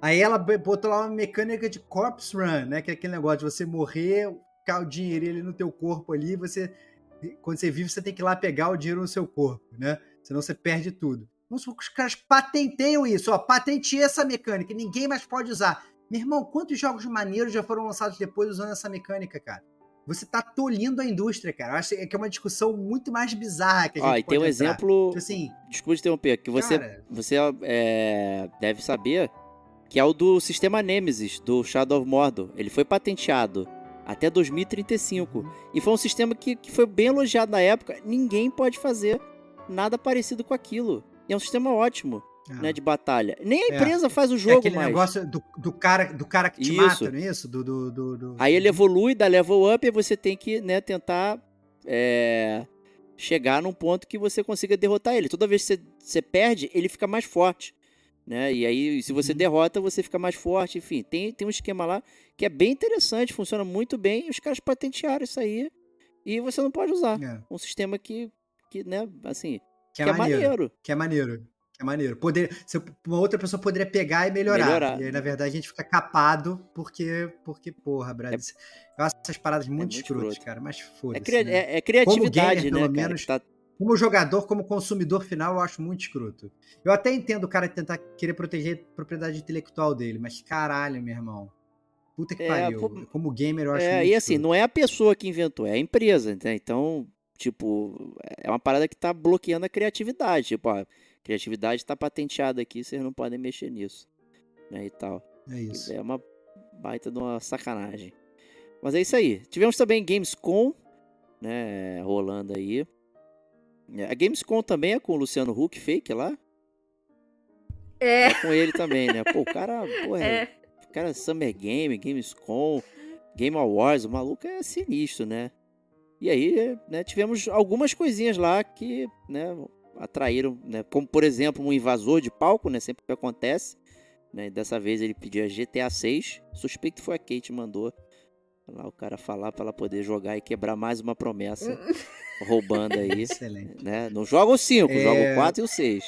Aí ela botou lá uma mecânica de Corpse Run, né? Que é aquele negócio de você morrer, o dinheiro ali no teu corpo ali, você quando você vive, você tem que ir lá pegar o dinheiro no seu corpo, né? Senão você perde tudo. Vamos supor que os caras patenteiam isso, ó. Patenteei essa mecânica, ninguém mais pode usar. Meu irmão, quantos jogos maneiros já foram lançados depois usando essa mecânica, cara? Você tá tolindo a indústria, cara. Eu acho que é uma discussão muito mais bizarra que a gente Ó, e tem um entrar. exemplo. Tipo assim, Desculpa te interromper, que você, cara, você é, deve saber que é o do sistema Nemesis, do Shadow of Mordor. Ele foi patenteado até 2035. E foi um sistema que, que foi bem elogiado na época. Ninguém pode fazer nada parecido com aquilo. E é um sistema ótimo, ah, né, de batalha. Nem a É. empresa faz o é jogo aquele mais. negócio do, do, cara, do cara que te Isso. mata, não é isso? Do, do, do, do- Aí ele evolui, dá level up e você tem que né, tentar é, chegar num ponto que você consiga derrotar ele. Toda vez que você, você perde, ele fica mais forte. Né? E aí, se você Uhum. derrota, você fica mais forte. Enfim, tem, tem um esquema lá que é bem interessante, funciona muito bem. E os caras patentearam isso aí e você não pode usar. É, Um sistema que, que né, assim, que é, que é maneiro. maneiro. Que é maneiro. Que é maneiro. Poder, se uma outra pessoa poderia pegar e melhorar. Melhorar. E aí, na verdade, a gente fica capado porque, porque porra, Brad. Eu acho essas paradas muito, muito escrotas, cara. Mas É, foda-se. cria- né? é- é criatividade, gamer, né, pelo cara? menos, tá- Como jogador, como consumidor final, eu acho muito escroto. Eu até entendo o cara tentar querer proteger a propriedade intelectual dele, mas caralho, meu irmão. Puta que É, pariu. pô, Como gamer, eu acho É, muito e assim, escroto. não é a pessoa que inventou, é a empresa, né? Então, tipo, é uma parada que tá bloqueando a criatividade. Tipo, a criatividade tá patenteada aqui, vocês não podem mexer nisso. Né, e tal. É isso. É uma baita de uma sacanagem. Mas é isso aí. Tivemos também Gamescom, né, rolando aí. É, A Gamescom também é com o Luciano Huck, fake lá. É, É com ele também, né? Pô, o cara, porra, é. o cara Summer Game, Gamescom, Game Awards, o maluco é sinistro, né? E aí, né, tivemos algumas coisinhas lá que, né, atraíram, né, como por exemplo, um invasor de palco, né, sempre que acontece, né, dessa vez ele pedia GTA 6, suspeito foi a Kate mandou lá o cara falar pra ela poder jogar e quebrar mais uma promessa, roubando aí, Excelente. né? Não joga o 5, É. joga o 4 e o 6.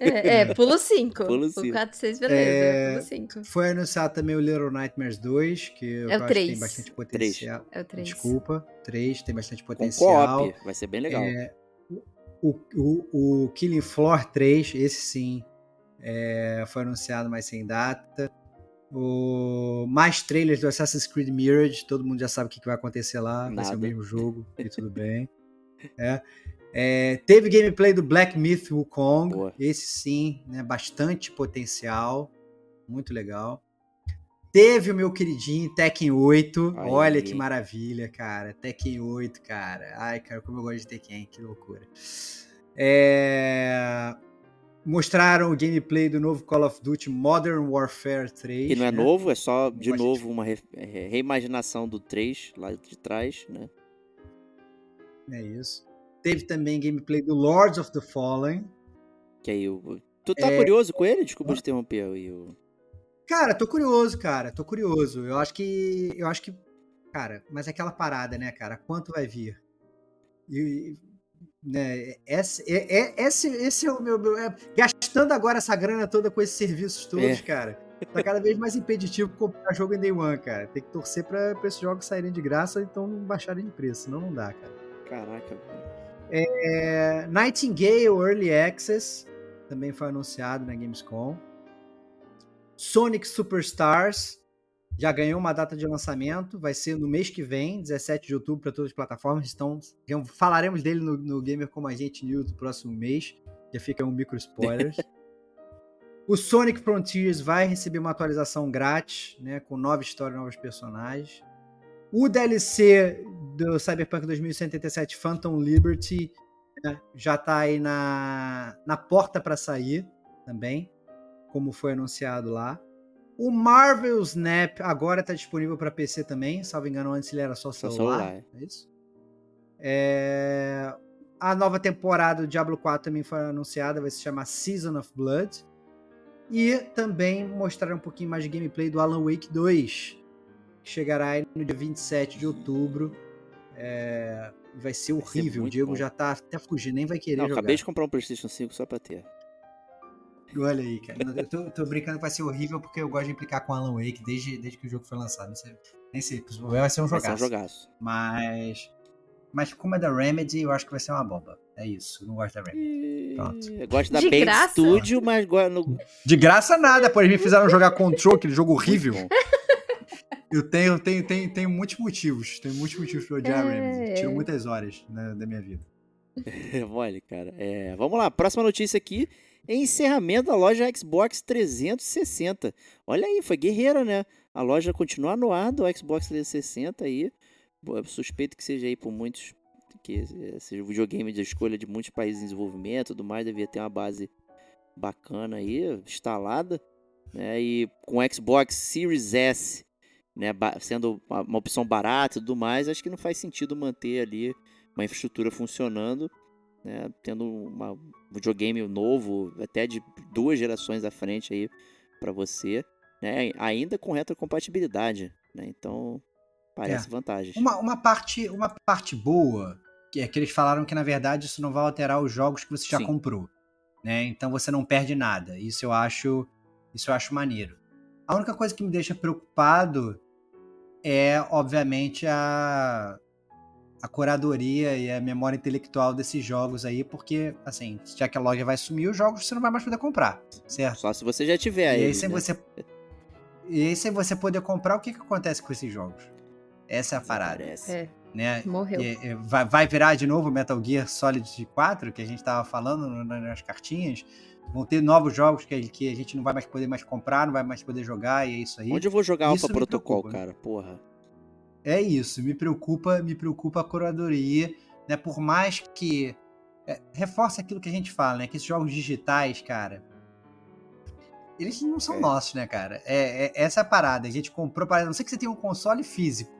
É, é, pulo 5. Pulo O cinco. 4, 6, beleza. É, Pulo 5. Foi anunciado também o Little Nightmares 2, que eu É o acho que tem três. bastante potencial. É o 3. Desculpa, 3, tem bastante Com potencial. co-op, vai ser bem legal. É, o, o, o Killing Floor 3, esse sim, é, foi anunciado, mas sem data. O, mais trailers do Assassin's Creed Mirage, todo mundo já sabe o que, que vai acontecer lá, vai ser o Nada. mesmo jogo, e tudo bem. É. É, teve gameplay do Black Myth Wukong, Boa. esse sim, né, bastante potencial, muito legal. Teve o meu queridinho Tekken 8, Aí. olha que maravilha, cara, Tekken 8, cara, ai, cara, como eu gosto de Tekken, que loucura. É, Mostraram o gameplay do novo Call of Duty Modern Warfare 3. Que não é né? novo, é só, de novo, uma re- é, reimaginação do 3 lá de trás, né? É isso. Teve também gameplay do Lords of the Fallen. Que aí o- tu tá é... curioso com ele? Desculpa te interromper aí. Eu... Cara, tô curioso, cara. Tô curioso. Eu acho que. Eu acho que. Cara, mas é aquela parada, né, cara? Quanto vai vir? E, né, esse, esse, esse é o meu. meu é, gastando agora essa grana toda com esses serviços todos, é. cara. Tá cada vez mais impeditivo comprar jogo em Day One, cara. Tem que torcer pra, pra esses jogos saírem de graça e então não baixarem de preço, senão não dá, cara. Caraca. É, Nightingale Early Access também foi anunciado na Gamescom. Sonic Superstars já ganhou uma data de lançamento, vai ser no mês que vem, 17 de outubro, para todas as plataformas. Então, falaremos dele no, no Gamer Como Agente News no próximo mês. Já fica um micro spoiler. o Sonic Frontiers vai receber uma atualização grátis, né, com nova história e novos personagens. O DLC do Cyberpunk 2077 Phantom Liberty né, já está aí na, na porta para sair também, como foi anunciado lá. O Marvel Snap agora está disponível para PC também, salvo engano, antes ele era só celular. celular. É. é isso? É... A nova temporada do Diablo 4 também foi anunciada, vai se chamar Season of Blood. E também mostraram um pouquinho mais de gameplay do Alan Wake 2, que chegará no dia 27 de outubro. É... Vai ser horrível. Vai ser o Diego bom. já tá até fugindo, nem vai querer Não, jogar. Acabei de comprar um PlayStation 5 só pra ter. Olha aí, cara. Eu tô, tô, brincando que vai ser horrível porque eu gosto de implicar com Alan Wake desde, desde que o jogo foi lançado. Sei, nem sei, vai ser um jogaço. Vai ser um jogaço. Mas, mas como é da Remedy, eu acho que vai ser uma bomba. É isso, não gosto da Remedy. Pronto. Eu gosto da Paint Studio, mas no... De graça nada, por eles me fizeram jogar Control, aquele jogo horrível. Eu tenho, tenho, tenho, tenho muitos motivos. Tenho muitos motivos pra odiar é... a Remedy. Tiro muitas horas né, da minha vida. Olha, cara. É, vamos lá, próxima notícia aqui encerramento da loja Xbox 360. Olha aí, foi guerreira, né? A loja continua no ar do Xbox 360 aí. Suspeito que seja aí por muitos que seja videogame de escolha de muitos países em desenvolvimento, tudo mais, devia ter uma base bacana aí instalada, né? E com Xbox Series S, né, sendo uma opção barata e tudo mais, acho que não faz sentido manter ali uma infraestrutura funcionando né, tendo um videogame novo, até de duas gerações à frente aí para você, né, ainda com retrocompatibilidade, né, então parece é. vantagens. Uma, uma, parte, uma parte boa que é que eles falaram que na verdade isso não vai alterar os jogos que você já Sim. comprou, né, então você não perde nada. Isso eu acho, isso eu acho maneiro. A única coisa que me deixa preocupado é, obviamente, a a curadoria e a memória intelectual desses jogos aí, porque, assim, já que a loja vai sumir, os jogos você não vai mais poder comprar, certo? Só se você já tiver aí. E aí, sem né? você... E aí, sem você poder comprar, o que, que acontece com esses jogos? Essa é a parada. É. Né? Morreu. E, vai, vai virar de novo Metal Gear Solid 4, que a gente tava falando nas cartinhas. Vão ter novos jogos que, que a gente não vai mais poder mais comprar, não vai mais poder jogar, e é isso aí. Onde eu vou jogar Alpha Protocol, cara? Porra é isso. Me preocupa, me preocupa a curadoria, né? Por mais que é, reforça aquilo que a gente fala, né? Que esses jogos digitais, cara, eles não são é. nossos, né, cara? É, é, essa é a parada. A gente comprou para não sei que você tem um console físico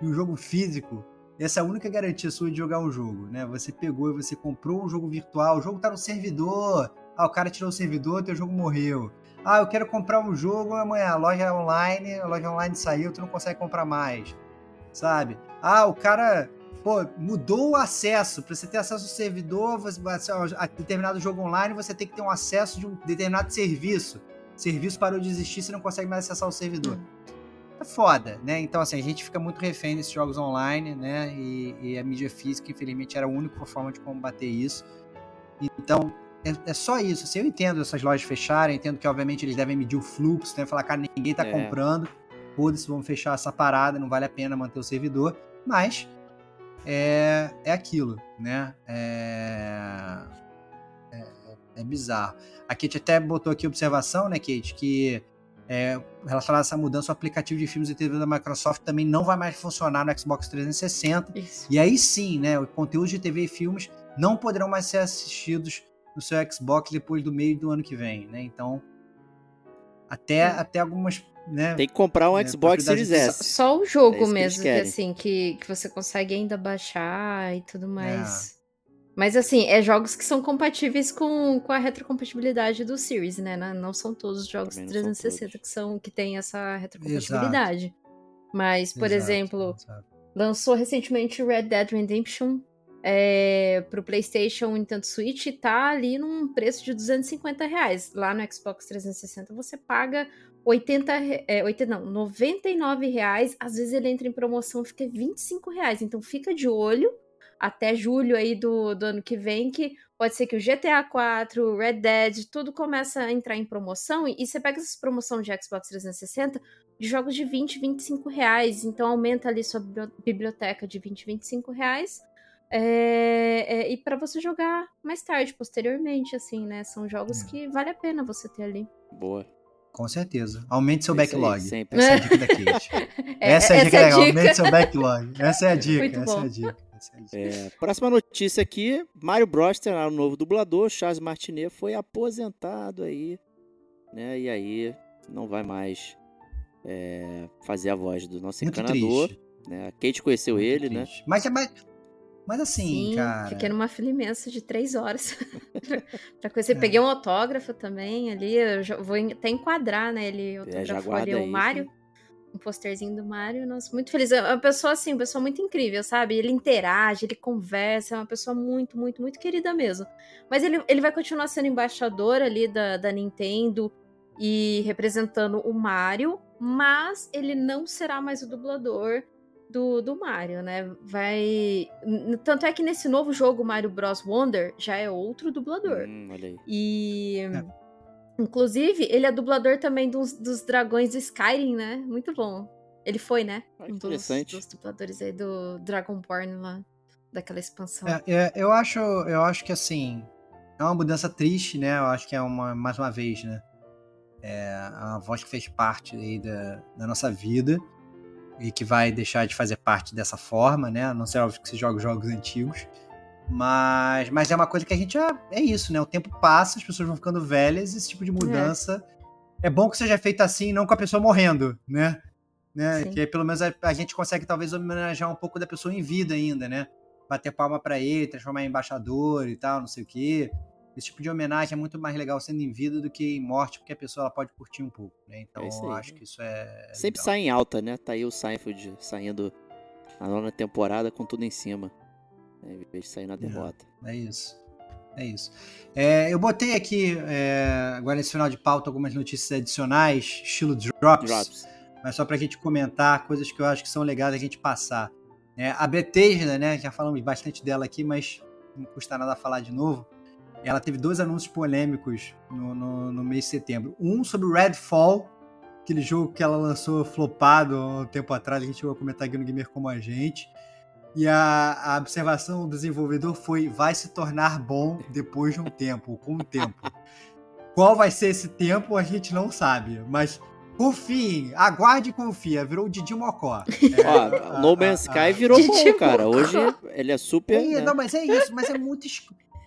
e um jogo físico. Essa é a única garantia sua de jogar um jogo, né? Você pegou e você comprou um jogo virtual, o jogo tá no servidor. Ah, o cara tirou o servidor, teu jogo morreu. Ah, eu quero comprar um jogo amanhã, a loja é online, a loja online saiu, tu não consegue comprar mais sabe? Ah, o cara pô, mudou o acesso. Para você ter acesso ao servidor, você, a determinado jogo online, você tem que ter um acesso de um determinado serviço. O serviço parou de existir, você não consegue mais acessar o servidor. É foda, né? Então, assim, a gente fica muito refém desses jogos online, né? E, e a mídia física, infelizmente, era a única forma de combater isso. Então, é, é, só isso. Assim, eu entendo essas lojas fecharem, entendo que, obviamente, eles devem medir o fluxo, né? Falar, cara, ninguém tá é. comprando foda-se, vamos fechar essa parada, não vale a pena manter o servidor, mas é, é aquilo, né? É, é, é bizarro. A Kate até botou aqui observação, né, Kate, que é, relacionada a essa mudança, o aplicativo de filmes e TV da Microsoft também não vai mais funcionar no Xbox 360. Isso. E aí sim, né, o conteúdo de TV e filmes não poderão mais ser assistidos no seu Xbox depois do meio do ano que vem, né? Então, até, até algumas né? Tem que comprar um é, Xbox Series S. Só, o jogo é mesmo, que, que, assim, que, que você consegue ainda baixar e tudo mais. Mas assim, é jogos que são compatíveis com, com a retrocompatibilidade do Series, né? Não são todos os jogos 360 são que são que tem essa retrocompatibilidade. Exato. Mas, por exato, exemplo, exato. lançou recentemente Red Dead Redemption é, pro PlayStation e Nintendo Switch tá ali num preço de 250 reais. Lá no Xbox 360 você paga 80, é, 80 não, 99 reais. Às vezes ele entra em promoção fica 25 reais. Então fica de olho até julho aí do, do ano que vem, que pode ser que o GTA 4, Red Dead, tudo começa a entrar em promoção, e, e você pega essas promoções de Xbox 360 de jogos de 20, 25 reais, então aumenta ali sua biblioteca de 20, 25 reais, é, é, e para você jogar mais tarde, posteriormente, assim, né? São jogos é. que vale a pena você ter ali. Boa. Com certeza. Aumente seu backlog. Aí, essa é a dica da Kate. É, essa é a dica, é a dica. Aumente seu backlog. Essa é a dica. Muito essa bom. é a dica. É, próxima notícia aqui: Mario Bros terá um novo dublador. Charles Martinet foi aposentado aí, né? E aí não vai mais é, fazer a voz do nosso Muito encanador. Triste. Né? A Kate conheceu Muito ele, né? triste. né? Mas é mais. Mas assim, Sim, cara. Fiquei numa fila imensa de três horas pra conhecer. É. Peguei um autógrafo também ali. Eu já vou até enquadrar, né? Ele é, autografou é, ali o Mário um posterzinho do Mario, nossa, muito feliz. É uma pessoa assim, uma pessoa muito incrível, sabe? Ele interage, ele conversa, é uma pessoa muito, muito, muito querida mesmo. Mas ele, ele vai continuar sendo embaixador ali da, da Nintendo e representando o Mario, mas ele não será mais o dublador do, do Mario, né? Vai. Tanto é que nesse novo jogo, Mario Bros. Wonder, já é outro dublador. Hum, olha aí. E. É. Inclusive, ele é dublador também dos, dos dragões do Skyrim, né? Muito bom. Ele foi, né? Ah, interessante. Um dos, dos, dubladores aí do Dragonborn lá, daquela expansão. É, é, eu, acho, eu acho que assim, é uma mudança triste, né? Eu acho que é uma, mais uma vez, né? É uma voz que fez parte aí da, da nossa vida e que vai deixar de fazer parte dessa forma, né? A não ser óbvio que você joga jogos antigos. Mas, mas é uma coisa que a gente já. É isso, né? O tempo passa, as pessoas vão ficando velhas, esse tipo de mudança. É, é bom que seja feita assim, não com a pessoa morrendo, né? né? Que aí, pelo menos a, a, gente consegue talvez homenagear um pouco da pessoa em vida ainda, né? Bater palma para ele, transformar em embaixador e tal, não sei o quê. Esse tipo de homenagem é muito mais legal sendo em vida do que em morte, porque a pessoa ela pode curtir um pouco, né? Então é eu acho que isso é. Sempre legal. sai em alta, né? Tá aí o Seinfeld saindo na nona temporada com tudo em cima né, em vez de sair na derrota. É, é isso. É isso. É, eu botei aqui, é, agora nesse final de pauta, algumas notícias adicionais, estilo drops, drops. mas só para a gente comentar coisas que eu acho que são legais a gente passar. É, a Bethesda, né, já falamos bastante dela aqui, mas não custa nada falar de novo. Ela teve dois anúncios polêmicos no, no, no mês de setembro. Um sobre o Redfall, aquele jogo que ela lançou flopado há um tempo atrás, a gente chegou a comentar aqui no Gamer Como a Gente. E a, a, observação do desenvolvedor foi: vai se tornar bom depois de um tempo, com o tempo. Qual vai ser esse tempo, a gente não sabe, mas confiem, aguarde e confia. Virou o Didi Mocó. É, Ó, No Man's Sky virou bom, cara. Hoje ele é super. É, né? Não, mas é isso, mas é muito.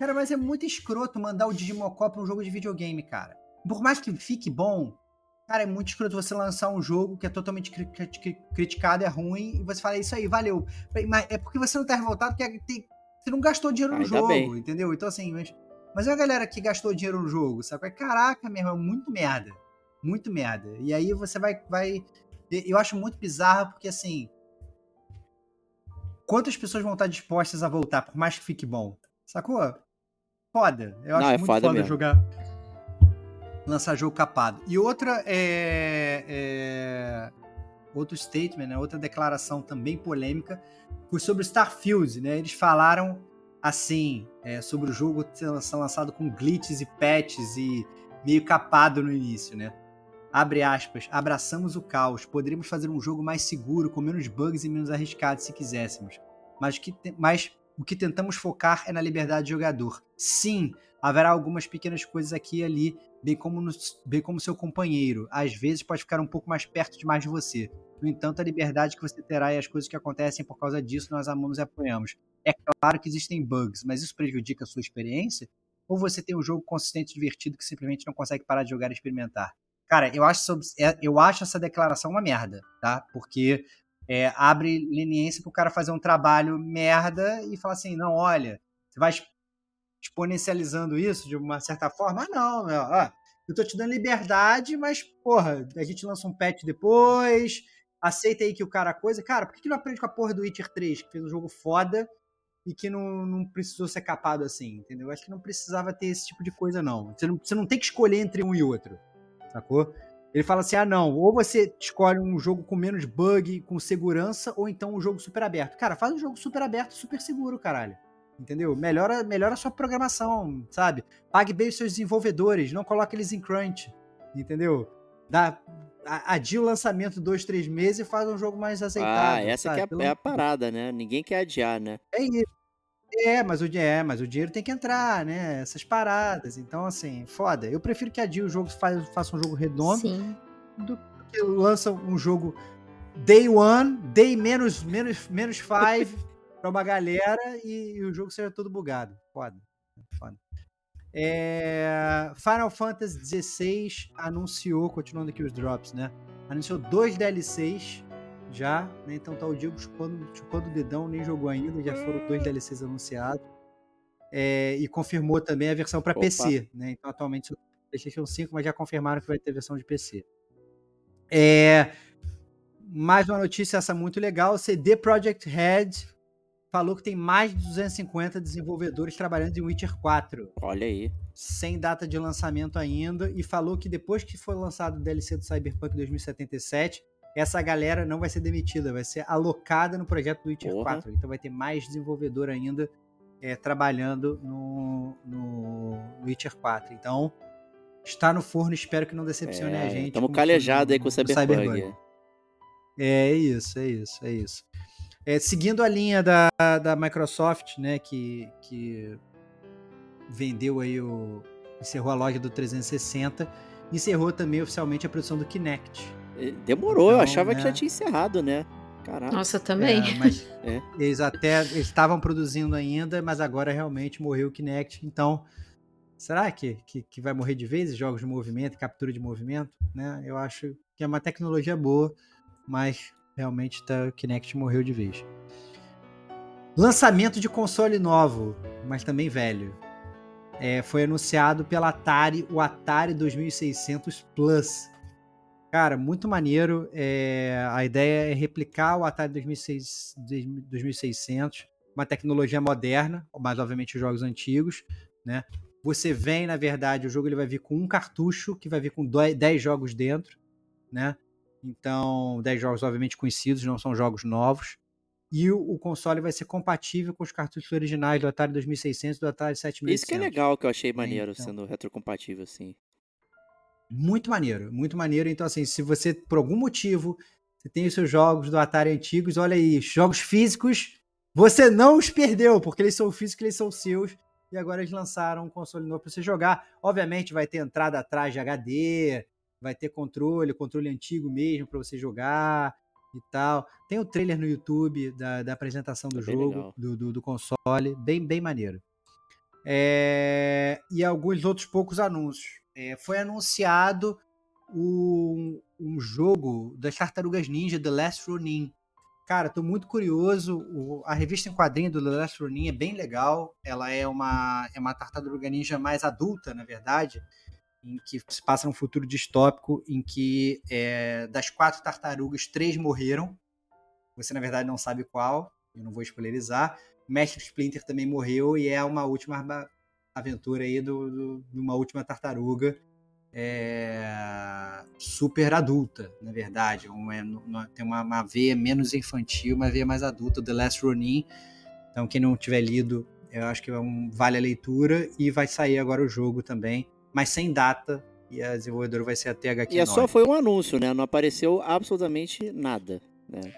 Cara, mas é muito escroto mandar o Didi Mocó pra um jogo de videogame, cara. Por mais que fique bom, Cara, é muito escroto você lançar um jogo que é totalmente cri cri criticado, é ruim, e você fala, isso aí, valeu. Mas é porque você não tá revoltado, porque tem, você não gastou dinheiro no jogo, entendeu? Então, assim, mas, mas é a galera que gastou dinheiro no jogo, sabe? Caraca, meu irmão, muito merda. Muito merda. E aí você vai. vai eu acho muito bizarro, porque assim. Quantas pessoas vão estar dispostas a voltar, por mais que fique bom? Sacou? Foda. Eu acho não, é muito foda, foda jogar lançar jogo capado. E outra é, é outro statement, né, outra declaração também polêmica foi sobre Starfield, né? Eles falaram assim é, sobre o jogo ser lançado com glitches e patches e meio capado no início, né? Abre aspas, abraçamos o caos, poderíamos fazer um jogo mais seguro, com menos bugs e menos arriscado se quiséssemos. Mas, que, mas o que tentamos focar é na liberdade do jogador. Sim, haverá algumas pequenas coisas aqui e ali bem como, no, bem como seu companheiro. Às vezes pode ficar um pouco mais perto demais de você. No entanto, a liberdade que você terá e as coisas que acontecem por causa disso nós amamos e apoiamos. É claro que existem bugs, mas isso prejudica a sua experiência? Ou você tem um jogo consistente e divertido que simplesmente não consegue parar de jogar e experimentar? Cara, eu acho, é, eu acho essa declaração uma merda, tá? Porque é, abre leniência pro cara fazer um trabalho merda e falar assim, não, olha, você vai exponencializando isso de uma certa forma. Ah, não, meu, ó, eu tô te dando liberdade, mas, porra, a gente lança um patch depois, aceita aí que o cara coisa. Cara, por que, que não aprende com a porra do Witcher 3, que fez um jogo foda e que não, não precisou ser capado assim, entendeu? Acho que não precisava ter esse tipo de coisa, não. Você, não. você não tem que escolher entre um e outro, sacou? Ele fala assim: ah, não, ou você escolhe um jogo com menos bug, com segurança, ou então um jogo super aberto. Cara, faz um jogo super aberto, super seguro, caralho. Entendeu? Melhora, melhora a sua programação, sabe? Pague bem os seus desenvolvedores, não coloque eles em crunch, entendeu? Dá, adia o lançamento dois, três meses e faz um jogo mais aceitável. Ah, essa é, a, é a parada, né? Ninguém quer adiar, né? É isso. É, mas o, é, mas o dinheiro tem que entrar, né? Essas paradas. Então, assim, foda. Eu prefiro que adie o jogo, faz, faça um jogo redondo Sim. do que lança um jogo day one, day menos, menos, menos five pra uma galera e, e, o jogo seja todo bugado. Foda. Foda. É, Final Fantasy XVI anunciou, continuando aqui os drops, né? Anunciou dois DLCs já, né? Então tá o Diego chupando, chupando o dedão, nem jogou ainda, já foram dois DLCs anunciados. É, e confirmou também a versão para PC, né? Então atualmente PlayStation 5, mas já confirmaram que vai ter versão de PC. É, mais uma notícia essa muito legal, CD Projekt Red falou que tem mais de 250 desenvolvedores trabalhando em Witcher 4. Olha aí. Sem data de lançamento ainda e falou que depois que for lançado o DLC do Cyberpunk 2077, essa galera não vai ser demitida, vai ser alocada no projeto do Witcher Porra. 4. Então vai ter mais desenvolvedor ainda é, trabalhando no, no Witcher 4. Então, está no forno, espero que não decepcione é, a gente. Estamos calejados aí com o Cyberpunk. Cyberpunk. É isso, é isso, é isso. É, seguindo a linha da, da Microsoft, né, que, que vendeu aí o. encerrou a loja do 360, encerrou também oficialmente a produção do Kinect. Demorou, então, eu achava né? que já tinha encerrado, né? Caraca. Nossa, também. É, mas é. eles até eles estavam produzindo ainda, mas agora realmente morreu o Kinect. Então, será que, que, que vai morrer de vez jogos de movimento, captura de movimento? Né? Eu acho que é uma tecnologia boa, mas realmente tá, o Kinect morreu de vez. Lançamento de console novo, mas também velho. É, foi anunciado pela Atari o Atari 2600 Plus Cara, muito maneiro. É, a ideia é replicar o Atari 2600, 2600, uma tecnologia moderna, mas obviamente jogos antigos, né? Você vem, na verdade, o jogo ele vai vir com um cartucho que vai vir com 10 jogos dentro, né? Então, 10 jogos obviamente conhecidos, não são jogos novos. E o, o, console vai ser compatível com os cartuchos originais do Atari 2600 e do Atari 7600. Isso que é legal, que eu achei maneiro, então, sendo retrocompatível assim. Muito maneiro, muito maneiro. Então, assim, se você, por algum motivo, você tem os seus jogos do Atari antigos, olha aí, jogos físicos, você não os perdeu, porque eles são físicos, eles são seus. E agora eles lançaram um console novo para você jogar. Obviamente vai ter entrada atrás de HD, vai ter controle, controle antigo mesmo para você jogar e tal. Tem o trailer no YouTube da, da apresentação do é jogo, do, do, do, console, bem, bem maneiro. É... E alguns outros poucos anúncios é, foi anunciado um, um, jogo das Tartarugas Ninja, The Last Ronin. Cara, tô muito curioso. O, a revista em quadrinho do The Last Ronin é bem legal. Ela é uma, é uma tartaruga ninja mais adulta, na verdade, em que se passa num futuro distópico em que é, das quatro tartarugas, três morreram. Você, na verdade, não sabe qual. Eu não vou spoilerizar. O Mestre Splinter também morreu e é uma última aventura aí do, do, de uma última tartaruga é, super adulta, na verdade. Uma, tem uma, uma veia menos infantil, uma veia mais adulta, The Last Ronin. Então, quem não tiver lido, eu acho que é um, vale a leitura. E vai sair agora o jogo também, mas sem data. E a desenvolvedora vai ser a THQ. E é só foi um anúncio, né? Não apareceu absolutamente nada. Né?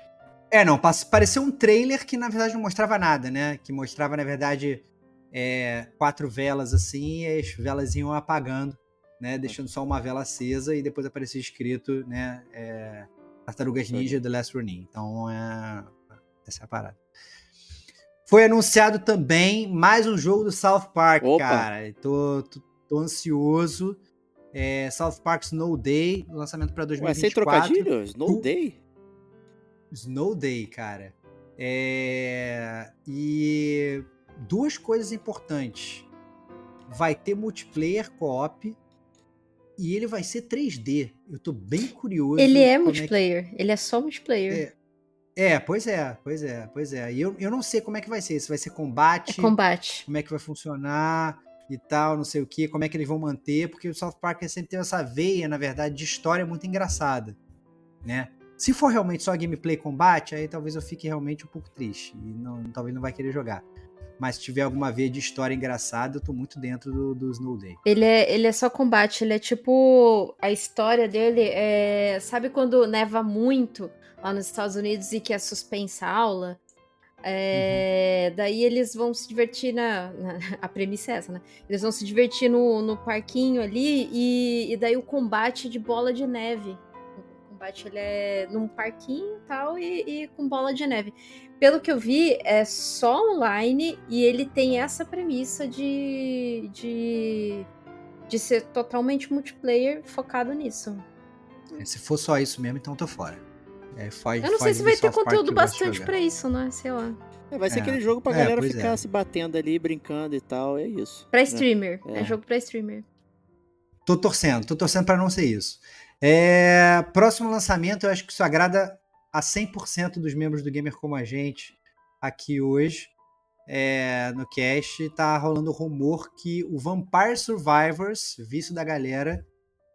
É, não. Pareceu um trailer que na verdade não mostrava nada, né? Que mostrava, na verdade, é, quatro velas assim, e as velas iam apagando, né? Deixando só uma vela acesa e depois aparecia escrito, né? É, Tartarugas Ninja The Last Ronin. Então, é, essa é a parada. Foi anunciado também mais um jogo do South Park, Opa. cara. Tô, tô, tô ansioso. É, South Park Snow Day, lançamento para 2024. Ué, sem trocadilho? Snow Day? Snow Day, cara. É, e duas coisas importantes. vai ter multiplayer co-op e ele vai ser 3D. Eu tô bem curioso. Ele é multiplayer, é que... ele é só multiplayer. É, é, pois é, pois é, pois é. E eu, eu não sei como é que vai ser. Se vai ser combate. É combate. Como é que vai funcionar e tal, não sei o que, como é que eles vão manter, porque o South Park sempre tem essa veia, na verdade, de história muito engraçada, né? Se for realmente só gameplay combate, aí talvez eu fique realmente um pouco triste e não, talvez não vai querer jogar. Mas se tiver alguma veia de história engraçada, eu tô muito dentro do, do Snow Day. Ele é, ele é só combate, ele é tipo. A história dele é. Sabe quando neva muito lá nos Estados Unidos e que é suspensa a aula? É, uhum. Daí eles vão se divertir na, na, A premissa é essa, né? Eles vão se divertir no, no parquinho ali e, e daí o combate de bola de neve combate ele é num parquinho tal, e, e com bola de neve. Pelo que eu vi, é só online e ele tem essa premissa de, de, de ser totalmente multiplayer focado nisso. É, se for só isso mesmo, então tô fora. É, faz, eu não sei se vai ter conteúdo bastante para isso, né? Sei lá. É, vai ser é. aquele jogo pra é, galera ficar é. se batendo ali, brincando e tal, é isso. Pra né? streamer. É, jogo pra streamer. Tô torcendo, tô torcendo pra não ser isso. É, próximo lançamento, eu acho que isso agrada a 100% dos membros do Gamer Como a Gente aqui hoje. É, no cast, tá rolando rumor que o Vampire Survivors, visto da galera,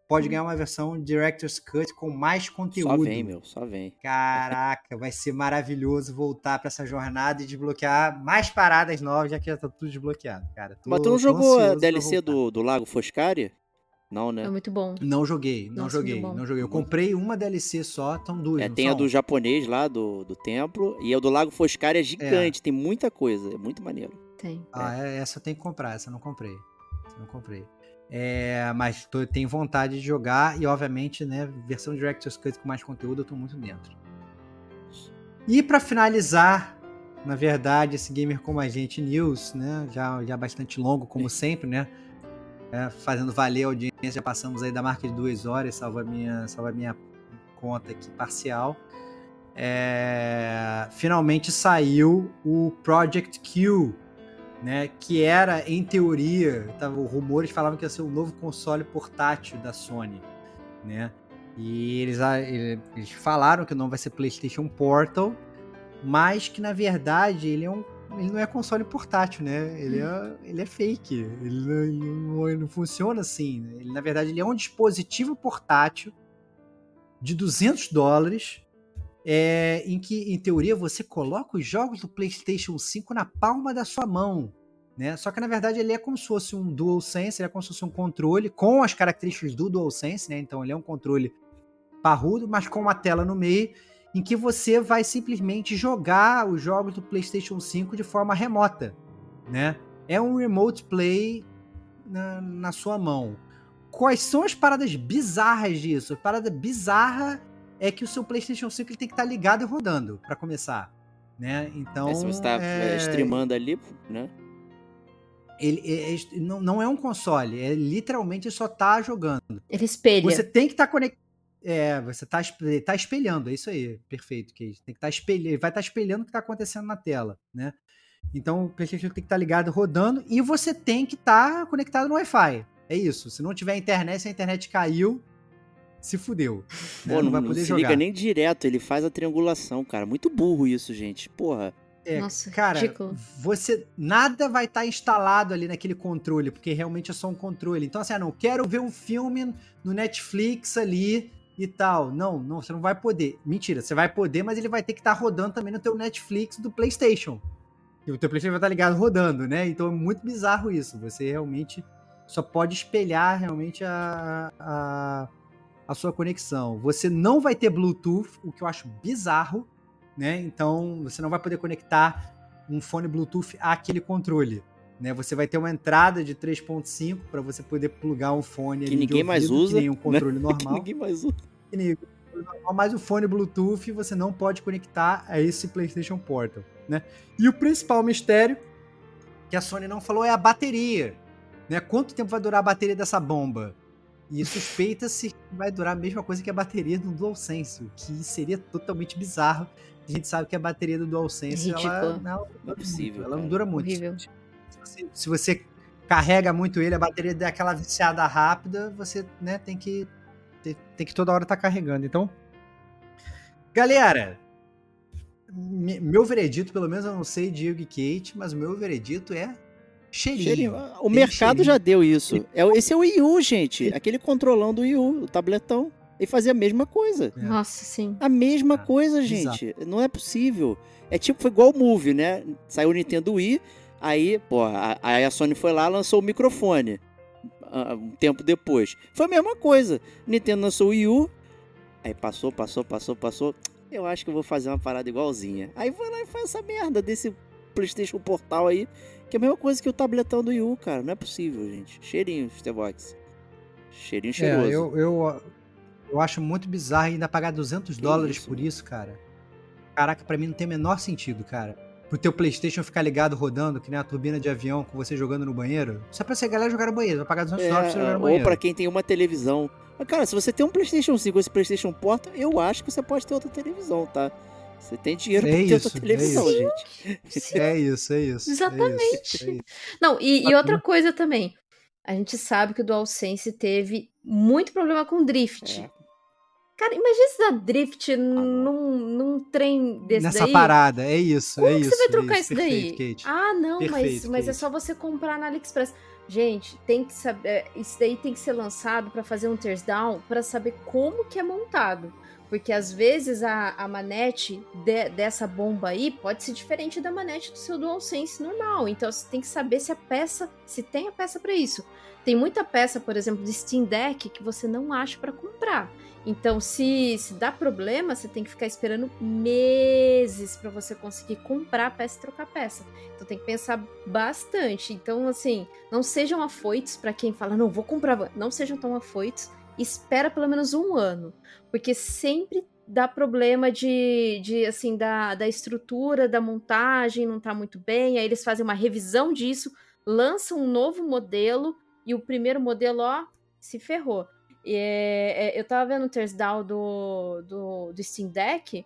pode ganhar uma versão Director's Cut com mais conteúdo. Só vem, meu, só vem. Caraca, vai ser maravilhoso voltar para essa jornada e desbloquear mais paradas novas, já que já tá tudo desbloqueado, cara. Tô, Mas tu não jogou a DLC do, do Lago Foscari? Não, né? É muito bom. Não joguei, não Nossa, joguei, não joguei. Eu comprei uma DLC só, tão duas. É, tem a do japonês lá, do, do templo, e a do Lago Foscari é gigante, é. tem muita coisa, é muito maneiro. Tem. Ah, é. essa tem que comprar, essa não comprei. Essa não comprei. É, mas tô, tenho vontade de jogar e, obviamente, né, versão Director's Cut com mais conteúdo, eu tô muito dentro. E para finalizar, na verdade, esse Gamer Como a Gente News, né, já, já bastante longo, como sempre, né, é, fazendo valer a audiência, já passamos aí da marca de duas horas, salva minha, salva minha conta aqui parcial. É, finalmente saiu o Project Q, né, que era, em teoria, tava, rumores falavam que ia ser o um novo console portátil da Sony, né? E eles, eles falaram que não vai ser PlayStation Portal, mas que na verdade ele é um ele não é console portátil, né? Ele é, ele é fake. Ele não, ele não, ele não funciona assim. Né? Ele, na verdade, ele é um dispositivo portátil de 200 dólares, é, em que, em teoria, você coloca os jogos do PlayStation 5 na palma da sua mão. Né? Só que, na verdade, ele é como se fosse um DualSense, ele é como se fosse um controle com as características do DualSense, né? Então, ele é um controle parrudo, mas com uma tela no meio em que você vai simplesmente jogar os jogos do PlayStation 5 de forma remota, né? É um remote play na, na sua mão. Quais são as paradas bizarras disso? A parada bizarra é que o seu PlayStation 5 ele tem que estar tá ligado e rodando para começar, né? Então, é, se você está é... streamando ali, né? Ele, é, é, não, não é um console, é literalmente só tá jogando. Ele espelha. Você tem que estar tá conectado é, você tá, tá espelhando, é isso aí, perfeito, que Tem que estar tá espelhando, ele vai estar tá espelhando o que está acontecendo na tela, né? Então o PlayStation tem que estar tá ligado rodando e você tem que estar tá conectado no Wi-Fi. É isso. Se não tiver internet, se a internet caiu, se fudeu. Né? Pô, não, não vai poder não se jogar. liga nem direto, ele faz a triangulação, cara. Muito burro isso, gente. Porra. É, Nossa, cara, ridículo. você nada vai estar tá instalado ali naquele controle, porque realmente é só um controle. Então assim, ah, não quero ver um filme no Netflix ali e tal. Não, não, você não vai poder. Mentira, você vai poder, mas ele vai ter que estar tá rodando também no teu Netflix do PlayStation. E o teu PlayStation vai estar tá ligado rodando, né? Então é muito bizarro isso. Você realmente só pode espelhar realmente a, a, a sua conexão. Você não vai ter Bluetooth, o que eu acho bizarro, né? Então você não vai poder conectar um fone Bluetooth àquele controle. Né, você vai ter uma entrada de 3.5 para você poder plugar um fone que ninguém ouvido, mais usa, que nem um controle né? normal. que ninguém mais usa. Mas o fone Bluetooth você não pode conectar a esse PlayStation Portal, né? E o principal mistério que a Sony não falou é a bateria, né? Quanto tempo vai durar a bateria dessa bomba? E suspeita-se que vai durar a mesma coisa que a bateria do DualSense, o que seria totalmente bizarro. A gente sabe que a bateria do DualSense ela, não, é possível, ela não dura muito. Horrível se você carrega muito ele, a bateria dá aquela viciada rápida, você né, tem que tem que toda hora estar tá carregando. Então, galera, meu veredito, pelo menos eu não sei Diego e Kate, mas o meu veredito é cheirinho. cheirinho. O tem mercado cheirinho. já deu isso. É, esse é o Wii U, gente. Aquele controlão do Wii U, o tabletão. E fazia a mesma coisa. É. Nossa, sim. A mesma ah, coisa, gente. Exato. Não é possível. É tipo, foi igual o Move, né? Saiu o Nintendo Wii, aí, pô, aí a Sony foi lá lançou o microfone. Uh, um tempo depois. Foi a mesma coisa. Nintendo lançou o Wii U, aí passou, passou, passou, passou. Eu acho que eu vou fazer uma parada igualzinha. Aí vai lá e faz essa merda desse PlayStation Portal aí, que é a mesma coisa que o tabletão do Wii U, cara. Não é possível, gente. Cheirinho, Stevox. Cheirinho cheiroso. É, eu, eu, eu acho muito bizarro ainda pagar 200 que dólares isso? por isso, cara. Caraca, para mim não tem o menor sentido, cara. Pro teu PlayStation ficar ligado rodando, que nem a turbina de avião com você jogando no banheiro. Só pra ser galera jogar no banheiro. Vai pagar 200 é, dólares pra jogar no banheiro. Ou pra quem tem uma televisão. Mas, cara, se você tem um PlayStation 5 esse PlayStation Porta, eu acho que você pode ter outra televisão, tá? Você tem dinheiro é pra ter outra televisão, é gente. É isso, é isso. Exatamente. É isso, é isso. Não, e, e outra coisa também. A gente sabe que o DualSense teve muito problema com drift. É. Cara, imagina se dá drift ah, num, num trem desse Nessa daí. parada, é isso, Como é que isso. você vai trocar é isso, isso daí? Perfeito, ah, não, Perfeito, mas, mas é só você comprar na AliExpress. Gente, tem que saber. Isso daí tem que ser lançado para fazer um tears down para saber como que é montado. Porque às vezes a, a manete de, dessa bomba aí pode ser diferente da manete do seu DualSense normal. Então você tem que saber se a peça, se tem a peça para isso. Tem muita peça, por exemplo, de Steam Deck que você não acha para comprar. Então, se, se dá problema, você tem que ficar esperando meses para você conseguir comprar a peça e trocar a peça. Então, tem que pensar bastante. Então, assim, não sejam afoitos para quem fala, não, vou comprar. Não sejam tão afoitos. Espera pelo menos um ano, porque sempre dá problema de, de assim, da, da estrutura, da montagem, não tá muito bem. Aí eles fazem uma revisão disso, lançam um novo modelo e o primeiro modelo, ó, se ferrou. É, é, eu tava vendo o teardown do, do, do Steam Deck,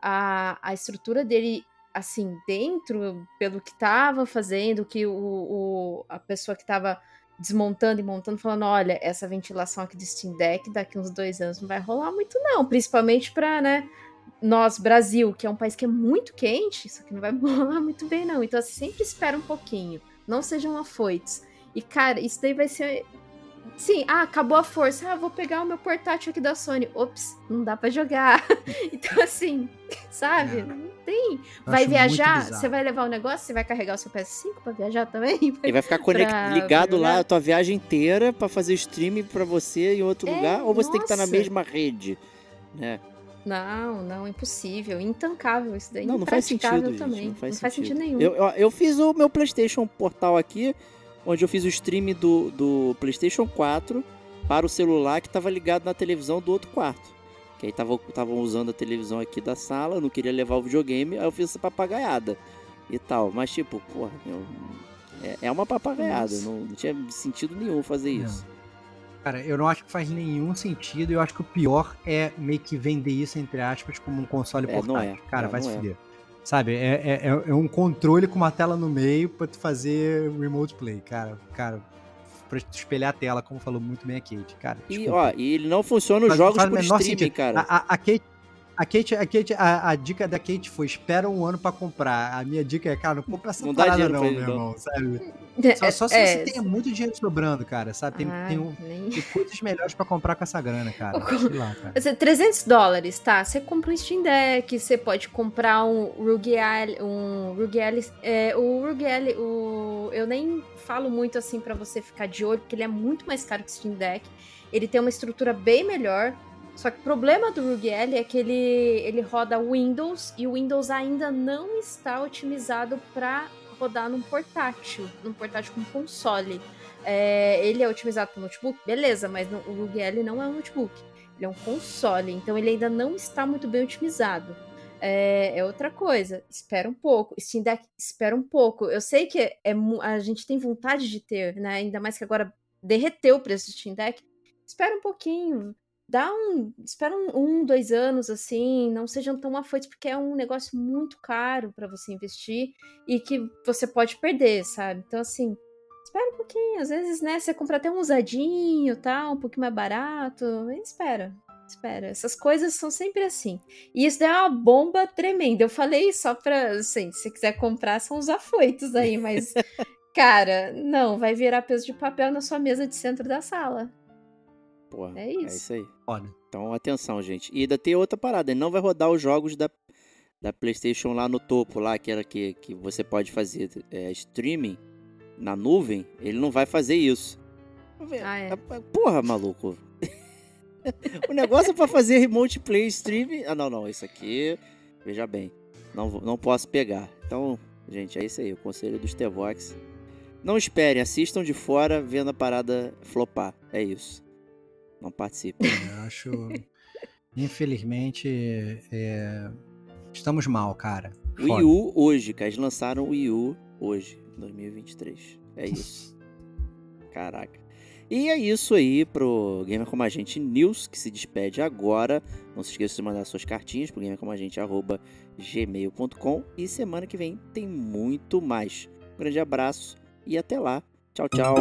a, a estrutura dele, assim, dentro, pelo que tava fazendo, que o, o, a pessoa que tava desmontando e montando, falando: olha, essa ventilação aqui do Steam Deck daqui uns dois anos não vai rolar muito, não. Principalmente para né, nós, Brasil, que é um país que é muito quente, isso aqui não vai rolar muito bem, não. Então, assim, sempre espera um pouquinho. Não sejam afoitos. E, cara, isso daí vai ser Sim, ah, acabou a força. Ah, vou pegar o meu portátil aqui da Sony. Ops, não dá para jogar. então, assim, sabe? É. Não tem. Vai viajar, você vai levar o negócio, você vai carregar o seu PS5 para viajar também? E vai ficar pra, ligado pra lá a tua viagem inteira para fazer streaming para você em outro é, lugar? Ou você nossa. tem que estar na mesma rede? Né? Não, não, impossível. Intancável isso daí. Não, não faz sentido. Também. Não faz, não faz sentido. sentido nenhum. Eu, eu, eu fiz o meu PlayStation Portal aqui onde eu fiz o stream do, do PlayStation 4 para o celular que estava ligado na televisão do outro quarto. Que aí estavam usando a televisão aqui da sala, não queria levar o videogame, aí eu fiz essa papagaiada e tal. Mas, tipo, porra, eu, é, é, uma papagaiada, não, não, tinha sentido nenhum fazer isso. Cara, eu não acho que faz nenhum sentido. Eu acho que o pior é meio que vender isso, entre aspas, como um console é, portátil. Não é, Cara, vai se é. Sabe, é, é, é, é um controle com uma tela no meio pra tu fazer remote play, cara. Cara, pra tu espelhar a tela, como falou muito bem a Kate, cara. E, ó, e ele não funciona nos jogos por streaming, sentido. cara. A, a, a Kate a Kate, a, Kate a, a, dica da Kate foi: espera um ano pra comprar. A minha dica é, cara, não compra essa não parada, não, meu irmão, sabe? É, só, só se é, você tem muito dinheiro sobrando, cara, sabe? Tem, Ai, tem, um, nem... tem coisas melhores pra comprar com essa grana, cara. lá, cara. 300 dólares, tá? Você compra um Steam Deck, você pode comprar um Rugiali. Um Rugiali é, o Rugiali, o, eu nem falo muito assim para você ficar de olho, porque ele é muito mais caro que o Steam Deck. Ele tem uma estrutura bem melhor. Só que o problema do Rugiel é que ele, ele roda Windows e o Windows ainda não está otimizado para rodar num portátil, num portátil com console. É, ele é otimizado para notebook, beleza, mas no, o Rugiel não é um notebook, ele é um console, então ele ainda não está muito bem otimizado. É, é, outra coisa. Espera um pouco. Steam Deck, espera um pouco. Eu sei que é, a gente tem vontade de ter, né? Ainda mais que agora derreteu o preço do Steam Deck. Espera um pouquinho dá um. Espera um, um, dois anos assim, não sejam tão afoitos, porque é um negócio muito caro para você investir e que você pode perder, sabe? Então, assim, Espera um pouquinho. Às vezes, né, você compra até um usadinho, tá? Um pouquinho mais barato. Espera. Espera. Essas coisas são sempre assim. E isso é uma bomba tremenda. Eu falei só pra, assim, se quiser comprar, são os afoitos aí, mas. cara, não, vai virar peso de papel na sua mesa de centro da sala. Porra, é isso. É isso aí. Olha. Então, atenção, gente. E ainda tem outra parada. Ele não vai rodar os jogos da, da PlayStation lá no topo, lá, que era que, que você pode fazer é, streaming na nuvem. Ele não vai fazer isso. Ah, é. Porra, maluco. o negócio é pra fazer remote play streaming. Ah, não, não. Isso aqui, veja bem. Não, não posso pegar. Então, gente, é isso aí. O conselho dos Tevox. Não esperem, assistam de fora vendo a parada flopar. É isso. Não participe. É, eu acho. Infelizmente, é... estamos mal, cara. O Wii U hoje, cara. Eles lançaram o Wii U hoje, 2023. É isso. Caraca. E é isso aí pro Gamer Como a Gente News, que se despede agora. Não se esqueça de mandar suas cartinhas pro gamercomagente.gmail.com e semana que vem tem muito mais. Um grande abraço e até lá. Tchau, tchau.